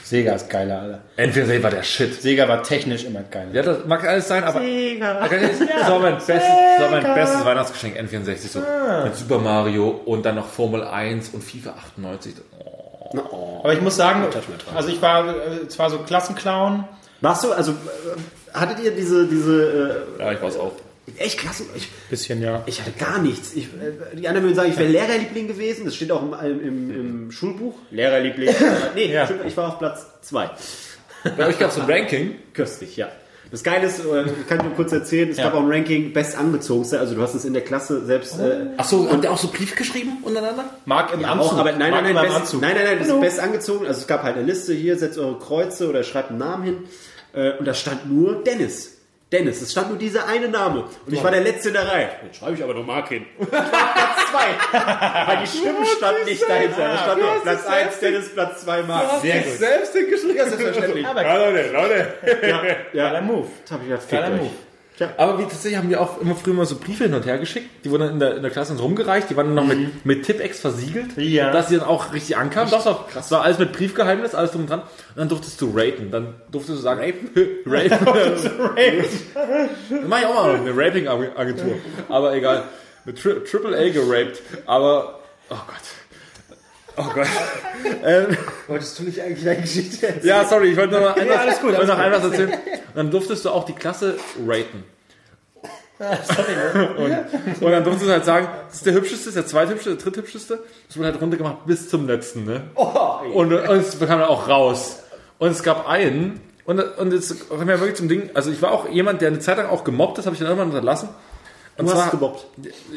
Speaker 1: Sega ist geiler, Alter.
Speaker 3: N64 war der Shit.
Speaker 1: Sega war technisch immer geil.
Speaker 3: Ja, das mag alles sein, aber das war mein, bestes, das war mein bestes Weihnachtsgeschenk N64 so mit Super Mario und dann noch Formel 1 und FIFA 98. Oh.
Speaker 1: Aber ich muss sagen, also ich war äh, zwar so Klassenclown,
Speaker 2: Warst du, also, äh, hattet ihr diese, diese,
Speaker 3: Ja, ich war's auch.
Speaker 2: äh, echt Klassen? Ich,
Speaker 1: bisschen ja.
Speaker 2: ich hatte gar nichts. Ich, äh, die anderen würden sagen, ich wäre Lehrerliebling gewesen. Das steht auch im, im, im Schulbuch. Lehrerliebling. nee,
Speaker 1: Ja.
Speaker 2: stimmt, ich war auf Platz zwei.
Speaker 3: Bei euch gab es ein Ranking.
Speaker 2: Köstlich, ja. Das Geile ist, äh, kann ich nur kurz erzählen, es
Speaker 1: Ja.
Speaker 2: gab auch ein Ranking Best angezogenste. Also du hast es in der Klasse selbst. Äh,
Speaker 3: Achso, habt ihr auch so Brief geschrieben untereinander?
Speaker 1: Marc im Anzug.
Speaker 2: auch, aber nein,
Speaker 1: Marc
Speaker 2: nein, nein, best,
Speaker 1: Anzug.
Speaker 2: nein, nein, nein, das ist best angezogen. Also es gab halt eine Liste hier, setzt eure Kreuze oder schreibt einen Namen hin. Äh, und da stand nur Dennis. Dennis, es stand nur dieser eine Name. Und ich war der Letzte in der Reihe.
Speaker 4: Jetzt schreibe ich aber noch Mark hin.
Speaker 2: Platz zwei. Weil die Stimmen standen nicht dahinter. Da stand nur Platz 1, Dennis, Platz 2, Marc.
Speaker 1: Sehr gut.
Speaker 3: Selbst hingeschrieben.
Speaker 2: Ja, selbstverständlich.
Speaker 1: Aber
Speaker 3: Ja, Leute, Leute.
Speaker 1: geiler Move.
Speaker 2: Das hab ich gedacht,
Speaker 1: Geiler
Speaker 2: fickt
Speaker 1: Move.
Speaker 3: Aber wie tatsächlich haben wir auch immer früher mal so Briefe hin und her geschickt. Die wurden dann in der, in der Klasse uns rumgereicht. Die waren dann noch mit, mit Tippex versiegelt.
Speaker 1: Ja.
Speaker 3: Dass sie dann auch richtig ankamen. Doch, doch. Das war alles mit Briefgeheimnis, alles drum und dran. Und dann durftest du raten. Dann durftest du sagen, Rapen? Rapen. Dann mach ich auch mal eine Raping-Agentur. Aber egal. Mit Tri Triple A geraped. Aber, oh Gott. Oh Gott.
Speaker 2: Wolltest du nicht eigentlich eine Geschichte erzählen?
Speaker 3: Ja, sorry, ich wollte noch mal einfach,
Speaker 1: alles gut,
Speaker 3: noch
Speaker 1: alles
Speaker 3: einfach erzählen. Und dann durftest du auch die Klasse raten. und, und dann durftest du halt sagen, das ist der hübscheste, das ist der zweithübscheste, der dritthübscheste. Das wurde halt runtergemacht bis zum letzten, ne? und, und es bekam dann auch raus. Und es gab einen, und, und jetzt kommen wir wirklich zum Ding, also ich war auch jemand, der eine Zeit lang auch gemobbt ist, habe ich dann irgendwann unterlassen. Und
Speaker 2: Du hast
Speaker 3: zwar-
Speaker 2: gemobbt.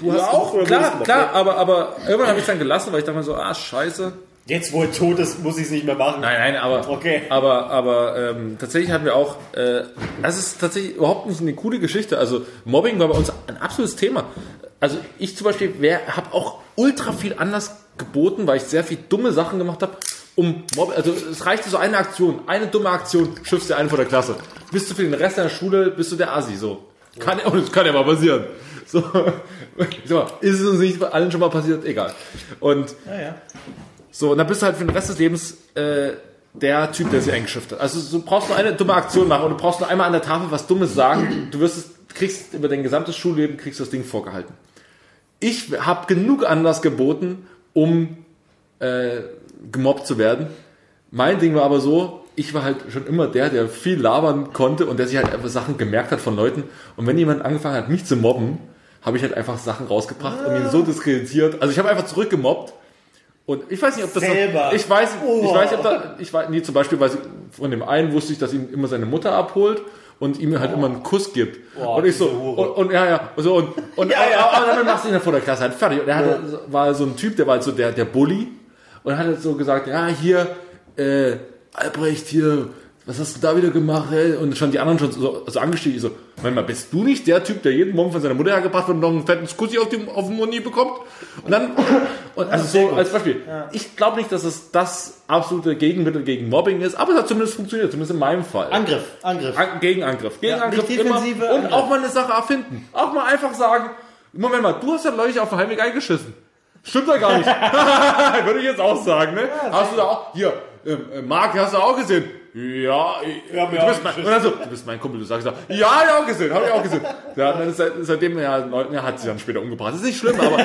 Speaker 3: Du hast auch,
Speaker 2: oder
Speaker 3: klar,
Speaker 2: gemobbt?
Speaker 3: klar, aber, aber irgendwann habe ich dann gelassen, weil ich dachte mir so, ah, scheiße.
Speaker 2: Jetzt, wo er tot ist, muss ich es nicht mehr machen.
Speaker 3: Nein, nein, aber,
Speaker 2: Okay.
Speaker 3: aber, aber ähm, tatsächlich hatten wir auch, äh, das ist tatsächlich überhaupt nicht eine coole Geschichte. Also Mobbing war bei uns ein absolutes Thema. Also ich zum Beispiel habe auch ultra viel anders geboten, weil ich sehr viel dumme Sachen gemacht habe. Um Mobbing, also es reichte so eine Aktion, eine dumme Aktion, schiffst du einen vor der Klasse. Bist du für den Rest deiner Schule, bist du der Assi, so. Kann, und das kann ja mal passieren. So, mal, ist es uns nicht allen schon mal passiert? Egal. Und
Speaker 1: Ja, ja.
Speaker 3: so, und dann bist du halt für den Rest des Lebens äh, der Typ, der sich eingeschifft hat. Also du brauchst nur eine dumme Aktion machen und du brauchst nur einmal an der Tafel was Dummes sagen. Du wirst es, kriegst über dein gesamtes Schulleben kriegst das Ding vorgehalten. Ich habe genug Anlass geboten, um äh, gemobbt zu werden. Mein Ding war aber so, ich war halt schon immer der, der viel labern konnte und der sich halt einfach Sachen gemerkt hat von Leuten. Und wenn jemand angefangen hat, mich zu mobben, habe ich halt einfach Sachen rausgebracht und ihn so diskreditiert. Also ich habe einfach zurückgemobbt. Und ich weiß nicht, ob das
Speaker 1: Selber.
Speaker 3: So, ich weiß, ich weiß, nicht, ob da, ich weiß, nee, zum Beispiel ich, von dem einen wusste ich, dass ihm immer seine Mutter abholt und ihm halt immer einen Kuss gibt. und ich so, und, und ja, ja, so, und, und aber, aber dann machst du ihn dann vor der Klasse halt fertig. Und er hatte, war so ein Typ, der war halt so der, der Bully und hat halt so gesagt, ja, hier, äh, Albrecht, hier, was hast du da wieder gemacht? Ey? Und schon die anderen schon so, so angestiegen. Ich so, Moment mal, bist du nicht der Typ, der jeden Morgen von seiner Mutter hergebracht wird und noch einen fetten Kussi auf, dem auf dem Mund bekommt? Und dann, und also so als Beispiel. Ich glaube nicht, dass es das absolute Gegenmittel gegen Mobbing ist, aber es hat zumindest funktioniert, zumindest in meinem Fall.
Speaker 1: Angriff, Angriff.
Speaker 3: An
Speaker 1: Ja,
Speaker 3: Gegenangriff. Gegenangriff
Speaker 1: nicht
Speaker 3: immer. Und
Speaker 1: Angriff.
Speaker 3: auch mal eine Sache erfinden. Auch mal einfach sagen, Moment mal, du hast ja neulich auf dem Heimweg eingeschissen. Stimmt ja gar nicht. Würde ich jetzt auch sagen, ne? hast du da auch, hier, äh, Marc, hast du auch gesehen? Ja, ich,
Speaker 4: mir
Speaker 3: du, bist mein, und dann so, du bist mein Kumpel, du sagst, ja, ja, hab ich auch gesehen, hab ich auch gesehen. Ja, dann ist, seit- seitdem, ja, er hat sie dann später umgebracht. Das ist nicht schlimm, aber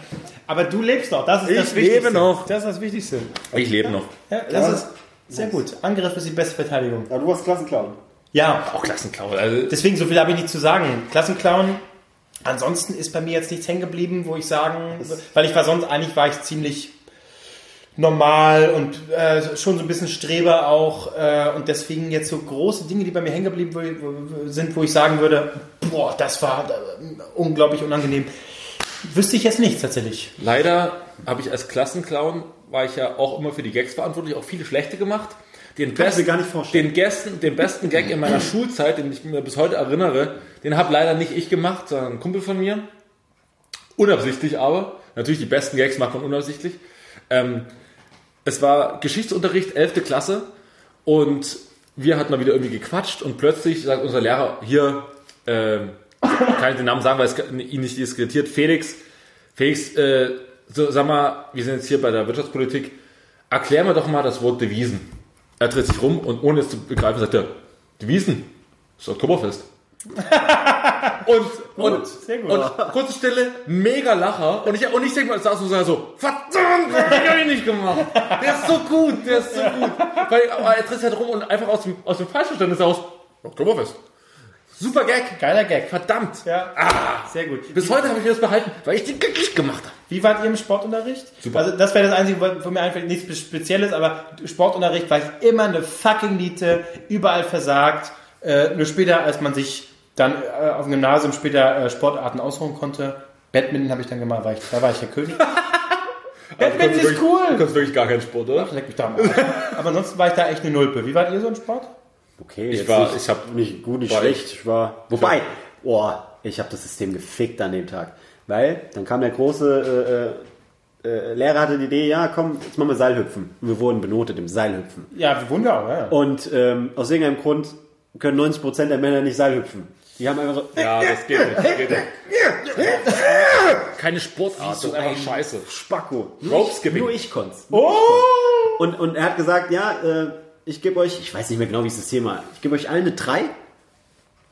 Speaker 1: Aber du lebst noch, das ist
Speaker 3: Ich
Speaker 1: das Wichtigste.
Speaker 3: lebe noch.
Speaker 1: Das ist das Wichtigste.
Speaker 3: ich lebe noch.
Speaker 1: Ja, das ist sehr gut. Angriff ist die beste Verteidigung.
Speaker 2: Ja, du warst Klassenclown.
Speaker 1: Ja,
Speaker 3: Auch Klassenklau. Also,
Speaker 1: deswegen so viel habe ich nicht zu sagen. Klassenclown. Ansonsten ist bei mir jetzt nichts hängen geblieben, wo ich sagen, weil ich war sonst eigentlich war ich ziemlich normal und äh, schon so ein bisschen Streber auch äh, und deswegen jetzt so große Dinge, die bei mir hängen geblieben sind, wo ich sagen würde, boah, das war äh, unglaublich unangenehm. Wüsste ich jetzt nicht tatsächlich.
Speaker 3: Leider habe ich als Klassenclown, war ich ja auch immer für die Gags verantwortlich, auch viele schlechte gemacht. Den
Speaker 2: Kann ich mir gar nicht vorstellen.
Speaker 3: Den, Gästen, den besten Gag in meiner Schulzeit, den ich mir bis heute erinnere, den habe leider nicht ich gemacht, sondern ein Kumpel von mir. Unabsichtlich aber. Natürlich, die besten Gags macht man unabsichtlich. Ähm, es war Geschichtsunterricht, 11. Klasse und wir hatten mal wieder irgendwie gequatscht und plötzlich sagt unser Lehrer, hier, äh, kann ich den Namen sagen, weil es ihn nicht diskreditiert, Felix, Felix, äh, so, sag mal, wir sind jetzt hier bei der Wirtschaftspolitik, erklär mir doch mal das Wort Devisen. Er dreht sich rum und ohne es zu begreifen sagt er, Devisen, ist Oktoberfest. und, und,
Speaker 1: sehr gut.
Speaker 3: und kurze Stille, mega Lacher. Und ich, und ich denke mal, saß so, so, verdammt, das hab ich nicht gemacht. Der ist so gut, der ist so gut. Weil aber er dreht sich halt rum und einfach aus dem, aus dem Falschverständnis heraus, Oktoberfest. Super Gag.
Speaker 1: Geiler Gag.
Speaker 3: Verdammt.
Speaker 1: Ja, sehr gut.
Speaker 3: Bis heute habe ich mir das behalten, weil ich den Gag nicht gemacht habe.
Speaker 1: Wie wart ihr im Sportunterricht?
Speaker 3: Super.
Speaker 1: Also das wäre das Einzige, wo mir einfällt, nichts Spezielles, aber Sportunterricht war ich immer eine fucking Niete, überall versagt. Äh, nur später, als man sich dann äh, auf dem Gymnasium später äh, Sportarten ausruhen konnte, Badminton habe ich dann gemacht, war ich, da war ich der König. Badminton ist
Speaker 3: Du
Speaker 1: cool!
Speaker 3: kannst wirklich gar keinen Sport, oder?
Speaker 1: Ach, leck mich da mal. Aber ansonsten war ich da echt eine Nulpe. Wie wart ihr so im Sport?
Speaker 2: Okay,
Speaker 3: Ich war-
Speaker 2: nicht,
Speaker 3: ich hab-
Speaker 2: nicht gut, nicht schlecht. Ich war, wobei, oh, ich habe das System gefickt an dem Tag. Weil dann kam der große äh, äh, Lehrer hatte die Idee, ja komm, jetzt machen wir Seilhüpfen. Und wir wurden benotet im Seilhüpfen.
Speaker 1: Ja, wir wohnen ja auch, ja.
Speaker 2: Und ähm, aus irgendeinem Grund können 90% der Männer nicht Seilhüpfen. Die haben einfach so,
Speaker 3: Ja, das geht nicht. Das geht nicht. Keine Sportart, das ist einfach scheiße.
Speaker 2: Spacko.
Speaker 3: Rope Skipping.
Speaker 2: Nur ich konnte Und, und er hat gesagt, ja, äh, ich gebe euch, ich weiß nicht mehr genau, wie es das Thema Ich gebe euch allen eine 3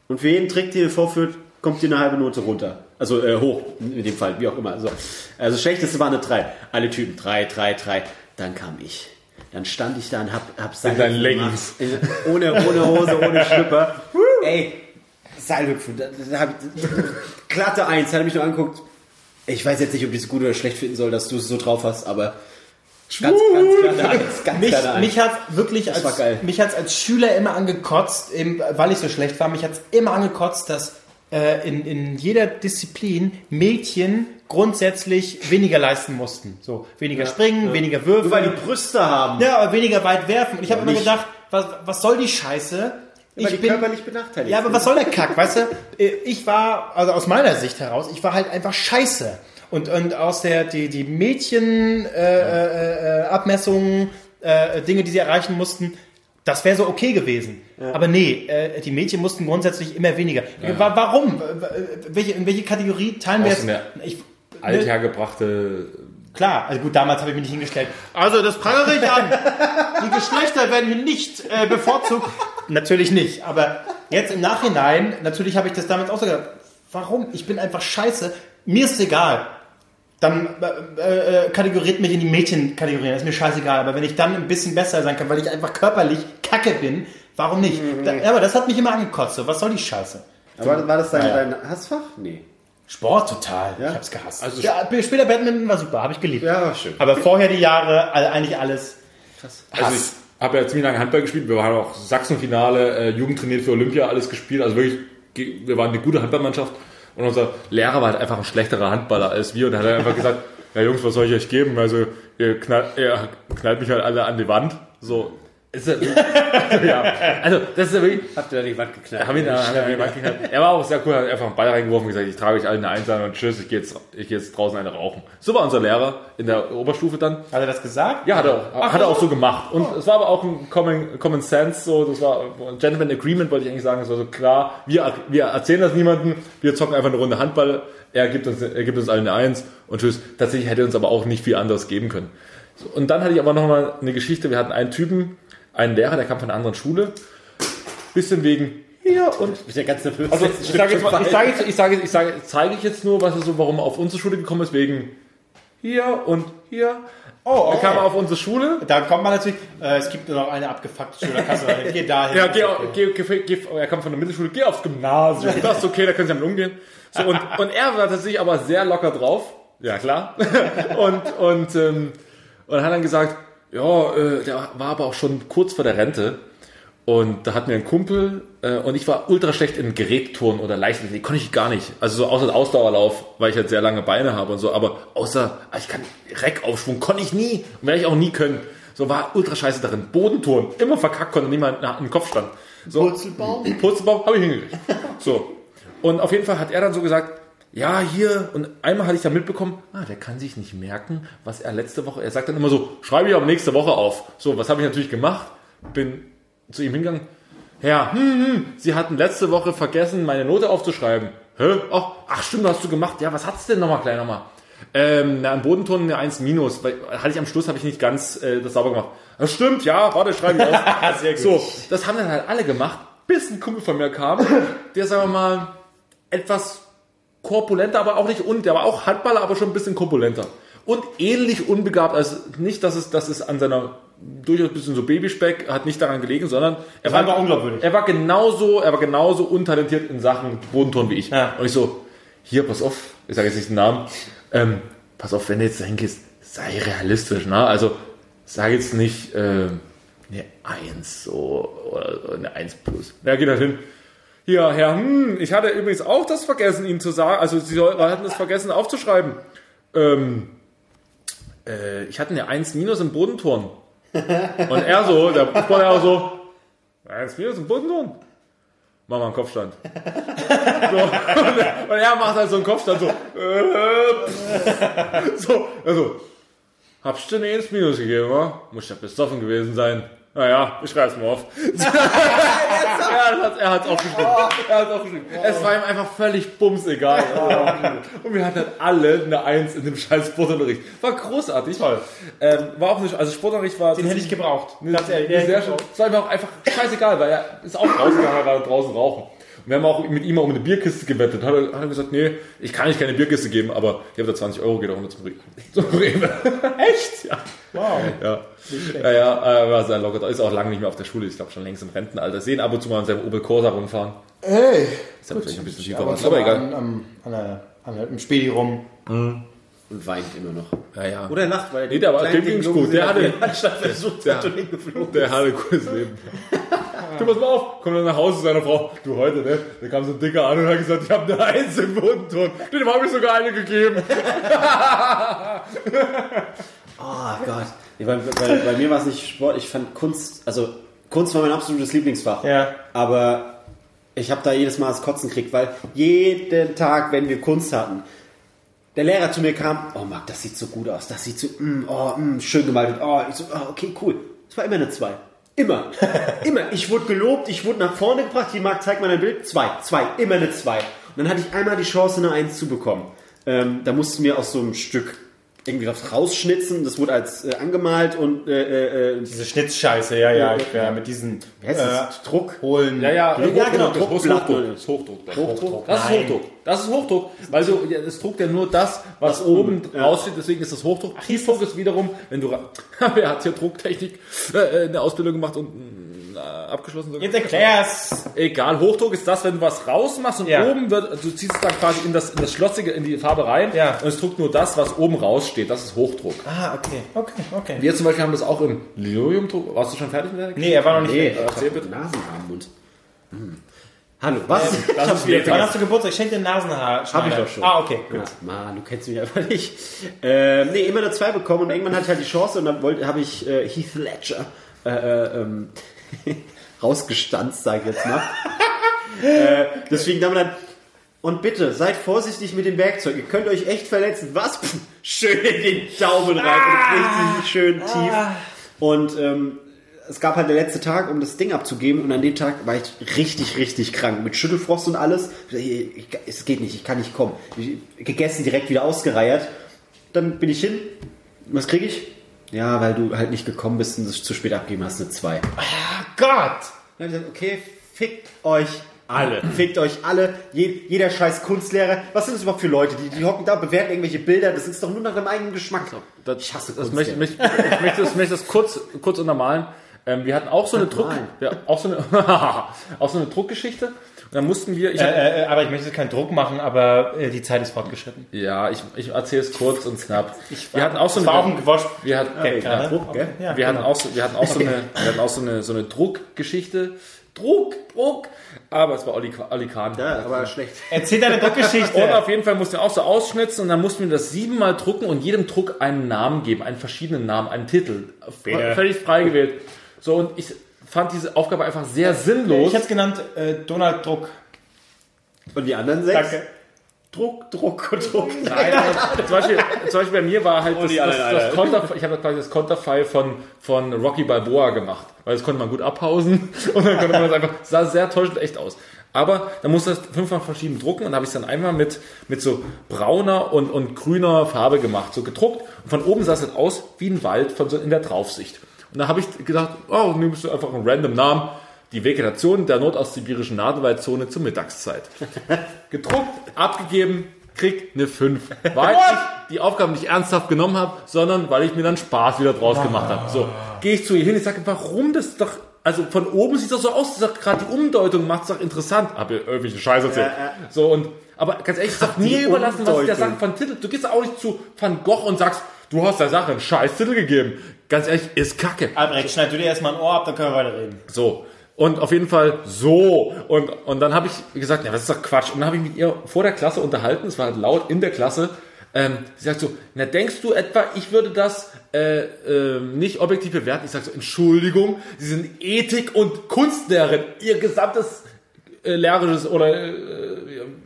Speaker 2: und für jeden Trick, den ihr vorführt, kommt ihr eine halbe Note runter. Also äh, hoch, in dem Fall, wie auch immer. Also, also schlechteste war eine 3. Alle Typen 3, 3, 3. Dann kam ich. Dann stand ich da und hab, hab Seilhüpfen
Speaker 3: deinen Leggings.
Speaker 2: Ohne, ohne Hose, ohne Schlüpper. Ey, Seilhüpfen. Da, da hab ich, glatte 1, hat er mich nur angeguckt. Ich weiß jetzt nicht, ob ich es gut oder schlecht finden soll, dass du es so drauf hast, aber ganz, ganz kleine Eins, ganz
Speaker 1: Mich,
Speaker 2: kleine Eins.
Speaker 1: mich hat wirklich als,
Speaker 2: war geil.
Speaker 1: mich hat's als Schüler immer angekotzt, eben, weil ich so schlecht war, mich hat's immer angekotzt, dass äh, in, in jeder Disziplin Mädchen grundsätzlich weniger leisten mussten. So, weniger springen, weniger würfeln.
Speaker 2: Nur weil die Brüste haben.
Speaker 1: ja, aber weniger weit werfen. Und ich habe immer gedacht, was, was soll die Scheiße?
Speaker 2: Weil die körperlich benachteiligt
Speaker 1: Ja, aber was soll der Kack, weißt du? Äh, Ich war, also aus meiner Sicht heraus, ich war halt einfach scheiße. Und, und aus der, die, die Mädchen, äh, äh, äh, Abmessungen, äh, Dinge, die sie erreichen mussten, das wäre so okay gewesen. Aber nee, äh, die Mädchen mussten grundsätzlich immer weniger. Wa- Warum? Welche, in welche Kategorie teilen wir jetzt? Ich,
Speaker 3: Althergebrachte.
Speaker 1: Klar, also gut, damals habe ich mich nicht hingestellt. Also das prangere ich an. Die Geschlechter werden hier nicht äh, bevorzugt. Natürlich nicht, aber jetzt im Nachhinein, natürlich habe ich das damals auch so gedacht. Warum? Ich bin einfach scheiße. Mir ist egal. Dann äh, äh, kategoriert mich in die Mädchenkategorie, das ist mir scheißegal. Aber wenn ich dann ein bisschen besser sein kann, weil ich einfach körperlich kacke bin, warum nicht? Da, aber das hat mich immer angekotzt. So, was soll die Scheiße?
Speaker 2: Aber war das dein,
Speaker 1: Ja,
Speaker 2: dein Hassfach? Nee.
Speaker 1: Sport total.
Speaker 2: Ja?
Speaker 1: Ich hab's gehasst.
Speaker 3: Also-
Speaker 1: ja, später Badminton war super, habe ich geliebt.
Speaker 2: Ja, war schön.
Speaker 1: Aber vorher die Jahre, eigentlich alles.
Speaker 3: Also ich habe ja ziemlich lange Handball gespielt. Wir waren auch Sachsenfinale, äh, Jugend für Olympia, alles gespielt. Also wirklich, wir waren eine gute Handballmannschaft. Und unser Lehrer war halt einfach ein schlechterer Handballer als wir. Und er hat einfach gesagt, ja Jungs, was soll ich euch geben? Also ihr knallt, ihr knallt mich halt alle an die Wand. So. Ist ja, ja, also das ist ja wirklich,
Speaker 2: Habt ihr da die Wand geknallt?
Speaker 3: haben ihn da, haben die Wand geknallt. Er war auch sehr cool, hat einfach einen Ball reingeworfen und gesagt, ich trage euch alle eine Eins an und tschüss, ich gehe jetzt, ich gehe jetzt draußen eine rauchen. So war unser Lehrer in der Oberstufe dann.
Speaker 1: Hat er das gesagt?
Speaker 3: Ja, hat er auch, hat er auch so gemacht. Und es war aber auch ein Common, Common Sense, so, das war ein Gentleman Agreement, wollte ich eigentlich sagen. Es war so klar, wir, wir erzählen das niemandem, wir zocken einfach eine Runde Handball, er gibt uns, er gibt uns allen eine Eins und tschüss. Tatsächlich hätte er uns aber auch nicht viel anderes geben können. So, und dann hatte ich aber nochmal eine Geschichte, wir hatten einen Typen, einen Lehrer, der kam von einer anderen Schule, bisschen wegen hier und
Speaker 2: Ich bin ja ganz nervös.
Speaker 3: also ich sage jetzt mal, ich sage jetzt, ich sage, ich sage, zeige ich jetzt nur, was er so, warum er auf unsere Schule gekommen ist, wegen hier und hier.
Speaker 1: Oh,
Speaker 3: Er kam auf unsere Schule.
Speaker 1: Da kommt man natürlich, äh, es gibt nur noch eine abgefuckte Schule, da kannst du rein. Geh dahin.
Speaker 3: Ja, geh, geh, geh, geh, er kam von der Mittelschule, geh aufs Gymnasium. Das ist okay, da können Sie damit umgehen. So, und, und er war tatsächlich aber sehr locker drauf. Ja, klar. Und, und, ähm, und hat dann gesagt, ja, äh, der war aber auch schon kurz vor der Rente. Und da hatten wir einen Kumpel äh, und ich war ultra schlecht in Gerätturnen oder Leichtathletik, konnte ich gar nicht. Also so außer Ausdauerlauf, weil ich halt sehr lange Beine habe und so, aber außer, ah, ich kann Reckaufschwung, konnte ich nie und werde ich auch nie können. So war ultra scheiße darin. Bodenturnen, immer verkackt, konnte niemand in den Kopf stand. So,
Speaker 1: Purzelbaum?
Speaker 3: Purzelbaum habe ich hingekriegt. So. Und auf jeden Fall hat er dann so gesagt, ja, hier, und einmal hatte ich dann mitbekommen, ah, der kann sich nicht merken, was er letzte Woche, er sagt dann immer so, schreibe ich aber nächste Woche auf. So, was habe ich natürlich gemacht? Bin zu ihm hingegangen, Herr, hm, hm, Sie hatten letzte Woche vergessen, meine Note aufzuschreiben. Hä? Ach, ach stimmt, hast du gemacht. Ja, was hat's denn nochmal, kleiner Mal? Ähm, na, im Bodenton eine 1 minus, weil hatte ich am Schluss habe ich nicht ganz äh, das sauber gemacht. Das stimmt, ja, warte, schreibe ich auf.
Speaker 1: Sehr gut.
Speaker 3: So, das haben dann halt alle gemacht, bis ein Kumpel von mir kam, der, sagen wir mal, etwas korpulenter, aber auch nicht und, der war auch Handballer, aber schon ein bisschen korpulenter. Und ähnlich unbegabt, also nicht, dass es, dass es an seiner durchaus ein bisschen so Babyspeck hat nicht daran gelegen, sondern er
Speaker 1: war einfach unglaubwürdig.
Speaker 3: Er war genauso, er war genauso untalentiert in Sachen Bodenton wie ich.
Speaker 1: Ja.
Speaker 3: Und ich so, hier, pass auf, ich sage jetzt nicht den Namen, ähm, pass auf, wenn du jetzt dahin gehst, sei realistisch, ne? Also sag jetzt nicht äh, eine 1 so, oder eine 1 plus. Ja, geht halt hin. Hier, Herr, hm, ich hatte übrigens auch das vergessen, Ihnen zu sagen, also Sie hatten es vergessen aufzuschreiben. Ähm, äh, ich hatte eine 1 minus im Bodenturnen. Und er so, der Sportlehrer so, 1 minus im Bodenturnen? Mach mal einen Kopfstand. So, und, er- macht halt so einen Kopfstand so, äh, so, also, hab's dir eine 1 minus gegeben, wa? Muss ja besoffen gewesen sein. Naja, ich schreib's mal auf. er hat er hat's aufgeschrieben. Er hat's aufgeschrieben. Es war ihm einfach völlig bumsegal. Und wir hatten halt alle eine Eins in dem scheiß Sportunterricht. War großartig. Toll. Ähm, war auch nicht, also Sportunterricht war.
Speaker 1: Den hätte ich gebraucht. Ganz ehrlich,
Speaker 3: sehr
Speaker 1: hätte ich
Speaker 3: schön.
Speaker 1: gebraucht.
Speaker 3: Es war ihm auch einfach scheißegal, weil er ist auch rausgegangen, er war draußen rauchen. Und wir haben auch mit ihm um eine Bierkiste gewettet. Hat er, hat er gesagt, nee, ich kann euch keine Bierkiste geben, aber ich habe da 20 Euro, geht auch runter zum Rewe. Zum Rewe. Echt? Ja.
Speaker 1: Wow.
Speaker 3: Ja. Ja, ja, äh, war sehr locker. Ist auch lange nicht mehr auf der Schule. Ich glaube schon längst im Rentenalter. Sehen ab und zu mal an seinem Opel Corsa rumfahren.
Speaker 1: Hey.
Speaker 3: Ist ja vielleicht ein bisschen schiefer,
Speaker 1: Aber,
Speaker 3: aber, egal.
Speaker 1: An, am- an, der, an der, im Spedi rum.
Speaker 2: Und weint immer noch.
Speaker 3: Ja, ja.
Speaker 2: Oder lacht, weil
Speaker 3: Nee, der war- dem ging's gut. Der hatte- der-
Speaker 2: der.
Speaker 3: Der hatte ein cooles Leben. Du pass mal auf, kommt dann nach Hause zu seiner Frau. Du heute, ne? Da kam so ein Dicker an und hat gesagt, ich habe eine Eins im Bodenton. Dem habe ich sogar eine gegeben.
Speaker 2: Oh Gott. Nee, bei, bei, bei mir war es nicht Sport, ich fand Kunst, also Kunst war mein absolutes Lieblingsfach.
Speaker 1: Ja.
Speaker 2: Aber ich habe da jedes Mal das Kotzen gekriegt, weil jeden Tag, wenn wir Kunst hatten, der Lehrer zu mir kam, oh Marc, das sieht so gut aus, das sieht so, mm, oh, mm, schön gemalt. Oh, ich so, oh, okay, cool. Es war immer eine 2. Immer. immer. Ich wurde gelobt, ich wurde nach vorne gebracht. Hier, Marc, zeig mal dein Bild. Zwei. Zwei. Immer eine 2. Und dann hatte ich einmal die Chance, eine 1 zu bekommen. Ähm, da mussten wir aus so einem Stück irgendwie was rausschnitzen. Das wurde als äh, angemalt und äh, äh,
Speaker 1: Diese Schnitzscheiße, ja, ja. Ich, ja mit diesen
Speaker 2: das? Druck.
Speaker 1: hohlen.
Speaker 3: Ja, ja,
Speaker 2: Ja, genau, Druckblatt.
Speaker 3: Hochdruck. Hochdruck.
Speaker 2: Hochdruck?
Speaker 3: Das ist
Speaker 1: Nein.
Speaker 3: Hochdruck. Das ist Hochdruck. Weil so, ja, es druckt ja nur das, was,
Speaker 2: Was
Speaker 3: oben
Speaker 2: ja.
Speaker 3: raussteht, deswegen ist das Hochdruck. Tiefdruck ist wiederum, wenn du, wer hat hier Drucktechnik, äh, eine Ausbildung gemacht und äh, abgeschlossen sogar?
Speaker 1: Jetzt erklär's.
Speaker 3: Egal, Hochdruck ist das, wenn du was rausmachst und
Speaker 1: Ja.
Speaker 3: oben wird, du ziehst es dann quasi in das, in das Schlossige, in die Farbe rein
Speaker 1: Ja.
Speaker 3: und es druckt nur das, was oben raussteht. Das ist Hochdruck.
Speaker 1: Ah, okay. Okay, okay.
Speaker 3: Wir zum Beispiel haben das auch im Liliumdruck. Warst du schon fertig mit der
Speaker 1: Nee, er war noch nicht.
Speaker 2: Nee,
Speaker 1: fertig.
Speaker 3: Bitte.
Speaker 2: Nasenarmbund. Hm. Hallo, was?
Speaker 3: Das ist
Speaker 1: Wann
Speaker 3: wieder
Speaker 1: hast du Geburtstag? Ich schenke dir Nasenhaar.
Speaker 2: Hab ich doch schon.
Speaker 1: Ah, okay. Gut.
Speaker 2: Ja, Mann, du kennst mich einfach nicht. Ähm, nee, immer eine 2 bekommen und irgendwann hatte ich halt die Chance und dann wollte- habe ich äh, Heath Ledger äh, äh, ähm, rausgestanzt, sag ich jetzt mal. äh, deswegen dann dann und bitte, seid vorsichtig mit dem Werkzeug. Ihr könnt euch echt verletzen. Was? Pff, schön in den Daumen rein. Und richtig schön tief. Und ähm, es gab halt der letzte Tag, um das Ding abzugeben. Und an dem Tag war ich richtig, richtig krank. Mit Schüttelfrost und alles. Ich, es geht nicht, ich kann nicht kommen. Ich, gegessen, direkt wieder ausgereiert. Dann bin ich hin. Was kriege ich? Ja, weil du halt nicht gekommen bist und es zu spät abgeben hast, eine 2.
Speaker 1: Ah, Gott.
Speaker 2: Dann hab ich gesagt, okay, fickt euch alle. Fickt euch alle. Je, jeder scheiß Kunstlehrer. Was sind das überhaupt für Leute? Die, die hocken da, bewerten irgendwelche Bilder. Das ist doch nur nach deinem eigenen Geschmack.
Speaker 3: Das,
Speaker 2: ich hasse
Speaker 3: das möchte, möchte, ich möchte das, möchte das kurz, kurz untermalen. Ähm, wir hatten auch so eine Druck, ja, auch so eine, auch so eine Druckgeschichte. Und dann mussten wir, ich hab,
Speaker 1: Äh, äh, aber ich möchte keinen Druck machen, aber äh, die Zeit ist fortgeschritten.
Speaker 3: ja, ich, ich erzähle es kurz und knapp. Wir hatten auch so
Speaker 1: Das war auch ein
Speaker 3: eine, wir hatten,
Speaker 1: Gag
Speaker 3: ja,
Speaker 1: gerade.
Speaker 2: Druck, gell?
Speaker 1: Ja,
Speaker 3: wir hatten auch so, wir hatten auch so eine, wir hatten auch so eine, so eine Druckgeschichte. Druck, Druck. Aber es war Oli, Oli Kahn.
Speaker 2: Ja, aber schlecht.
Speaker 1: Erzähl deine
Speaker 3: Und
Speaker 1: Druckgeschichte.
Speaker 3: auf jeden Fall mussten wir auch so ausschnitzen und dann mussten wir das siebenmal drucken und jedem Druck einen Namen geben, einen verschiedenen Namen, einen Titel.
Speaker 1: Bitte.
Speaker 3: Völlig frei gewählt. So, und ich fand diese Aufgabe einfach sehr sinnlos.
Speaker 1: ich hätte es genannt äh, Donald Druck.
Speaker 2: Und die anderen sechs?
Speaker 1: Danke.
Speaker 2: Druck, Druck und Druck.
Speaker 3: Nein, also, zum, Beispiel, zum Beispiel bei mir war halt das,
Speaker 2: die
Speaker 3: das, das
Speaker 2: Alter.
Speaker 3: Konter, ich habe quasi das Konterfei von, von Rocky Balboa gemacht, weil das konnte man gut abhausen und dann konnte man das einfach, sah sehr täuschend echt aus. Aber dann musste das fünfmal verschieden drucken und dann habe ich es dann einmal mit, mit so brauner und, und grüner Farbe gemacht, so gedruckt und von oben sah es halt aus wie ein Wald von so in der Draufsicht. Und da habe ich gedacht, oh, nimmst du einfach einen random Namen, die Vegetation der nordostsibirischen Nadelwaldzone zur Mittagszeit gedruckt, abgegeben, krieg eine 5. Weil ich die Aufgaben nicht ernsthaft genommen habe, sondern weil ich mir dann Spaß wieder draus gemacht habe. So, gehe ich zu ihr hin, ich sage, warum das doch, also von oben sieht das so aus, doch gerade die Umdeutung macht es doch interessant. Hab ihr irgendwelche Scheiße erzählt. So, und, aber ganz ehrlich, mir
Speaker 2: Die
Speaker 3: überlassen, was ich der
Speaker 2: Umdeutung.
Speaker 3: Sache von Titel. Du gehst auch nicht zu Van Gogh und sagst, du hast der Sache einen scheiß Titel gegeben. Ganz ehrlich, ist kacke.
Speaker 1: Albrecht, schneid du dir erstmal ein Ohr ab, dann können wir weiterreden.
Speaker 3: So. Und auf jeden Fall so. Und, und dann habe ich gesagt, ja, das ist doch Quatsch. Und dann habe ich mit ihr vor der Klasse unterhalten, es war halt laut in der Klasse. Ähm, sie sagt so, na denkst du etwa, ich würde das äh, äh, nicht objektiv bewerten? Ich sage so, Entschuldigung, Sie sind Ethik- und Kunstlehrerin. Ihr gesamtes äh, lehrerisches oder äh,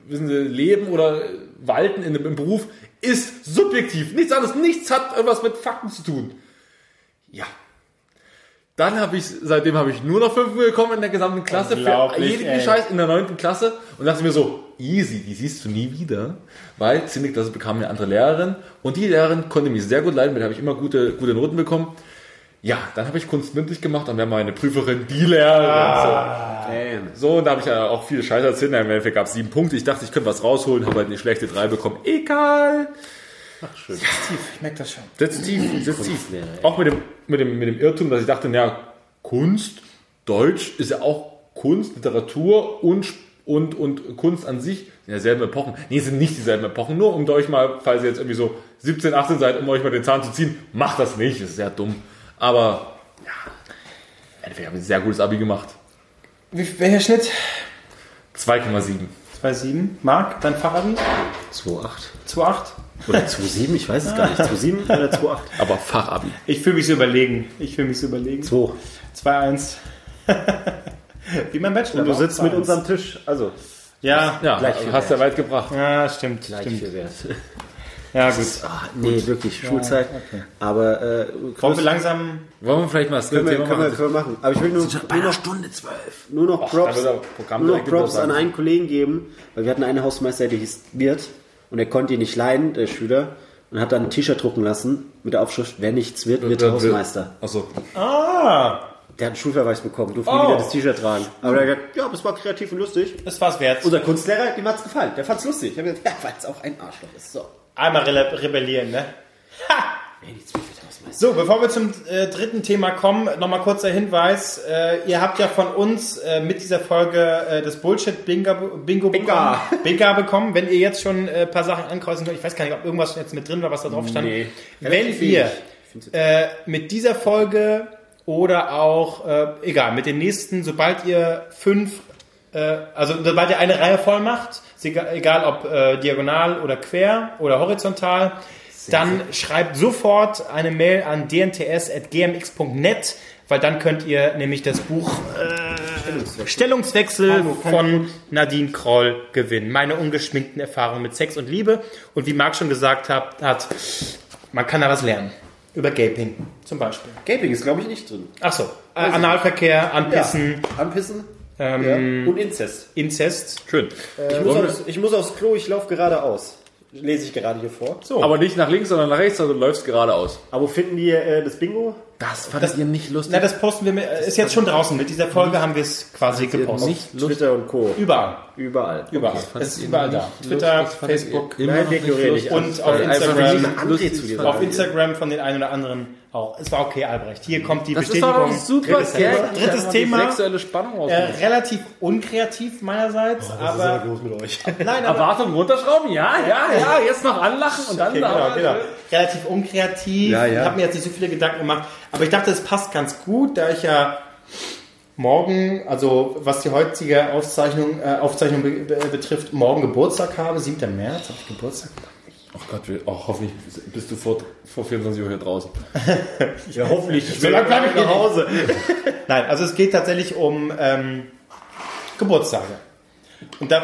Speaker 3: wissen Sie, Leben oder äh, Walten in dem im Beruf ist subjektiv. Nichts anderes, nichts hat irgendwas mit Fakten zu tun. Ja, dann habe ich, seitdem habe ich nur noch fünf bekommen in der gesamten Klasse für jeden
Speaker 1: ey.
Speaker 3: Scheiß in der neunten Klasse und dachte mir so, easy, die siehst du nie wieder, weil ziemlich Klasse bekam eine andere Lehrerin und die Lehrerin konnte mich sehr gut leiden, mit der habe ich immer gute, gute Noten bekommen. Ja, dann habe ich Kunst mündlich gemacht und wir haben meine Prüferin, die Lehrerin.
Speaker 2: Damn.
Speaker 3: So. so, und da habe ich ja auch viele Scheiße erzählt. Im Endeffekt gab es sieben Punkte. Ich dachte, ich könnte was rausholen, habe halt eine schlechte drei bekommen. Egal.
Speaker 1: Ich merke das schon.
Speaker 3: Sitzt tief, sitzt tief. Auch mit dem, mit, dem, mit dem Irrtum, dass ich dachte, naja, Kunst, Deutsch ist ja auch Kunst, Literatur und, und, und Kunst an sich in derselben Epochen. Nee, sind nicht dieselben Epochen. Nur um euch mal, falls ihr jetzt irgendwie so 17, 18 seid, um euch mal den Zahn zu ziehen, macht das nicht. Das ist sehr dumm. Aber, ja, Endeffekt habe ich ein sehr gutes Abi gemacht.
Speaker 1: Wie, welcher Schnitt?
Speaker 3: 2,7.
Speaker 1: 2,7. Marc, dein Fachabi?
Speaker 2: 2,8.
Speaker 1: 2,8.
Speaker 2: Oder 2,7, ich weiß es gar nicht. 2,7 oder 2,8?
Speaker 3: Aber Fachabi.
Speaker 1: Ich fühle mich so überlegen. Ich fühle mich so überlegen.
Speaker 2: 2.
Speaker 1: 2,1. Wie mein Bachelor.
Speaker 2: Und du sitzt mit
Speaker 1: 2,1.
Speaker 2: uns am Tisch. Also,
Speaker 1: Ja,
Speaker 3: Ja,
Speaker 2: Gleich
Speaker 3: hast ja weit gebracht.
Speaker 1: ja, stimmt.
Speaker 2: gleich
Speaker 1: stimmt.
Speaker 2: viel wert.
Speaker 1: Ja, gut.
Speaker 2: Ah, nee, wirklich, Schulzeit. Aber äh,
Speaker 1: Wollen wir langsam.
Speaker 3: Wollen wir vielleicht mal das
Speaker 2: können, wir, können, wir,
Speaker 3: machen?
Speaker 2: können wir machen. Aber ich will nur, nur noch,
Speaker 3: Stunde zwölf.
Speaker 2: nur noch
Speaker 3: Och,
Speaker 2: Props,
Speaker 3: das
Speaker 2: nur noch Props an einen Kollegen geben, weil wir hatten einen Hausmeister, der hieß Wirt und er konnte ihn nicht leiden, der Schüler, und hat dann ein T-Shirt drucken lassen mit der Aufschrift, wer nichts wird, wird Hausmeister.
Speaker 3: Achso.
Speaker 1: Ah,
Speaker 2: Der hat einen Schulverweis bekommen, durfte
Speaker 1: Oh.
Speaker 2: nie wieder das T-Shirt tragen. Aber er hat gesagt, ja, aber es war kreativ und lustig.
Speaker 1: das war's wert.
Speaker 2: Unser Kunstlehrer, dem hat's gefallen, der fand's lustig. Ich habe gesagt, ja, weil es auch ein Arschloch ist. So.
Speaker 1: Einmal rele- rebellieren, ne?
Speaker 2: Hausmeister.
Speaker 1: So, bevor wir zum äh, dritten Thema kommen, nochmal kurzer Hinweis. Äh, ihr habt ja von uns äh, mit dieser Folge äh, das Bullshit-Bingo Bingo bekommen. Bingo bekommen. Wenn ihr jetzt schon äh, ein paar Sachen ankreuzen könnt, ich weiß gar nicht, ob irgendwas jetzt mit drin war, was da drauf stand.
Speaker 2: Nee.
Speaker 1: Wenn ihr äh, mit dieser Folge oder auch, äh, egal, mit den nächsten, sobald ihr fünf, äh, also sobald ihr eine Reihe voll macht, egal, ob äh, diagonal oder quer oder horizontal, dann schreibt sofort eine Mail an dnts.gmx.net, weil dann könnt ihr nämlich das Buch äh, Stellungswechsel von Nadine Kroll gewinnen. Meine ungeschminkten Erfahrungen mit Sex und Liebe. Und wie Marc schon gesagt hat, hat man kann da was lernen. Über Gaping zum Beispiel.
Speaker 2: Gaping ist, glaube ich, nicht drin.
Speaker 1: Ach so, äh, Analverkehr, Anpissen,
Speaker 2: Anpissen
Speaker 1: ähm,
Speaker 2: und Inzest.
Speaker 1: Inzest.
Speaker 3: Schön.
Speaker 2: Ich muss, aufs, ich muss aufs Klo, ich laufe geradeaus. Lese ich gerade hier vor.
Speaker 1: So.
Speaker 3: Aber nicht nach links, sondern nach rechts, also du läufst geradeaus.
Speaker 2: Aber wo finden die äh, das Bingo?
Speaker 3: Das fandet ihr nicht lustig.
Speaker 1: Na, das posten wir, mit, ist jetzt schon draußen. Mit dieser Folge haben wir es quasi gepostet.
Speaker 3: nicht lustig.
Speaker 2: Twitter und Co.
Speaker 1: Überall.
Speaker 2: Überall.
Speaker 1: Überall.
Speaker 3: fandet
Speaker 1: es ist überall da.
Speaker 3: lustig,
Speaker 1: Twitter,
Speaker 3: das
Speaker 1: Facebook.
Speaker 2: Nein, wir
Speaker 3: nicht
Speaker 2: ignorieren nicht.
Speaker 1: Und auf Instagram.
Speaker 3: lustig
Speaker 2: zu dir
Speaker 3: fandet
Speaker 1: Auf. Instagram von den einen oder anderen auch. Es war okay, Albrecht. Hier kommt die
Speaker 3: Das ist
Speaker 1: Bestätigung.
Speaker 3: doch super
Speaker 1: drittes Thema.
Speaker 3: Gag.
Speaker 1: Drittes Thema.
Speaker 3: Sexuelle Spannung
Speaker 1: Äh,
Speaker 3: aus.
Speaker 1: relativ unkreativ meinerseits, aber
Speaker 2: los mit euch.
Speaker 1: nein, aber
Speaker 3: Erwartung runterschrauben, ja, ja, ja, jetzt noch anlachen und dann
Speaker 1: Okay, genau, genau. Relativ unkreativ.
Speaker 2: Ja, ja.
Speaker 1: Ich habe mir jetzt nicht so viele Gedanken gemacht. Aber ich dachte, es passt ganz gut, da ich ja morgen, also was die heutige Aufzeichnung, äh, Aufzeichnung be be betrifft, morgen Geburtstag habe, 7. März, habe ich Geburtstag.
Speaker 3: Oh Gott, wir- oh, hoffentlich bist du vor, vor 24 Uhr hier draußen.
Speaker 2: Ja, hoffentlich. Ich
Speaker 1: So lange bleib ich
Speaker 2: nach Hause.
Speaker 1: Nein, also es geht tatsächlich um ähm, Geburtstage. Und da,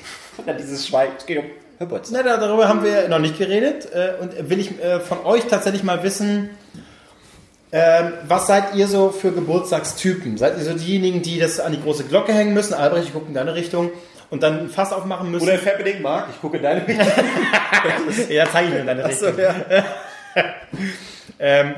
Speaker 2: Dann dieses Schweigen. Es geht um Geburtstag.
Speaker 1: na, da- darüber haben wir noch nicht geredet. Äh, und will ich äh, von euch tatsächlich mal wissen, ähm, was seid ihr so für Geburtstagstypen? Seid ihr so diejenigen, die das an die große Glocke hängen müssen? Albrecht, ich gucke in deine Richtung. Und dann ein Fass aufmachen müssen?
Speaker 2: Oder Fabbening Mark. Ich gucke in deine Richtung.
Speaker 1: ja, zeige ich mir in deine
Speaker 2: Achso,
Speaker 1: Richtung.
Speaker 2: ja.
Speaker 1: Ähm,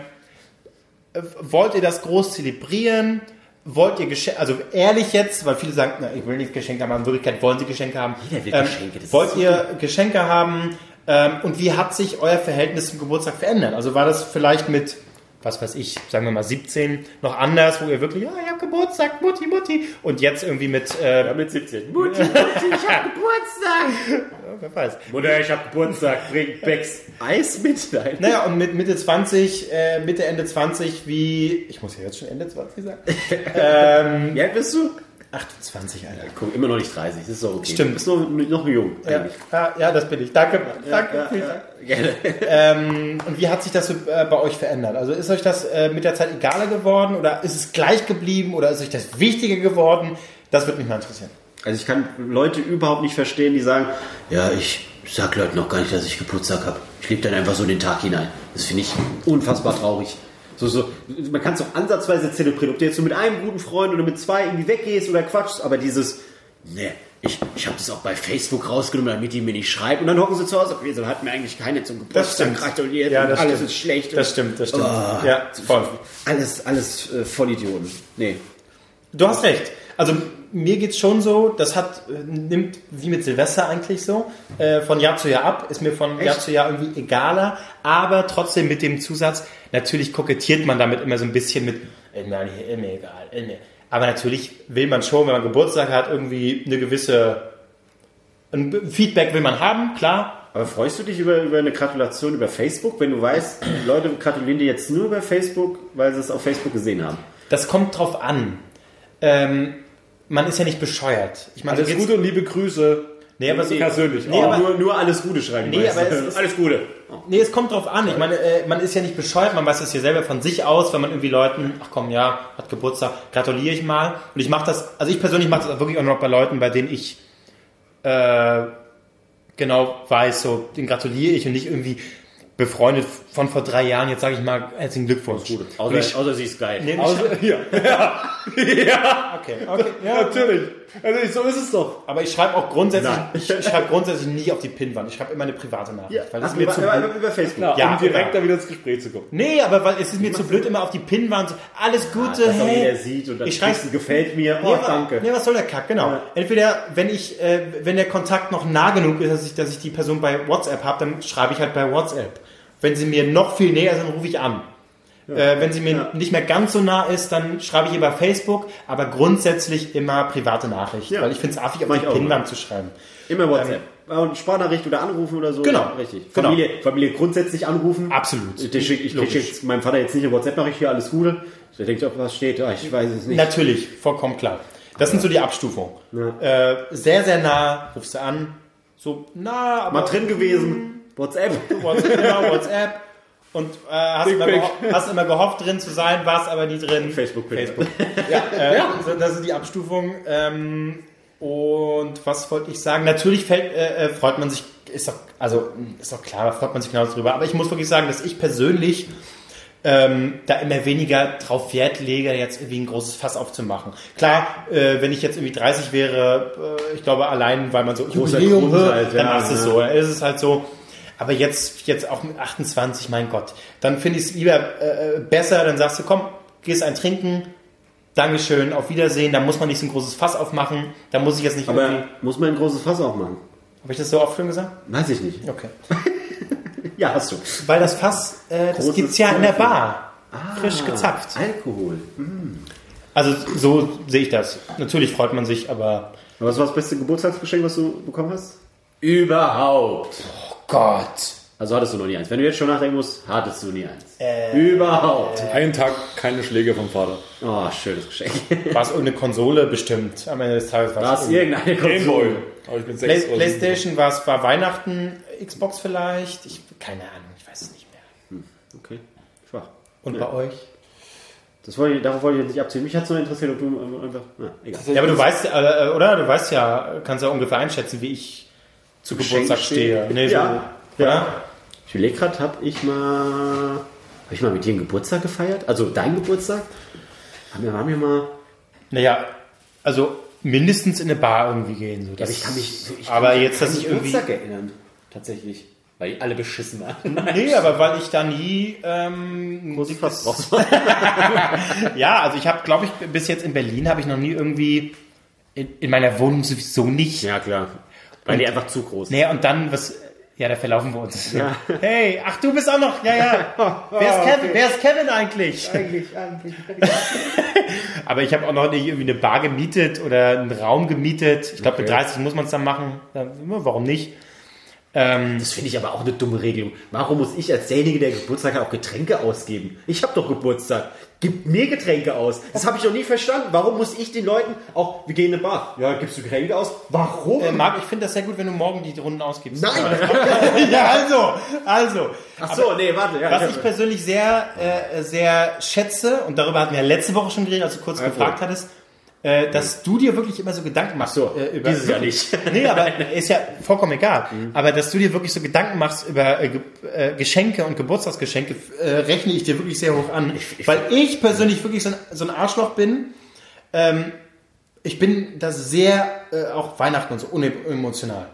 Speaker 1: äh, wollt ihr das groß zelebrieren? Wollt ihr Geschenke, also ehrlich jetzt, weil viele sagen, na, ich will nicht Geschenke haben, aber in Wirklichkeit wollen sie Geschenke haben.
Speaker 2: Jeder will
Speaker 1: ähm,
Speaker 2: Geschenke, das ist
Speaker 1: wollt
Speaker 2: so
Speaker 1: ihr Geschenke haben? Ähm, und wie hat sich euer Verhältnis zum Geburtstag verändert? Also war das vielleicht mit, was weiß ich, sagen wir mal 17 noch anders, wo ihr wirklich, ja, ich habe Geburtstag, Mutti, Mutti. Und jetzt irgendwie mit, äh,
Speaker 2: Mit 17. Mutti, Mutti, ich hab Geburtstag.
Speaker 1: wer weiß.
Speaker 2: Mutter, ich hab Geburtstag. Bring Becks Eis mit. Nein.
Speaker 1: Naja, und mit Mitte 20, äh, Mitte, Ende 20, wie, ich muss ja jetzt schon Ende 20 sagen,
Speaker 2: Wie alt bist du?
Speaker 1: 28, Alter.
Speaker 2: Guck, immer noch nicht 30. Das ist doch okay.
Speaker 1: Stimmt.
Speaker 2: Du bist noch, noch jung,
Speaker 1: Ja,
Speaker 2: eigentlich.
Speaker 1: ja, ja, das bin ich. Danke, danke. vielen Dank.
Speaker 2: Gerne.
Speaker 1: Ähm, und wie hat sich das so, äh, bei euch verändert? Also ist euch das äh, mit der Zeit egaler geworden oder ist es gleich geblieben oder ist euch das wichtiger geworden? Das würde mich mal interessieren.
Speaker 2: Also ich kann Leute überhaupt nicht verstehen, die sagen, ja, ich sag Leuten noch gar nicht, dass ich Geburtstag habe. Ich lebe dann einfach so in den Tag hinein. Das finde ich unfassbar traurig. So, so, man kann es auch ansatzweise zelebrieren, ob du jetzt so mit einem guten Freund oder mit zwei irgendwie weggehst oder quatschst, aber dieses, ne, ich, ich habe das auch bei Facebook rausgenommen, damit die mir nicht schreiben und dann hocken sie zu Hause, wieso hat mir eigentlich keine zum Geburtstag gratuliert
Speaker 1: Ja, das
Speaker 2: alles
Speaker 1: stimmt.
Speaker 2: ist schlecht.
Speaker 1: Das stimmt, das stimmt.
Speaker 2: Oh.
Speaker 1: ja, voll.
Speaker 2: Alles, alles äh, Vollidioten. Nee.
Speaker 1: Du hast recht. Also mir geht's schon so, das hat äh, nimmt wie mit Silvester eigentlich so äh, von Jahr zu Jahr ab, ist mir von Jahr zu Jahr irgendwie egaler, aber trotzdem mit dem Zusatz, natürlich kokettiert man damit immer so ein bisschen mit, äh, nein, hier, mir egal, äh, mir. aber natürlich will man schon, wenn man Geburtstag hat, irgendwie eine gewisse ein Feedback will man haben, klar.
Speaker 2: Aber freust du dich über, über eine Gratulation über Facebook, wenn du weißt, Leute gratulieren dir jetzt nur über Facebook, weil sie es auf Facebook gesehen haben?
Speaker 1: Das kommt drauf an. Ähm, man ist ja nicht bescheuert. Ich meine,
Speaker 3: Alles Gute und liebe Grüße.
Speaker 1: Nee, aber so
Speaker 3: persönlich.
Speaker 1: Nee,
Speaker 3: Oh,
Speaker 1: aber-
Speaker 2: nur, nur alles Gute schreiben
Speaker 1: Nee, aber es ist-
Speaker 2: alles Gute.
Speaker 1: Nee, es kommt drauf an. Ich meine, äh, man ist ja nicht bescheuert, man weiß das ja selber von sich aus, wenn man irgendwie Leuten, ach komm, ja, hat Geburtstag, gratuliere ich mal. Und ich mache das, also ich persönlich mache das auch wirklich auch noch bei Leuten, bei denen ich äh, genau weiß, so, den gratuliere ich und nicht irgendwie befreundet von vor drei Jahren, jetzt sage ich mal, herzlichen Glückwunsch. Und
Speaker 2: Außer,
Speaker 1: ich,
Speaker 2: außer sie ist geil.
Speaker 1: nee,
Speaker 3: Also, ja. ja,
Speaker 1: okay, okay, ja,
Speaker 3: natürlich. Also, so ist es doch.
Speaker 1: Aber ich schreibe auch grundsätzlich,
Speaker 2: Nein.
Speaker 1: ich, ich schreibe grundsätzlich nie auf die Pinnwand. Ich schreibe immer eine private Nachricht, weil das
Speaker 2: Ach,
Speaker 1: ist mir
Speaker 2: über,
Speaker 1: zu
Speaker 2: über,
Speaker 1: blöd.
Speaker 2: über Facebook.
Speaker 3: Klar,
Speaker 1: Ja,
Speaker 3: um direkt
Speaker 1: genau.
Speaker 3: da wieder ins Gespräch zu kommen.
Speaker 1: Nee, aber weil es ist mir zu blöd, immer auf die Pinnwand so, alles Gute,
Speaker 2: Dass auch
Speaker 1: hey.
Speaker 2: jeder sieht und dann
Speaker 1: ich schreibe,
Speaker 2: schreibst gefällt mir. Oh,
Speaker 1: nee,
Speaker 2: danke.
Speaker 1: Nee, was soll der Kack, genau. Entweder, wenn ich, äh, wenn der Kontakt noch nah genug ist, dass ich, dass ich die Person bei WhatsApp habe, dann schreibe ich halt bei WhatsApp. Wenn sie mir noch viel näher ist, dann rufe ich an. Äh, wenn sie mir
Speaker 2: Ja.
Speaker 1: nicht mehr ganz so nah ist, dann schreibe ich bei Facebook, aber grundsätzlich immer private Nachricht,
Speaker 2: Ja.
Speaker 1: weil ich finde es affig, auf die
Speaker 2: ich
Speaker 1: Pinnwand zu schreiben.
Speaker 2: Immer WhatsApp. Und Sprachnachricht oder anrufen oder so.
Speaker 1: Genau.
Speaker 2: Ja, richtig.
Speaker 1: Genau.
Speaker 2: Familie, Familie grundsätzlich anrufen.
Speaker 1: Absolut.
Speaker 2: Ich schicke ich,
Speaker 1: Logisch.
Speaker 2: schick jetzt meinem Vater jetzt nicht eine WhatsApp-Nachricht hier, alles Gute. Der denkt, ob was steht. Ja, ich weiß es nicht.
Speaker 1: Natürlich, vollkommen klar. Das sind so die Abstufungen. Äh, sehr, sehr nah, rufst du an, so nah, aber
Speaker 2: Mal drin gewesen. WhatsApp.
Speaker 1: WhatsApp, ja, WhatsApp. Und äh, hast, immer hast immer gehofft drin zu sein, warst aber nie drin.
Speaker 2: Facebook.
Speaker 1: Facebook. ja, äh, so- das ist die Abstufung. Ähm, und was wollte ich sagen? Natürlich fällt, äh, äh, freut man sich, ist doch, also ist doch klar, da freut man sich genau drüber. Aber ich muss wirklich sagen, dass ich persönlich ähm, da immer weniger drauf Wert lege, jetzt irgendwie ein großes Fass aufzumachen. Klar, äh, wenn ich jetzt irgendwie 30 wäre, äh, ich glaube allein, weil man so
Speaker 2: Großer
Speaker 1: Jubiläum
Speaker 2: Grund
Speaker 1: hört,
Speaker 2: halt,
Speaker 1: dann
Speaker 2: ja,
Speaker 1: machst du es
Speaker 2: ja.
Speaker 1: so, dann ist es halt so. Aber jetzt, jetzt auch mit 28, mein Gott. Dann finde ich es lieber äh, besser, dann sagst du, komm, gehst ein trinken, Dankeschön, auf Wiedersehen, da muss man nicht so ein großes Fass aufmachen, da muss ich jetzt nicht.
Speaker 2: Aber muss man ein großes Fass aufmachen?
Speaker 1: Habe ich das so oft schon gesagt?
Speaker 2: Weiß ich nicht.
Speaker 1: Okay.
Speaker 2: Ja, hast du.
Speaker 1: Weil das Fass, äh, das
Speaker 2: Großes
Speaker 1: gibt's ja in der. Bar. Frisch gezapft.
Speaker 2: Alkohol.
Speaker 1: Also so sehe ich das. Natürlich freut man sich, aber...
Speaker 2: Aber was war das beste Geburtstagsgeschenk, was du bekommen hast? Überhaupt.
Speaker 1: Oh Gott.
Speaker 2: Also hattest du noch nie eins. Wenn du jetzt schon nachdenken musst, hattest du nie eins. Überhaupt.
Speaker 3: Einen Tag keine Schläge vom Vater.
Speaker 2: Oh, schönes Geschenk.
Speaker 1: War es irgendeine Konsole bestimmt am Ende des Tages?
Speaker 2: War es
Speaker 1: irgendeine-
Speaker 2: irgendeine Konsole?
Speaker 3: Aber ich bin
Speaker 1: Play Playstation, war es war Weihnachten, Xbox vielleicht? Ich, keine Ahnung, ich weiß es nicht mehr.
Speaker 2: Okay, schwach.
Speaker 1: Und bei euch?
Speaker 2: Das wollte ich, darauf wollte ich jetzt nicht abzielen. Mich hat so interessiert, ob du ähm, einfach... Na, egal.
Speaker 1: Ja, aber du weißt, äh, oder? Du weißt ja, kannst ja ungefähr einschätzen, wie ich zu Geburtstag stehe. Nee, so,
Speaker 2: Ja.
Speaker 1: ja.
Speaker 2: Ich überlege gerade, habe ich mal... Habe ich mal mit dir einen Geburtstag gefeiert? Also dein Geburtstag? Haben wir, waren wir mal...
Speaker 1: Naja, also mindestens in eine Bar irgendwie gehen. So.
Speaker 2: Ja, aber ich kann mich... Ich kann
Speaker 1: aber
Speaker 2: mich
Speaker 1: jetzt,
Speaker 2: an
Speaker 1: dass ich irgendwie...
Speaker 2: Geburtstag erinnern. Tatsächlich. Weil die alle beschissen waren.
Speaker 1: Nee, aber weil ich da nie... Ähm,
Speaker 2: Muss ich was draus
Speaker 1: ja, also ich habe, glaube ich, bis jetzt in Berlin habe ich noch nie irgendwie... In, in meiner Wohnung sowieso nicht.
Speaker 2: Ja, klar. Weil die einfach zu groß
Speaker 1: Nee, und dann, was... Ja, da verlaufen wir uns. Hey, ach, du bist auch noch... Ja, ja. Wer ist Kevin, wer ist Kevin eigentlich?
Speaker 2: Eigentlich, eigentlich.
Speaker 1: Aber ich habe auch noch nicht irgendwie eine Bar gemietet oder einen Raum gemietet. Ich glaube, mit
Speaker 2: Okay.
Speaker 1: 30 muss man es dann machen. Ja, warum nicht? Ähm,
Speaker 2: Das finde ich aber auch eine dumme Regelung. Warum muss ich als derjenige, der Geburtstag hat, auch Getränke ausgeben? Ich habe doch Geburtstag. Gib mir Getränke aus. Das habe ich noch nie verstanden. Warum muss ich den Leuten auch, wir gehen in eine Bar. Ja, gibst du Getränke aus? Warum?
Speaker 1: äh, Marc, ich finde das sehr gut, wenn du morgen die Runden ausgibst.
Speaker 2: Nein!
Speaker 1: ja, also, also.
Speaker 2: Ach so, nee, warte. Ja,
Speaker 1: Was
Speaker 2: ich
Speaker 1: persönlich sehr, äh, sehr schätze, und darüber hatten wir ja letzte Woche schon geredet, als du kurz
Speaker 2: Alkohol.
Speaker 1: gefragt hattest, äh, dass du dir wirklich immer so Gedanken machst.
Speaker 2: so,
Speaker 1: äh, über,
Speaker 2: dieses Jahr nicht.
Speaker 1: Nee, aber ist ja vollkommen egal. Aber dass du dir wirklich so Gedanken machst über äh, äh, Geschenke und Geburtstagsgeschenke, äh, rechne ich dir wirklich sehr hoch an.
Speaker 2: ich-
Speaker 1: weil ich persönlich wirklich so ein, so ein Arschloch bin. Ähm, ich bin das sehr, äh, auch Weihnachten und so, unemotional.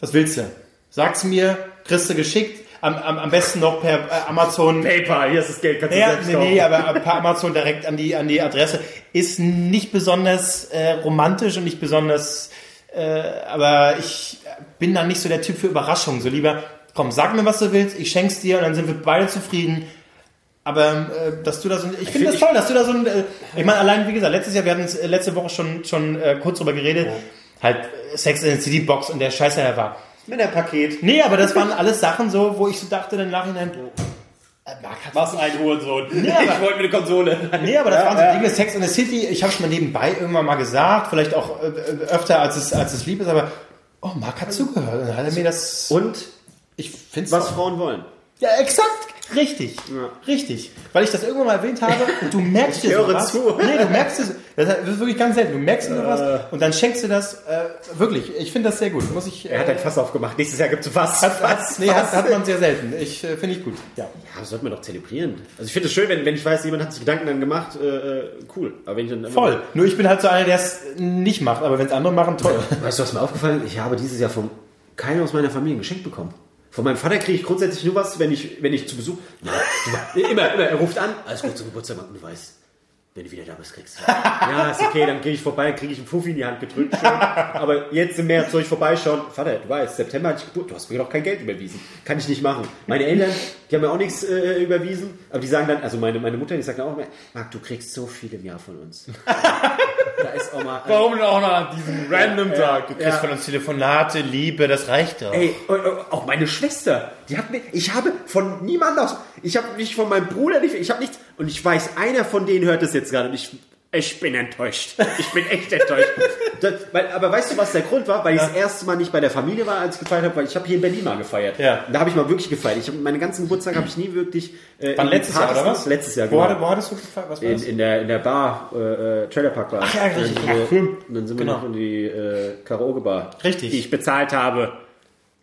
Speaker 1: Was willst du? Sag's mir, kriegst du geschickt, am, am, am besten noch per äh, Amazon.
Speaker 2: Paper, hier ist das Geld, kannst du
Speaker 1: Ja,
Speaker 2: selbst
Speaker 1: nee, nee, aber per Amazon direkt an die, an die Adresse. Ist nicht besonders äh, romantisch und nicht besonders, äh, aber ich bin dann nicht so der Typ für Überraschungen. So lieber, komm, sag mir, was du willst, ich schenk's dir und dann sind wir beide zufrieden. Aber äh, dass du da so, ein- ich finde das
Speaker 2: find
Speaker 1: toll, dass du da so ein, äh, ich meine, allein wie gesagt, letztes Jahr, wir hatten äh, letzte Woche schon schon äh, kurz drüber geredet, halt äh, Sex in the City Box und der Scheiß, der da war.
Speaker 2: Mit der Paket.
Speaker 1: Nee, aber das waren alles Sachen so, wo ich so dachte dann im Nachhinein, äh, Marc hat
Speaker 2: Was ein Hurensohn.
Speaker 1: Nee, aber-
Speaker 2: ich wollte mir eine Konsole.
Speaker 1: Nee, aber das
Speaker 2: Ja,
Speaker 1: waren so
Speaker 2: ja.
Speaker 1: Dinge, Sex in the City, ich habe es mal nebenbei irgendwann mal gesagt, vielleicht auch äh, öfter als es, als es lieb ist, aber oh, Marc hat zugehört und dann hat er mir das...
Speaker 2: Und
Speaker 1: ich finde
Speaker 2: was Frauen wollen.
Speaker 1: Ja, exakt, richtig, richtig. Weil ich das irgendwann mal erwähnt habe und du merkst dir sowas.
Speaker 2: zu.
Speaker 1: Nee, du merkst es, das ist wirklich ganz selten, du merkst dir was und dann schenkst du das, äh, wirklich, ich finde das sehr gut, muss ich...
Speaker 2: Er hat ein Fass aufgemacht. Nächstes Jahr gibt es Fass.
Speaker 1: hat, hat, nee, hat, hat man sehr selten. Ich äh, finde ich gut. Ja.
Speaker 2: Ja, das sollte man doch zelebrieren. Also ich finde es schön, wenn, wenn ich weiß, jemand hat sich Gedanken dann gemacht, äh, äh, cool. Aber wenn ich dann
Speaker 1: Voll. Nur ich bin halt so einer, der es nicht macht, aber wenn es andere machen, toll.
Speaker 2: Weißt du, was mir aufgefallen ist? Ich habe dieses Jahr von keiner aus meiner Familie ein Geschenk bekommen. Von meinem Vater kriege ich grundsätzlich nur was, wenn ich, wenn ich zu Besuch. Ja, immer, immer, er ruft an, alles gut zum Geburtstag, Mann, du weißt. Wenn du wieder da bist, kriegst du. Ja, ist okay, dann gehe ich vorbei, dann kriege ich einen Fuffi in die Hand gedrückt. Schön. Aber jetzt im März soll ich vorbeischauen. Vater, du weißt, September hatte ich Geburt, du hast mir doch kein Geld überwiesen. Kann ich nicht machen. Meine Eltern, die haben mir auch nichts äh, überwiesen, aber die sagen dann, also meine, meine Mutter, die sagt dann auch immer, Marc, du kriegst so viel im Jahr von uns. da ist auch mal.
Speaker 3: Warum denn auch noch an diesem random Tag?
Speaker 1: Du kriegst von uns Telefonate, Liebe, das reicht doch.
Speaker 2: Ey, äh, äh, auch meine Schwester, die hat mir, ich habe von niemand aus, ich habe nicht von meinem Bruder, nicht, ich habe nichts, und ich weiß, einer von denen hört das jetzt gerade und ich, ich bin enttäuscht. Ich bin echt enttäuscht. Das, weil, aber weißt du, was der Grund war? Weil ich das erste Mal nicht bei der Familie war, als ich gefeiert habe, weil ich habe hier in Berlin mal gefeiert.
Speaker 1: Ja.
Speaker 2: Da habe ich mal wirklich gefeiert. Ich hab, meine ganzen Geburtstag habe ich nie wirklich. Äh,
Speaker 1: Wann
Speaker 2: in
Speaker 1: letztes Jahr,
Speaker 2: Partys
Speaker 1: oder was?
Speaker 2: Letztes Jahr,
Speaker 1: Wo,
Speaker 2: genau.
Speaker 1: hatte, wo hattest du gefeiert? Was war
Speaker 2: In,
Speaker 1: das?
Speaker 2: in, der, in der Bar, äh, äh, Trailerpark Bar.
Speaker 1: Ach ja, richtig.
Speaker 2: Dann, sind wir-
Speaker 1: Ach, cool.
Speaker 2: und dann sind wir
Speaker 1: Genau.
Speaker 2: noch in die äh, Karaoke-Bar.
Speaker 1: Richtig.
Speaker 2: Die ich bezahlt habe.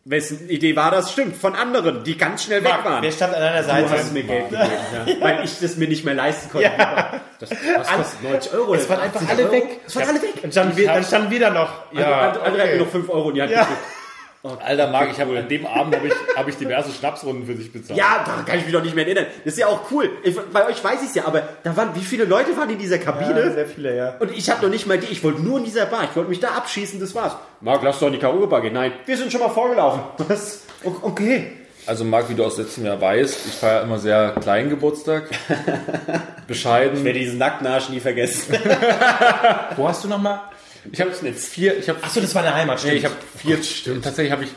Speaker 2: Wessen Idee war das? Stimmt, von anderen, die ganz schnell weg waren.
Speaker 1: Wer stand an deiner
Speaker 2: Du
Speaker 1: Seite?
Speaker 2: hast mir Geld gegeben, ja. weil ich das mir nicht mehr leisten konnte.
Speaker 1: Ja.
Speaker 2: Das, das kostet 90 Euro.
Speaker 1: Es waren einfach
Speaker 2: 80
Speaker 1: alle
Speaker 2: Euro.
Speaker 1: weg.
Speaker 2: Es waren alle weg.
Speaker 1: Dann standen wir, dann standen wir da noch.
Speaker 2: Ja, andere, andere
Speaker 1: okay.
Speaker 2: mir noch 5 Euro in die Hand
Speaker 1: Ja.
Speaker 2: Gedrückt.
Speaker 3: Alter, Marc, ich habe an dem Abend habe ich, hab ich diverse Schnapsrunden für dich bezahlt.
Speaker 2: Ja, da kann ich mich doch nicht mehr erinnern. Das ist ja auch cool. Ich, bei euch weiß ich es ja, aber da waren, wie viele Leute waren in dieser Kabine?
Speaker 1: sehr viele, ja.
Speaker 2: Und ich habe noch nicht mal die, ich wollte nur in dieser Bar, ich wollte mich da abschießen, das war's. Marc, lass doch in die Karaoke-Bar gehen. Nein, wir sind schon mal vorgelaufen. Was? Okay.
Speaker 3: Also Marc, wie du aus letztem Jahr weißt, ich feiere immer sehr kleinen Geburtstag. Bescheiden.
Speaker 2: Ich werde diesen nackten Arsch nie vergessen.
Speaker 1: Wo hast du nochmal?
Speaker 3: Ich habe jetzt vier, ich habe
Speaker 1: Achso, das war eine Heimat,
Speaker 3: Nee, ich habe vier, tatsächlich habe ich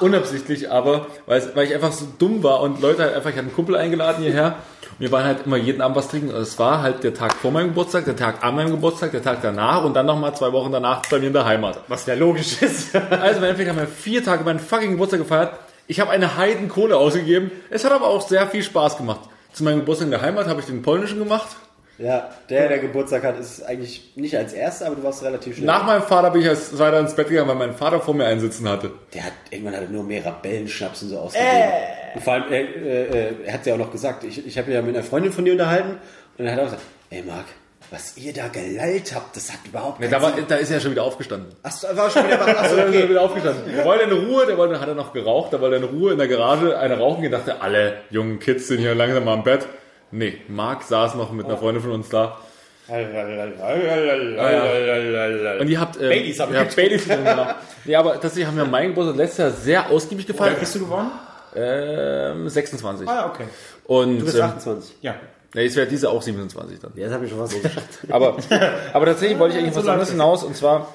Speaker 3: unabsichtlich, aber weil, weil ich einfach so dumm war und Leute halt einfach, ich hatte einen Kumpel eingeladen hierher und wir waren halt immer jeden Abend was trinken. Und es war halt der Tag vor meinem Geburtstag, der Tag an meinem Geburtstag, der Tag danach und dann nochmal zwei Wochen danach bei mir in der Heimat.
Speaker 2: Was ja logisch ist.
Speaker 3: Also im Endeffekt haben wir vier Tage meinen fucking Geburtstag gefeiert. Ich habe eine Heidenkohle ausgegeben. Es hat aber auch sehr viel Spaß gemacht. Zu meinem Geburtstag in der Heimat habe ich den polnischen gemacht.
Speaker 2: Ja, der, der Geburtstag hat, ist eigentlich nicht als erster, aber du warst relativ schnell.
Speaker 3: Nach meinem Vater bin ich als weiter ins Bett gegangen, weil mein Vater vor mir einsitzen hatte.
Speaker 2: Der hat irgendwann hat er nur mehr Rebellenschnaps und so ausgegeben. Und vor allem, er, äh, äh, er hat ja auch noch gesagt, ich, ich habe ja mit einer Freundin von dir unterhalten und er hat auch gesagt, ey Marc, was ihr da gelallt habt, das hat überhaupt
Speaker 3: Nee,
Speaker 2: keinen
Speaker 3: da, war, da ist er schon wieder aufgestanden.
Speaker 2: Achso, war schon wieder. Achso,
Speaker 3: er
Speaker 2: okay.
Speaker 3: wieder aufgestanden. Der wollte in Ruhe, der wollte, hat er noch geraucht, da wollte er in Ruhe in der Garage eine rauchen gehen, dachte, alle jungen Kids sind hier langsam mal im Bett. Nee, Marc saß noch mit einer Freundin von uns da. Und ihr habt, ähm,
Speaker 2: Baileys haben
Speaker 3: ihr habt Baileys getrunken, genau. Nee, aber tatsächlich haben wir meinen Geburtstag letztes Jahr sehr ausgiebig
Speaker 1: Wie alt
Speaker 3: gefeiert.
Speaker 1: bist du geworden?
Speaker 3: Ähm, 26.
Speaker 1: Ah, okay.
Speaker 3: Und
Speaker 2: Du bist
Speaker 3: ähm,
Speaker 2: 28.
Speaker 1: Ja.
Speaker 3: nee, es wäre diese auch 27 dann.
Speaker 2: Ja, das habe ich schon was gesagt.
Speaker 3: Aber, aber tatsächlich wollte ich eigentlich was anderes hinaus. Und zwar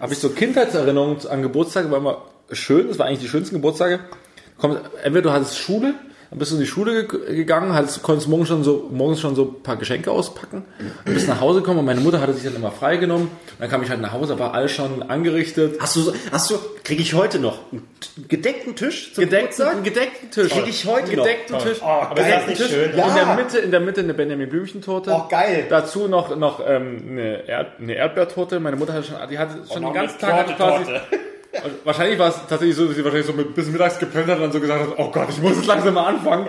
Speaker 3: habe ich so Kindheitserinnerungen an Geburtstage, war immer schön. Das war eigentlich die schönsten Geburtstage. Kommt, entweder du hattest Schule, dann bist du in die Schule ge gegangen, hattest, konntest morgens schon so, morgens schon so ein paar Geschenke auspacken und bist nach Hause gekommen und meine Mutter hatte sich dann immer freigenommen. Dann kam ich halt nach Hause, war alles schon angerichtet.
Speaker 2: Hast du, so- hast du, kriege ich heute noch einen gedeckten Tisch zum
Speaker 3: Gedeckten,
Speaker 2: Geburtstag?
Speaker 3: einen gedeckten Tisch.
Speaker 2: Krieg ich heute
Speaker 3: einen
Speaker 2: noch.
Speaker 3: gedeckten Tisch.
Speaker 1: aber ist das nicht schön?
Speaker 3: In der Mitte, in der Mitte eine Benjamin Blümchentorte.
Speaker 2: Oh, geil.
Speaker 3: Dazu noch, noch ähm, eine, Erd, eine Erdbeertorte. Meine Mutter hatte schon, die hatte schon den ganzen Tag
Speaker 4: Torte,
Speaker 3: quasi. Und wahrscheinlich war es tatsächlich so, dass sie wahrscheinlich so mit, bis mittags gepennt hat und dann so gesagt hat, oh Gott, ich muss jetzt langsam mal anfangen.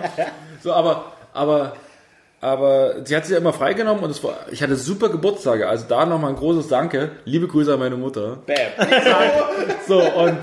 Speaker 3: So, aber, aber, aber sie hat sich ja immer freigenommen und es war, ich hatte super Geburtstage. Also da nochmal ein großes Danke. Liebe Grüße an meine Mutter.
Speaker 2: Bam.
Speaker 3: So, und,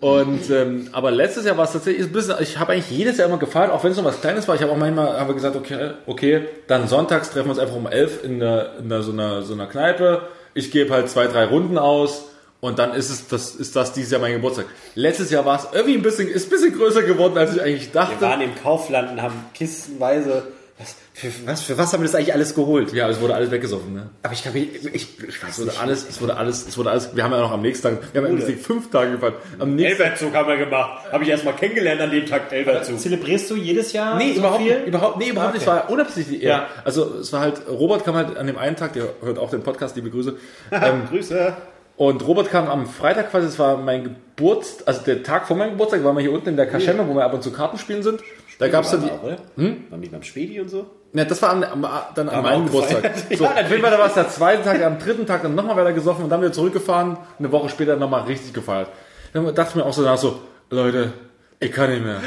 Speaker 3: und ähm, aber letztes Jahr war es tatsächlich ein bisschen, ich habe eigentlich jedes Jahr immer gefeiert, auch wenn es noch was Kleines war. Ich habe auch manchmal haben wir gesagt, okay, okay, dann sonntags treffen wir uns einfach um elf in, der, in der, so, einer, so einer Kneipe. Ich gebe halt zwei, drei Runden aus und dann ist es, das ist das dieses Jahr mein Geburtstag. Letztes Jahr war es irgendwie ein bisschen, ist ein bisschen größer geworden, als ich eigentlich
Speaker 2: Wir
Speaker 3: dachte.
Speaker 2: waren im Kaufland und haben kistenweise. Was für, was, für was haben wir das eigentlich alles geholt?
Speaker 3: Ja, es wurde alles weggesoffen, ne?
Speaker 2: Aber ich glaube, ich, ich, ich weiß
Speaker 3: Es wurde
Speaker 2: nicht.
Speaker 3: alles, es wurde alles, es wurde alles, wir haben ja noch am nächsten Tag, wir haben ja eigentlich fünf Tage gefeiert. Am nächsten
Speaker 2: Elberzug haben wir gemacht. Habe ich erstmal kennengelernt an dem Tag Elberzug.
Speaker 1: Zelebrierst du jedes Jahr
Speaker 3: Nee,
Speaker 1: so
Speaker 3: überhaupt,
Speaker 1: viel?
Speaker 3: nicht, überhaupt, nee, überhaupt nicht. Es war unabsichtlich eher.
Speaker 1: Ja.
Speaker 3: Also es war halt, Robert kam halt an dem einen Tag, der hört auch den Podcast, liebe Grüße. Ähm,
Speaker 2: Grüße.
Speaker 3: Und Robert kam am Freitag quasi, es war mein Geburtstag, also der Tag vor meinem Geburtstag, waren wir hier unten in der Kaschemme, wo wir ab und zu Karten spielen sind. Da gab's dann die,
Speaker 2: Oder? Hm? Waren die beim Spedi und so?
Speaker 3: ne, das war am, am, dann an
Speaker 2: wir
Speaker 3: meinem
Speaker 2: auch
Speaker 3: Geburtstag. So,
Speaker 2: Ja,
Speaker 3: auf jeden Fall, da war es der zweite Tag, am dritten Tag dann nochmal weiter gesoffen und dann wieder zurückgefahren, eine Woche später nochmal richtig gefeiert. Dann dachte ich mir auch so danach so, Leute, ich kann nicht mehr.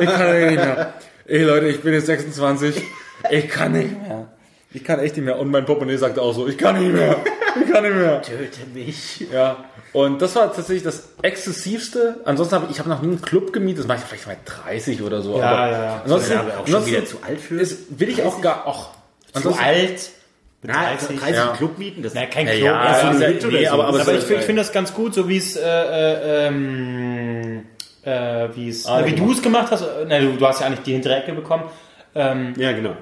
Speaker 3: Ich kann nicht mehr. Ey Leute, ich bin jetzt 26. Ich kann nicht mehr. Ich kann echt nicht mehr. Und mein Portemonnaie sagte auch so, ich kann nicht mehr. Ich kann nicht mehr.
Speaker 2: Töte mich.
Speaker 3: Ja. Und das war tatsächlich das exzessivste. Ansonsten habe ich, ich habe noch nie einen Club gemietet. Das mache ich vielleicht mal 30 oder so.
Speaker 1: Ja,
Speaker 3: aber
Speaker 1: ja, ja.
Speaker 3: Ansonsten,
Speaker 2: Ja, aber auch schon wieder zu alt für.
Speaker 3: ist, will ich auch gar, auch.
Speaker 1: Zu alt? Mit
Speaker 2: Na,
Speaker 1: 30?
Speaker 2: 30
Speaker 3: Ja.
Speaker 2: Clubmieten, das
Speaker 1: Na, kein
Speaker 3: Ja,
Speaker 1: Club.
Speaker 3: ja,
Speaker 1: Ja,
Speaker 3: ist
Speaker 1: so
Speaker 3: ja-
Speaker 1: oder
Speaker 3: nee,
Speaker 1: so.
Speaker 3: aber- aber
Speaker 1: aber ich, ich finde das ganz gut, so wie es, äh, äh, ähm, äh, wie es,
Speaker 3: Arne
Speaker 1: wie du es gemacht hast. Na, du, du hast ja eigentlich die hintere Ecke bekommen. Ähm,
Speaker 2: Ja, genau.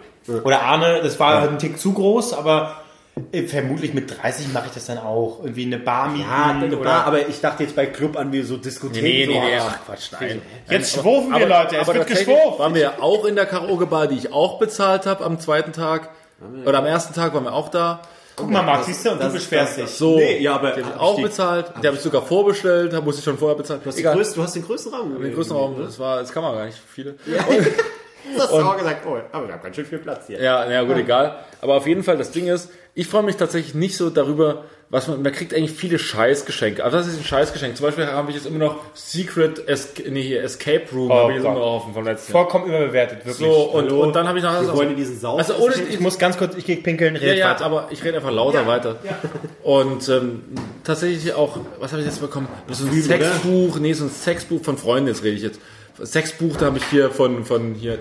Speaker 1: oder Arne, das war halt ein Tick zu groß, aber vermutlich mit 30 mache ich das dann auch. Irgendwie eine Bar mieten
Speaker 2: Ja, eine
Speaker 1: oder
Speaker 2: Bar, aber ich dachte jetzt bei Club an wie so Diskotheken.
Speaker 3: Nee, nee,
Speaker 2: so,
Speaker 3: nee,
Speaker 2: ach,
Speaker 3: Quatsch, nein.
Speaker 1: Jetzt schwurfen wir, Leute, es wird
Speaker 3: tatsächlich
Speaker 1: geschwurft.
Speaker 3: Waren wir ja auch in der Karaoke-Bar, die ich auch bezahlt habe am zweiten Tag. Oder am ersten Tag waren wir auch da.
Speaker 1: Guck mal, Max, siehst du, und du beschwerst dich.
Speaker 3: So,
Speaker 2: Nee, ja, aber
Speaker 3: ich
Speaker 2: hab
Speaker 3: auch
Speaker 2: die-
Speaker 3: bezahlt. Die habe ich sogar vorbestellt, da musste ich schon vorher bezahlen.
Speaker 2: Du hast, den größten, du hast den größten Raum.
Speaker 3: Den größten Raum, das war, das kann man gar nicht viele.
Speaker 2: Das hast du auch gesagt, oh, aber wir haben ganz schön viel Platz hier.
Speaker 3: Ja, ja gut, egal. Aber auf jeden Fall, das Ding ist, ich freue mich tatsächlich nicht so darüber, was man, man kriegt eigentlich viele Scheißgeschenke. Also das ist ein Scheißgeschenk. Zum Beispiel habe ich jetzt immer noch Secret Esca nee, hier, Escape Room, habe ich jetzt
Speaker 1: Gott.
Speaker 3: immer noch offen vom letzten Jahr.
Speaker 1: Vollkommen überbewertet, wirklich.
Speaker 3: So, und, und dann habe ich noch
Speaker 2: Wir
Speaker 3: also,
Speaker 2: wollen in diesen Sau.
Speaker 3: also ohne,
Speaker 1: ich muss ganz kurz, ich gehe pinkeln,
Speaker 3: ja,
Speaker 1: red
Speaker 3: ja,
Speaker 1: weiter.
Speaker 3: aber ich rede einfach lauter weiter. Und ähm, tatsächlich auch, was habe ich jetzt bekommen? So ein Sexbuch, nee, so ein Sexbuch von Freunden, jetzt rede ich jetzt. Sexbuch, da habe ich hier von, von hier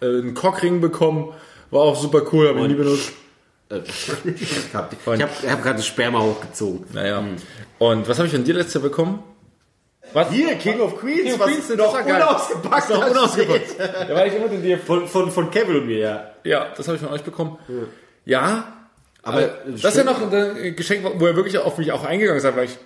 Speaker 3: äh, einen Cockring bekommen. War auch super cool, habe ich nie benutzt.
Speaker 2: ich habe hab, hab gerade das Sperma hochgezogen.
Speaker 3: Naja. Und was habe ich von dir letztes Jahr bekommen? Was?
Speaker 2: Hier, King of Queens,
Speaker 3: King of
Speaker 2: was
Speaker 3: Queens,
Speaker 2: noch unausgepackt hast.
Speaker 3: unausgepackt. Da war ich immer dir.
Speaker 2: Von, von, von Kevin und mir, ja.
Speaker 3: Ja, das habe ich von euch bekommen. Ja,
Speaker 2: Aber,
Speaker 3: aber
Speaker 2: äh,
Speaker 3: das ist ja noch ein Geschenk, wo er wirklich auf mich auch eingegangen ist, weil ich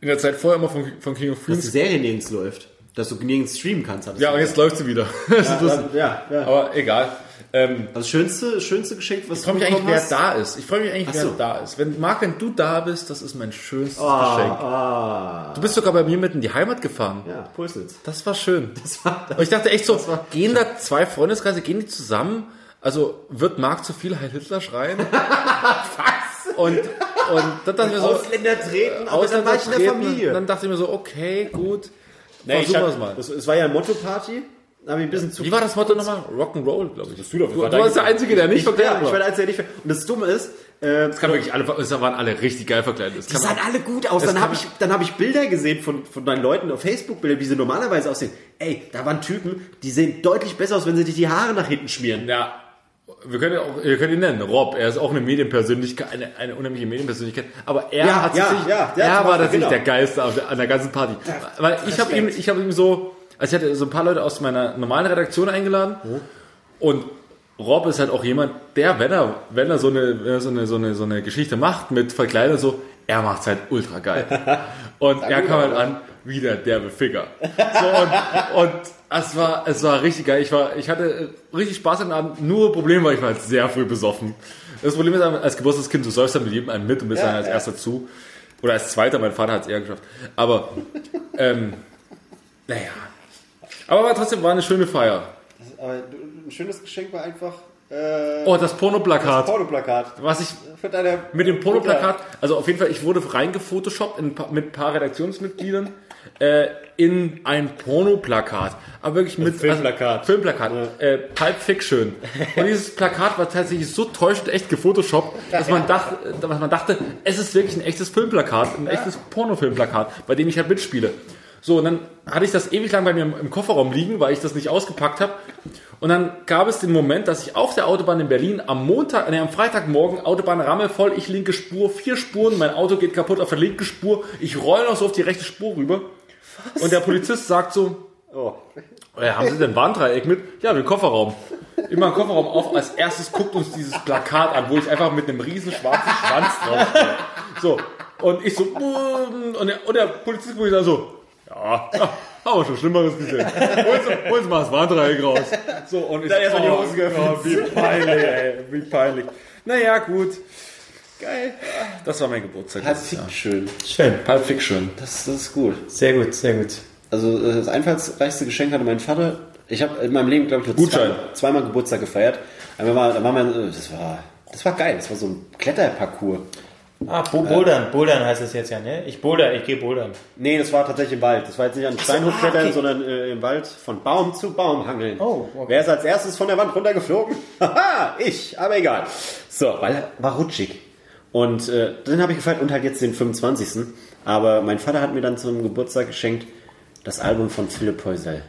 Speaker 3: in der Zeit vorher immer von, von King of
Speaker 2: Dass die
Speaker 3: Queens.
Speaker 2: Serie nirgends läuft. Dass du nirgends streamen kannst.
Speaker 3: Ja, und jetzt läuft sie wieder.
Speaker 2: Ja, ja, ja.
Speaker 3: Aber egal. Ähm,
Speaker 2: Das schönste, schönste Geschenk, was
Speaker 3: ich freue mich eigentlich, wer
Speaker 2: hast?
Speaker 3: da ist. Ich freue mich eigentlich,
Speaker 2: Ach
Speaker 3: wer
Speaker 2: so.
Speaker 3: da ist. Wenn, Marc, wenn du da bist, das ist mein schönstes
Speaker 2: Ah,
Speaker 3: Geschenk.
Speaker 2: ah,
Speaker 3: Du bist sogar bei mir mit in die Heimat gefahren.
Speaker 2: ja, Pulsnitz.
Speaker 3: Das war schön.
Speaker 2: Das war,
Speaker 3: Und ich dachte echt so, gehen da zwei Freundeskreise, gehen die zusammen? Also wird Marc zu viel Heil Hitler schreien? Was? Und, und dann dachte ich mir so,
Speaker 2: Ausländer treten, aber dann
Speaker 3: Ausländer
Speaker 2: war ich in der. Familie.
Speaker 3: Und dann dachte ich mir so, okay, gut.
Speaker 2: Nee,
Speaker 3: Versuchen
Speaker 2: hab,
Speaker 3: wir's mal.
Speaker 2: Das, es war ja eine Motto-Party. Da habe ich ein bisschen zu.
Speaker 3: Wie war das Motto nochmal? Rock'n'Roll, glaube ich.
Speaker 2: du doch,
Speaker 3: Du, du warst der Einzige, der nicht
Speaker 2: Ich,
Speaker 3: verkleidet
Speaker 2: ja, ich war
Speaker 3: war.
Speaker 2: der Einzige, der nicht. Und das Dumme ist, äh,
Speaker 3: Das kann wirklich alle, es waren alle richtig geil verkleidet. Das
Speaker 2: die sahen alle gut aus.
Speaker 3: Das
Speaker 2: Dann habe ich, dann hab ich Bilder gesehen von, von deinen Leuten auf Facebook, Bilder, wie sie normalerweise aussehen. Ey, da waren Typen, die sehen deutlich besser aus, wenn sie sich die Haare nach hinten schmieren.
Speaker 3: ja, wir können, ja auch, wir können ihn nennen, Rob. Er ist auch eine Medienpersönlichkeit, eine, eine unheimliche Medienpersönlichkeit. Aber er
Speaker 2: Ja,
Speaker 3: hat
Speaker 2: ja,
Speaker 3: sich,
Speaker 2: ja, der
Speaker 3: er war tatsächlich
Speaker 2: genau.
Speaker 3: der Geilste an der ganzen Party. Weil ich habe ihm, ich habe ihm so, also ich hatte so ein paar Leute aus meiner normalen Redaktion eingeladen und Rob ist halt auch jemand, der, wenn er, wenn er so eine, so eine, so eine, so eine Geschichte macht mit Verkleidung so, er macht's halt ultra geil. Und er kam halt an, wie der derbe Ficker. So, und, und es war, es war richtig geil. Ich war, ich hatte richtig Spaß am Abend. Nur Problem war, ich war halt sehr früh besoffen. Das Problem ist, als Geburtstagskind, du säufst dann mit jedem einen mit und bist dann als erster zu. Oder als zweiter, mein Vater hat es eher geschafft. Aber, ähm, naja. Aber trotzdem war eine schöne Feier.
Speaker 2: Aber ein schönes Geschenk war einfach äh,
Speaker 3: Oh, das Pornoplakat.
Speaker 2: Pornoplakat.
Speaker 3: Was ich mit dem Pornoplakat, also auf jeden Fall, ich wurde reingefotoshoppt in, mit ein paar Redaktionsmitgliedern äh, in ein Pornoplakat. Aber wirklich mit
Speaker 2: Filmplakat.
Speaker 3: Also, Filmplakat. Äh, Pulp Fiction. Und dieses Plakat war tatsächlich so täuschend echt gefotoshoppt, dass man dachte, dass man dachte, es ist wirklich ein echtes Filmplakat, ein echtes Pornofilmplakat, bei dem ich halt mitspiele. So, und dann hatte ich das ewig lang bei mir im, im Kofferraum liegen, weil ich das nicht ausgepackt habe. Und dann gab es den Moment, dass ich auf der Autobahn in Berlin am Montag, nee, am Freitagmorgen, Autobahn rammelvoll, ich linke Spur, vier Spuren, mein Auto geht kaputt auf der linken Spur, ich roll noch so auf die rechte Spur rüber. Und der Polizist sagt so,
Speaker 2: Oh.
Speaker 3: äh, haben Sie denn Warndreieck mit? Ja, den Kofferraum. Immer den Kofferraum auf. Als erstes guckt uns dieses Plakat an, wo ich einfach mit einem riesen schwarzen Schwanz draufstehe. So. Und ich so, "Mm", und der, und der Polizist guckt dann so, ja, wir schon Schlimmeres gesehen. Holen Sie mal das Warndreieck raus. So, und ich
Speaker 2: Dann erst mal die
Speaker 3: oh,
Speaker 2: Hose geöffnet.
Speaker 3: oh, wie peinlich, ey, wie peinlich. Naja, gut. Geil. Das war mein Geburtstag.
Speaker 2: Pulp
Speaker 3: dieses Jahr.
Speaker 2: Fiction.
Speaker 1: Schön.
Speaker 3: Pulp Fiction.
Speaker 2: Das, das ist gut.
Speaker 1: Sehr gut, sehr gut.
Speaker 2: Also äh, das einfallsreichste Geschenk hatte mein Vater. Ich habe in meinem Leben, glaube ich, nur zwei, zweimal Geburtstag gefeiert. Einmal war, da waren wir, äh, das war, das war geil. Das war so ein Kletterparcours.
Speaker 1: Ah, Bo Bouldern. Bouldern heißt es jetzt ja, ne? Ich boulder, ich gehe bouldern.
Speaker 2: Nee, das war tatsächlich im Wald. Das war jetzt nicht an Steinhof
Speaker 1: ah, okay.
Speaker 2: sondern äh, im Wald von Baum zu Baum hangeln.
Speaker 1: Oh, okay.
Speaker 2: Wer ist als erstes von der Wand runtergeflogen? Haha, ich, aber egal. So, weil er war rutschig. Und äh, den habe ich gefeiert und halt jetzt den 25. Aber mein Vater hat mir dann zum Geburtstag geschenkt das Album von Philipp Heusel.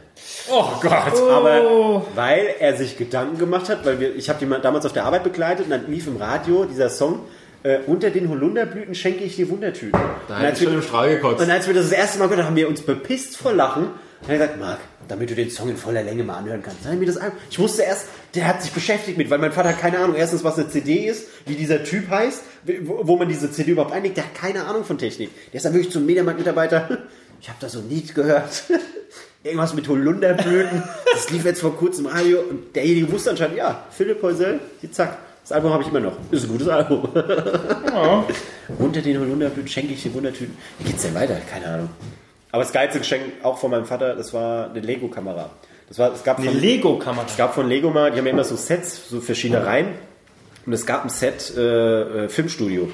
Speaker 3: Oh Gott.
Speaker 2: Aber weil er sich Gedanken gemacht hat, weil wir, ich habe die mal damals auf der Arbeit begleitet und dann lief im Radio dieser Song äh, unter den Holunderblüten schenke ich dir Wundertüten.
Speaker 3: Da
Speaker 2: Und als wir-
Speaker 3: schon im Strahl gekotzt.
Speaker 2: und als wir das das erste Mal gehört haben, haben wir uns bepisst vor Lachen. Und er gesagt, Marc, damit du den Song in voller Länge mal anhören kannst. Dann haben wir das Album. Ich wusste erst, der hat sich beschäftigt mit, weil mein Vater hat keine Ahnung, erstens, was eine CD ist, wie dieser Typ heißt, wo wo man diese CD überhaupt einlegt. Der hat keine Ahnung von Technik. Der ist dann wirklich zum Mediamarkt-Mitarbeiter. Ich habe da so ein Lied gehört. Irgendwas mit Holunderblüten. Das lief jetzt vor kurzem im Radio und derjenige wusste anscheinend, ja, Philipp Heusel, die zack. Das Album habe ich immer noch. Ist ein gutes Album. Unter den Holunderblüten schenke ich dir Wundertüten. Wie geht's denn weiter? Keine Ahnung. Aber das geilste Geschenk auch von meinem Vater, das war eine Lego-Kamera. Das war, es gab
Speaker 1: Eine Lego-Kamera.
Speaker 2: es gab von Lego mal, die haben ja immer so Sets, so verschiedene Reihen. Und es gab ein Set äh, äh, Filmstudio.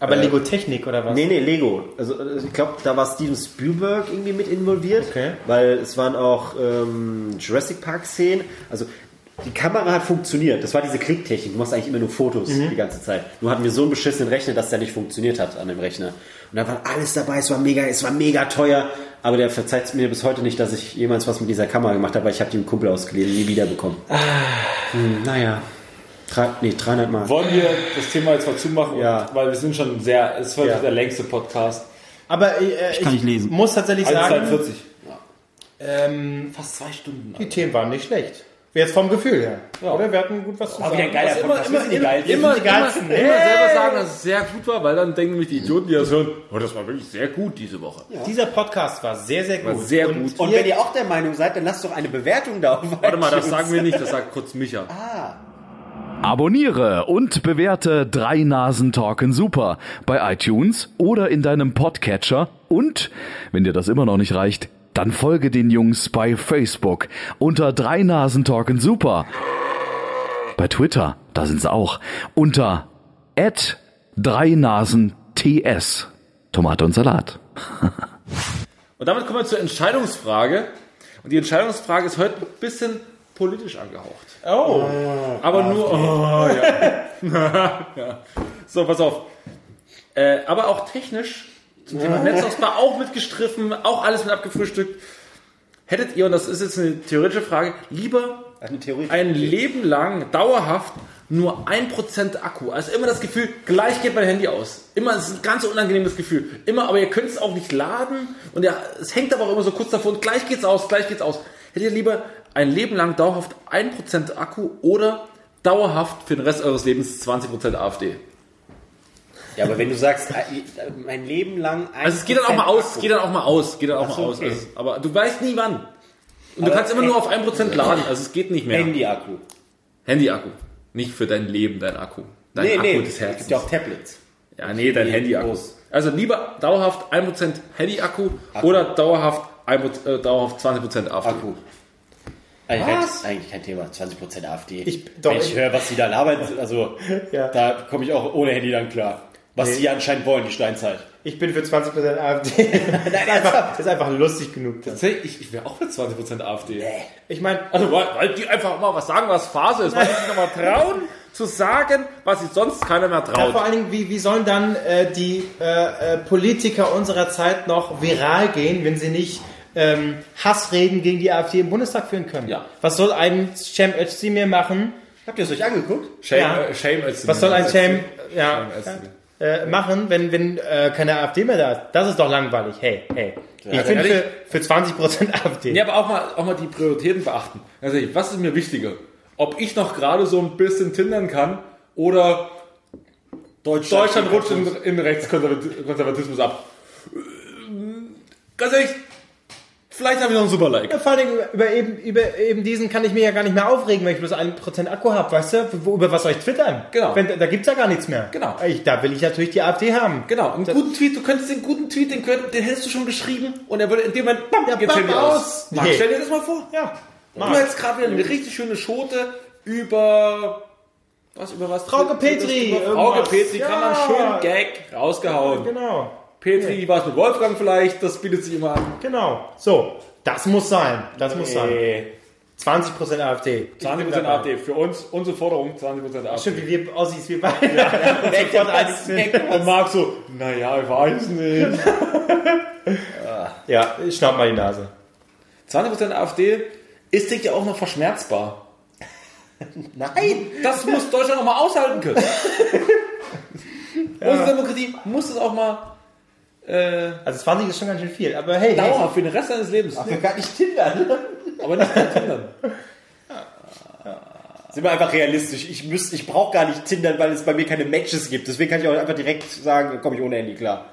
Speaker 1: Aber Lego-Technik oder was?
Speaker 2: Nee, nee, Lego. Also äh, ich glaube, da war Steven Spielberg irgendwie mit involviert.
Speaker 1: Okay.
Speaker 2: Weil es waren auch ähm, Jurassic Park-Szenen. Also die Kamera hat funktioniert. Das war diese Klicktechnik. Du machst eigentlich immer nur Fotos die ganze Zeit. Nur hatten wir so einen beschissenen Rechner, dass der nicht funktioniert hat an dem Rechner. Und da war alles dabei. Es war mega, es war mega teuer. Aber der verzeiht mir bis heute nicht, dass ich jemals was mit dieser Kamera gemacht habe, weil ich habe die im Kumpel ausgeliehen und nie wiederbekommen. Hm, naja. Drei, nee, 300 Mal.
Speaker 3: Wollen wir das Thema jetzt mal zumachen?
Speaker 2: Ja.
Speaker 3: Weil wir sind schon sehr, es wird
Speaker 2: Ja.
Speaker 3: der längste Podcast.
Speaker 1: Aber äh, ich,
Speaker 5: kann nicht lesen.
Speaker 1: muss tatsächlich sagen,
Speaker 3: 1,42.
Speaker 1: ähm,
Speaker 3: Fast zwei Stunden.
Speaker 1: die Themen waren nicht schlecht. Jetzt vom Gefühl her. Oder wir hatten gut was zu sagen.
Speaker 2: wieder ein geiler
Speaker 3: immer,
Speaker 2: Podcast.
Speaker 3: immer,
Speaker 2: Wir sind die
Speaker 3: immer,
Speaker 2: Geilsten.
Speaker 3: immer,
Speaker 1: Die
Speaker 3: immer,
Speaker 1: Geilsten.
Speaker 3: immer selber sagen, dass es sehr gut war, weil dann denken nämlich die Idioten, die das hören, oh, das war wirklich sehr gut diese Woche.
Speaker 1: Dieser Podcast war sehr, sehr gut.
Speaker 3: War sehr
Speaker 1: Und
Speaker 3: gut.
Speaker 2: Und
Speaker 1: ihr-
Speaker 2: wenn ihr auch der Meinung seid, dann lasst doch eine Bewertung da auf
Speaker 3: Warte mal, das sagen wir nicht, das sagt kurz Micha.
Speaker 6: Abonniere und bewerte Drei Nasen Talken Super bei iTunes oder in deinem Podcatcher und, wenn dir das immer noch nicht reicht, dann folge den Jungs bei Facebook unter Drei Nasen Talken Super. Bei Twitter, da sind sie auch, unter Drei Nasen TS. Tomate und Salat.
Speaker 3: Und damit kommen wir zur Entscheidungsfrage. Und die Entscheidungsfrage ist heute ein bisschen politisch angehaucht.
Speaker 1: Oh,
Speaker 3: Aber nur. Oh, ja. ja. So, pass auf. Äh, aber auch technisch zum Thema Netzausbau auch mitgestriffen, auch alles mit abgefrühstückt. Hättet ihr, und das ist jetzt eine theoretische Frage, lieber ein Leben lang dauerhaft nur 1% Akku? Also immer das Gefühl, gleich geht mein Handy aus. Immer, es ist ein ganz unangenehmes Gefühl. Immer, aber ihr könnt es auch nicht laden und ja, es hängt aber auch immer so kurz davor und gleich geht's aus, gleich geht's aus. Hättet ihr lieber ein Leben lang dauerhaft 1% Akku oder dauerhaft für den Rest eures Lebens 20% AfD?
Speaker 2: Ja, aber wenn du sagst, äh, mein Leben lang.
Speaker 3: Also es geht dann auch mal aus,
Speaker 2: Akku.
Speaker 3: geht dann auch mal aus, geht dann auch
Speaker 2: Ach so,
Speaker 3: mal aus.
Speaker 2: okay.
Speaker 3: Also, aber du weißt nie wann. Und du
Speaker 2: Aber
Speaker 3: kannst immer nur auf 1% laden, also es geht nicht mehr.
Speaker 2: Handy-Akku.
Speaker 3: Handy-Akku. Nicht für dein Leben, dein Akku. Dein
Speaker 2: Nee,
Speaker 3: Akku
Speaker 2: nee,
Speaker 3: des
Speaker 2: es
Speaker 3: Herzens.
Speaker 2: gibt ja auch Tablets.
Speaker 3: Ja, nee, dein
Speaker 2: Nee,
Speaker 3: Handy-Akku.
Speaker 2: groß.
Speaker 3: Also lieber dauerhaft 1% Handy-Akku
Speaker 2: Akku.
Speaker 3: oder dauerhaft, 1%, äh, dauerhaft 20% AfD.
Speaker 2: Akku. Eigentlich, kein- eigentlich kein Thema, 20% AfD.
Speaker 1: Ich- doch,
Speaker 2: Wenn ich
Speaker 1: ich-
Speaker 2: höre, was die da labern, also
Speaker 1: Ja.
Speaker 2: da komme ich auch ohne Handy dann klar. Was die anscheinend wollen, die Steinzeit.
Speaker 1: ich bin für 20% AfD. das, ist einfach, das ist einfach lustig genug.
Speaker 3: Tatsächlich, ich, ich wäre auch für 20% AfD.
Speaker 1: Ich meine,
Speaker 3: Also, weil, weil die einfach mal was sagen, was Phase ist. Weil die sich nochmal trauen, zu sagen, was sich sonst keiner mehr
Speaker 1: Ja,
Speaker 3: traut.
Speaker 1: vor allen Dingen, wie, wie sollen dann äh, die äh, äh, Politiker unserer Zeit noch viral gehen, wenn sie nicht ähm, Hassreden gegen die AfD im Bundestag führen können?
Speaker 3: Ja.
Speaker 1: Was soll ein Cem Özdemir machen?
Speaker 2: Habt ihr es euch angeguckt?
Speaker 3: Shame,
Speaker 1: Ja.
Speaker 3: äh, shame als
Speaker 1: Was soll ein Cem ja,
Speaker 3: Shame
Speaker 1: äh, machen, wenn, wenn äh, keine AfD mehr da ist? Das ist doch langweilig. Hey, hey. Ich
Speaker 3: Also
Speaker 1: bin für, für 20% AfD.
Speaker 3: Ja, aber auch mal, auch mal die Prioritäten beachten. Also, was ist mir wichtiger? Ob ich noch gerade so ein bisschen tindern kann oder Deutschland rutscht in, in Rechtskonservatismus ab. Ganz ehrlich, vielleicht habe ich noch einen super Like.
Speaker 1: Ja, vor allem über, über, eben, über eben diesen kann ich mir ja gar nicht mehr aufregen, wenn ich bloß 1% Akku habe, weißt du? Wo, über was soll ich twittern?
Speaker 3: Genau.
Speaker 1: Wenn, da gibt's ja gar nichts mehr.
Speaker 3: Genau.
Speaker 1: Ich, da will ich natürlich die AfD haben.
Speaker 3: Genau, einen guten Tweet, du könntest den guten Tweet, den, den hättest du schon geschrieben und er würde in dem Moment, bam,
Speaker 1: Ja, bam, aus.
Speaker 3: aus. Mann,
Speaker 1: Nee.
Speaker 3: stell dir das mal vor.
Speaker 1: Ja.
Speaker 3: Du hättest gerade wieder eine richtig schöne Schote über, was, über was?
Speaker 1: Frauke Petri,
Speaker 3: Frauke. Petri, kann man
Speaker 1: Ja.
Speaker 3: schön Gag rausgehauen.
Speaker 1: Genau.
Speaker 3: Petri, was mit Wolfgang vielleicht, das bietet sich immer an.
Speaker 1: Genau. So. Das muss sein. Das muss sein. 20% AfD.
Speaker 3: 20% AfD, für uns, unsere Forderung, 20% AfD.
Speaker 1: Stimmt, wie wir Aussies, wir beide. Ja, sind.
Speaker 3: Und Marc so, naja, ich weiß nicht.
Speaker 1: Ja, schnapp mal die Nase.
Speaker 3: 20% AfD ist, denke ich, auch noch verschmerzbar.
Speaker 2: Nein!
Speaker 3: Das muss Deutschland auch mal aushalten können. Unsere Demokratie muss es auch mal äh,
Speaker 1: Also 20 ist schon ganz schön viel, aber hey, hey.
Speaker 3: dauerhaft für den Rest deines Lebens.
Speaker 2: Wir gar nicht tindern.
Speaker 3: Aber nicht mit Kindern.
Speaker 2: Sind wir einfach realistisch. Ich müsst, ich brauche gar nicht tindern, weil es bei mir keine Matches gibt. Deswegen kann ich auch einfach direkt sagen, komme ich ohne Handy klar.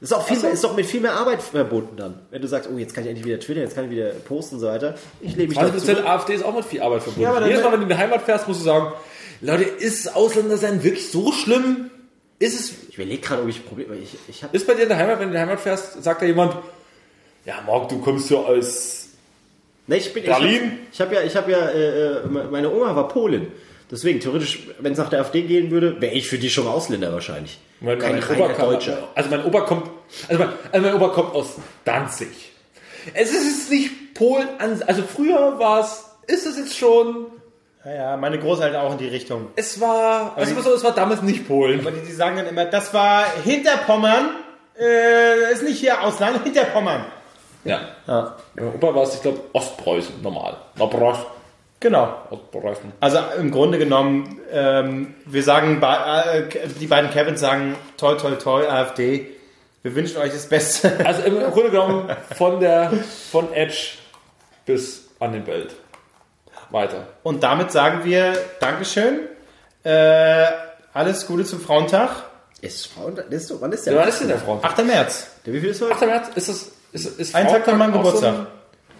Speaker 2: Das ist auch viel mehr, ist doch mit viel mehr Arbeit verbunden dann. Wenn du sagst, oh, jetzt kann ich endlich wieder Twitter, jetzt kann ich wieder posten und so weiter. Ich lebe mich da
Speaker 3: 20% AfD ist auch mit viel Arbeit verbunden.
Speaker 1: Ja, aber
Speaker 3: Jedes Mal, wenn du in die Heimat fährst, musst du sagen, Leute, ist Ausländer sein wirklich so schlimm? Ist es,
Speaker 2: Ich überlege gerade, ob ich Probleme. Ich, ich habe
Speaker 3: ist bei dir in der Heimat, wenn du in die Heimat fährst, sagt da jemand, ja, Marc, du kommst ja aus
Speaker 2: Ne, ich bin,
Speaker 3: Berlin?
Speaker 2: Ich habe hab ja, ich habe ja, äh, äh, meine Oma war Polin. Deswegen, theoretisch, wenn es nach der AfD gehen würde, wäre ich für die schon Ausländer wahrscheinlich.
Speaker 3: Mein,
Speaker 2: Kein
Speaker 3: mein
Speaker 2: reiner
Speaker 3: Opa kam,
Speaker 2: Deutscher.
Speaker 3: also mein Opa kommt, also mein, also mein Opa kommt aus Danzig. Es ist jetzt nicht Polen an, also früher war es, ist es jetzt schon,
Speaker 1: Ja, ja, meine Großeltern auch in die Richtung.
Speaker 3: es war, also so, es war damals nicht Polen.
Speaker 1: Aber die, die sagen dann immer, das war Hinterpommern, äh, ist nicht hier Ausland, Hinterpommern.
Speaker 3: Ja.
Speaker 1: Ja,
Speaker 3: Mein Opa war es, ich glaube, Ostpreußen, normal. Ostpreußen.
Speaker 1: genau.
Speaker 3: Ostpreußen.
Speaker 1: Also im Grunde genommen, ähm, wir sagen, äh, die beiden Kevins sagen, toi, toi, toi, AfD. Wir wünschen euch das Beste.
Speaker 3: Also im Grunde genommen von der, von Edge bis an den Belt. Weiter.
Speaker 1: Und damit sagen wir Dankeschön. Äh, alles Gute zum Frauentag.
Speaker 2: Ist Frauen, das ist wann ist der?
Speaker 3: Ja, wann ist denn der Front?
Speaker 1: 8. März.
Speaker 2: Der wie viel ist heute?
Speaker 3: 8. März ist es, ist, ist
Speaker 1: Ein Tag nach meinem
Speaker 3: so
Speaker 1: Geburtstag.
Speaker 3: ein-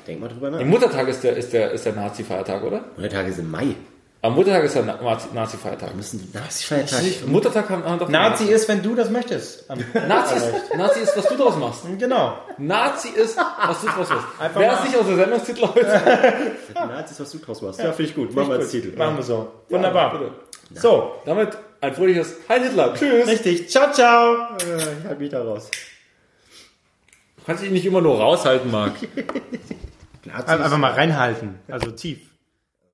Speaker 2: Denk mal drüber nach.
Speaker 3: Der Muttertag ist der, ist der, ist der Nazi-Feiertag, oder?
Speaker 2: Und der Tag ist im Mai.
Speaker 3: Am Muttertag ist Nazi- Nazi-Feiertag.
Speaker 2: Müssen Nazi-Feiertag.
Speaker 3: Muttertag haben, haben doch
Speaker 1: Nazi ist, wenn du das möchtest.
Speaker 3: Nazi ist, Nazi ist, was du draus machst.
Speaker 1: Genau.
Speaker 3: Nazi ist, was du draus machst.
Speaker 1: Einfach
Speaker 3: Wer
Speaker 1: mal-
Speaker 3: ist nicht unser Sendungstitel heute?
Speaker 2: Nazis, was du draus machst. Ja, finde ich gut. Machen wir als Titel.
Speaker 1: Machen wir so. Wunderbar.
Speaker 3: bitte.
Speaker 1: So,
Speaker 3: Damit ein fröhliches Heil Hitler. Tschüss.
Speaker 1: richtig. Ciao, ciao.
Speaker 2: Äh, ich halte mich da raus.
Speaker 3: Du kannst dich nicht immer nur raushalten, Marc.
Speaker 1: Einfach mal reinhalten. Also tief.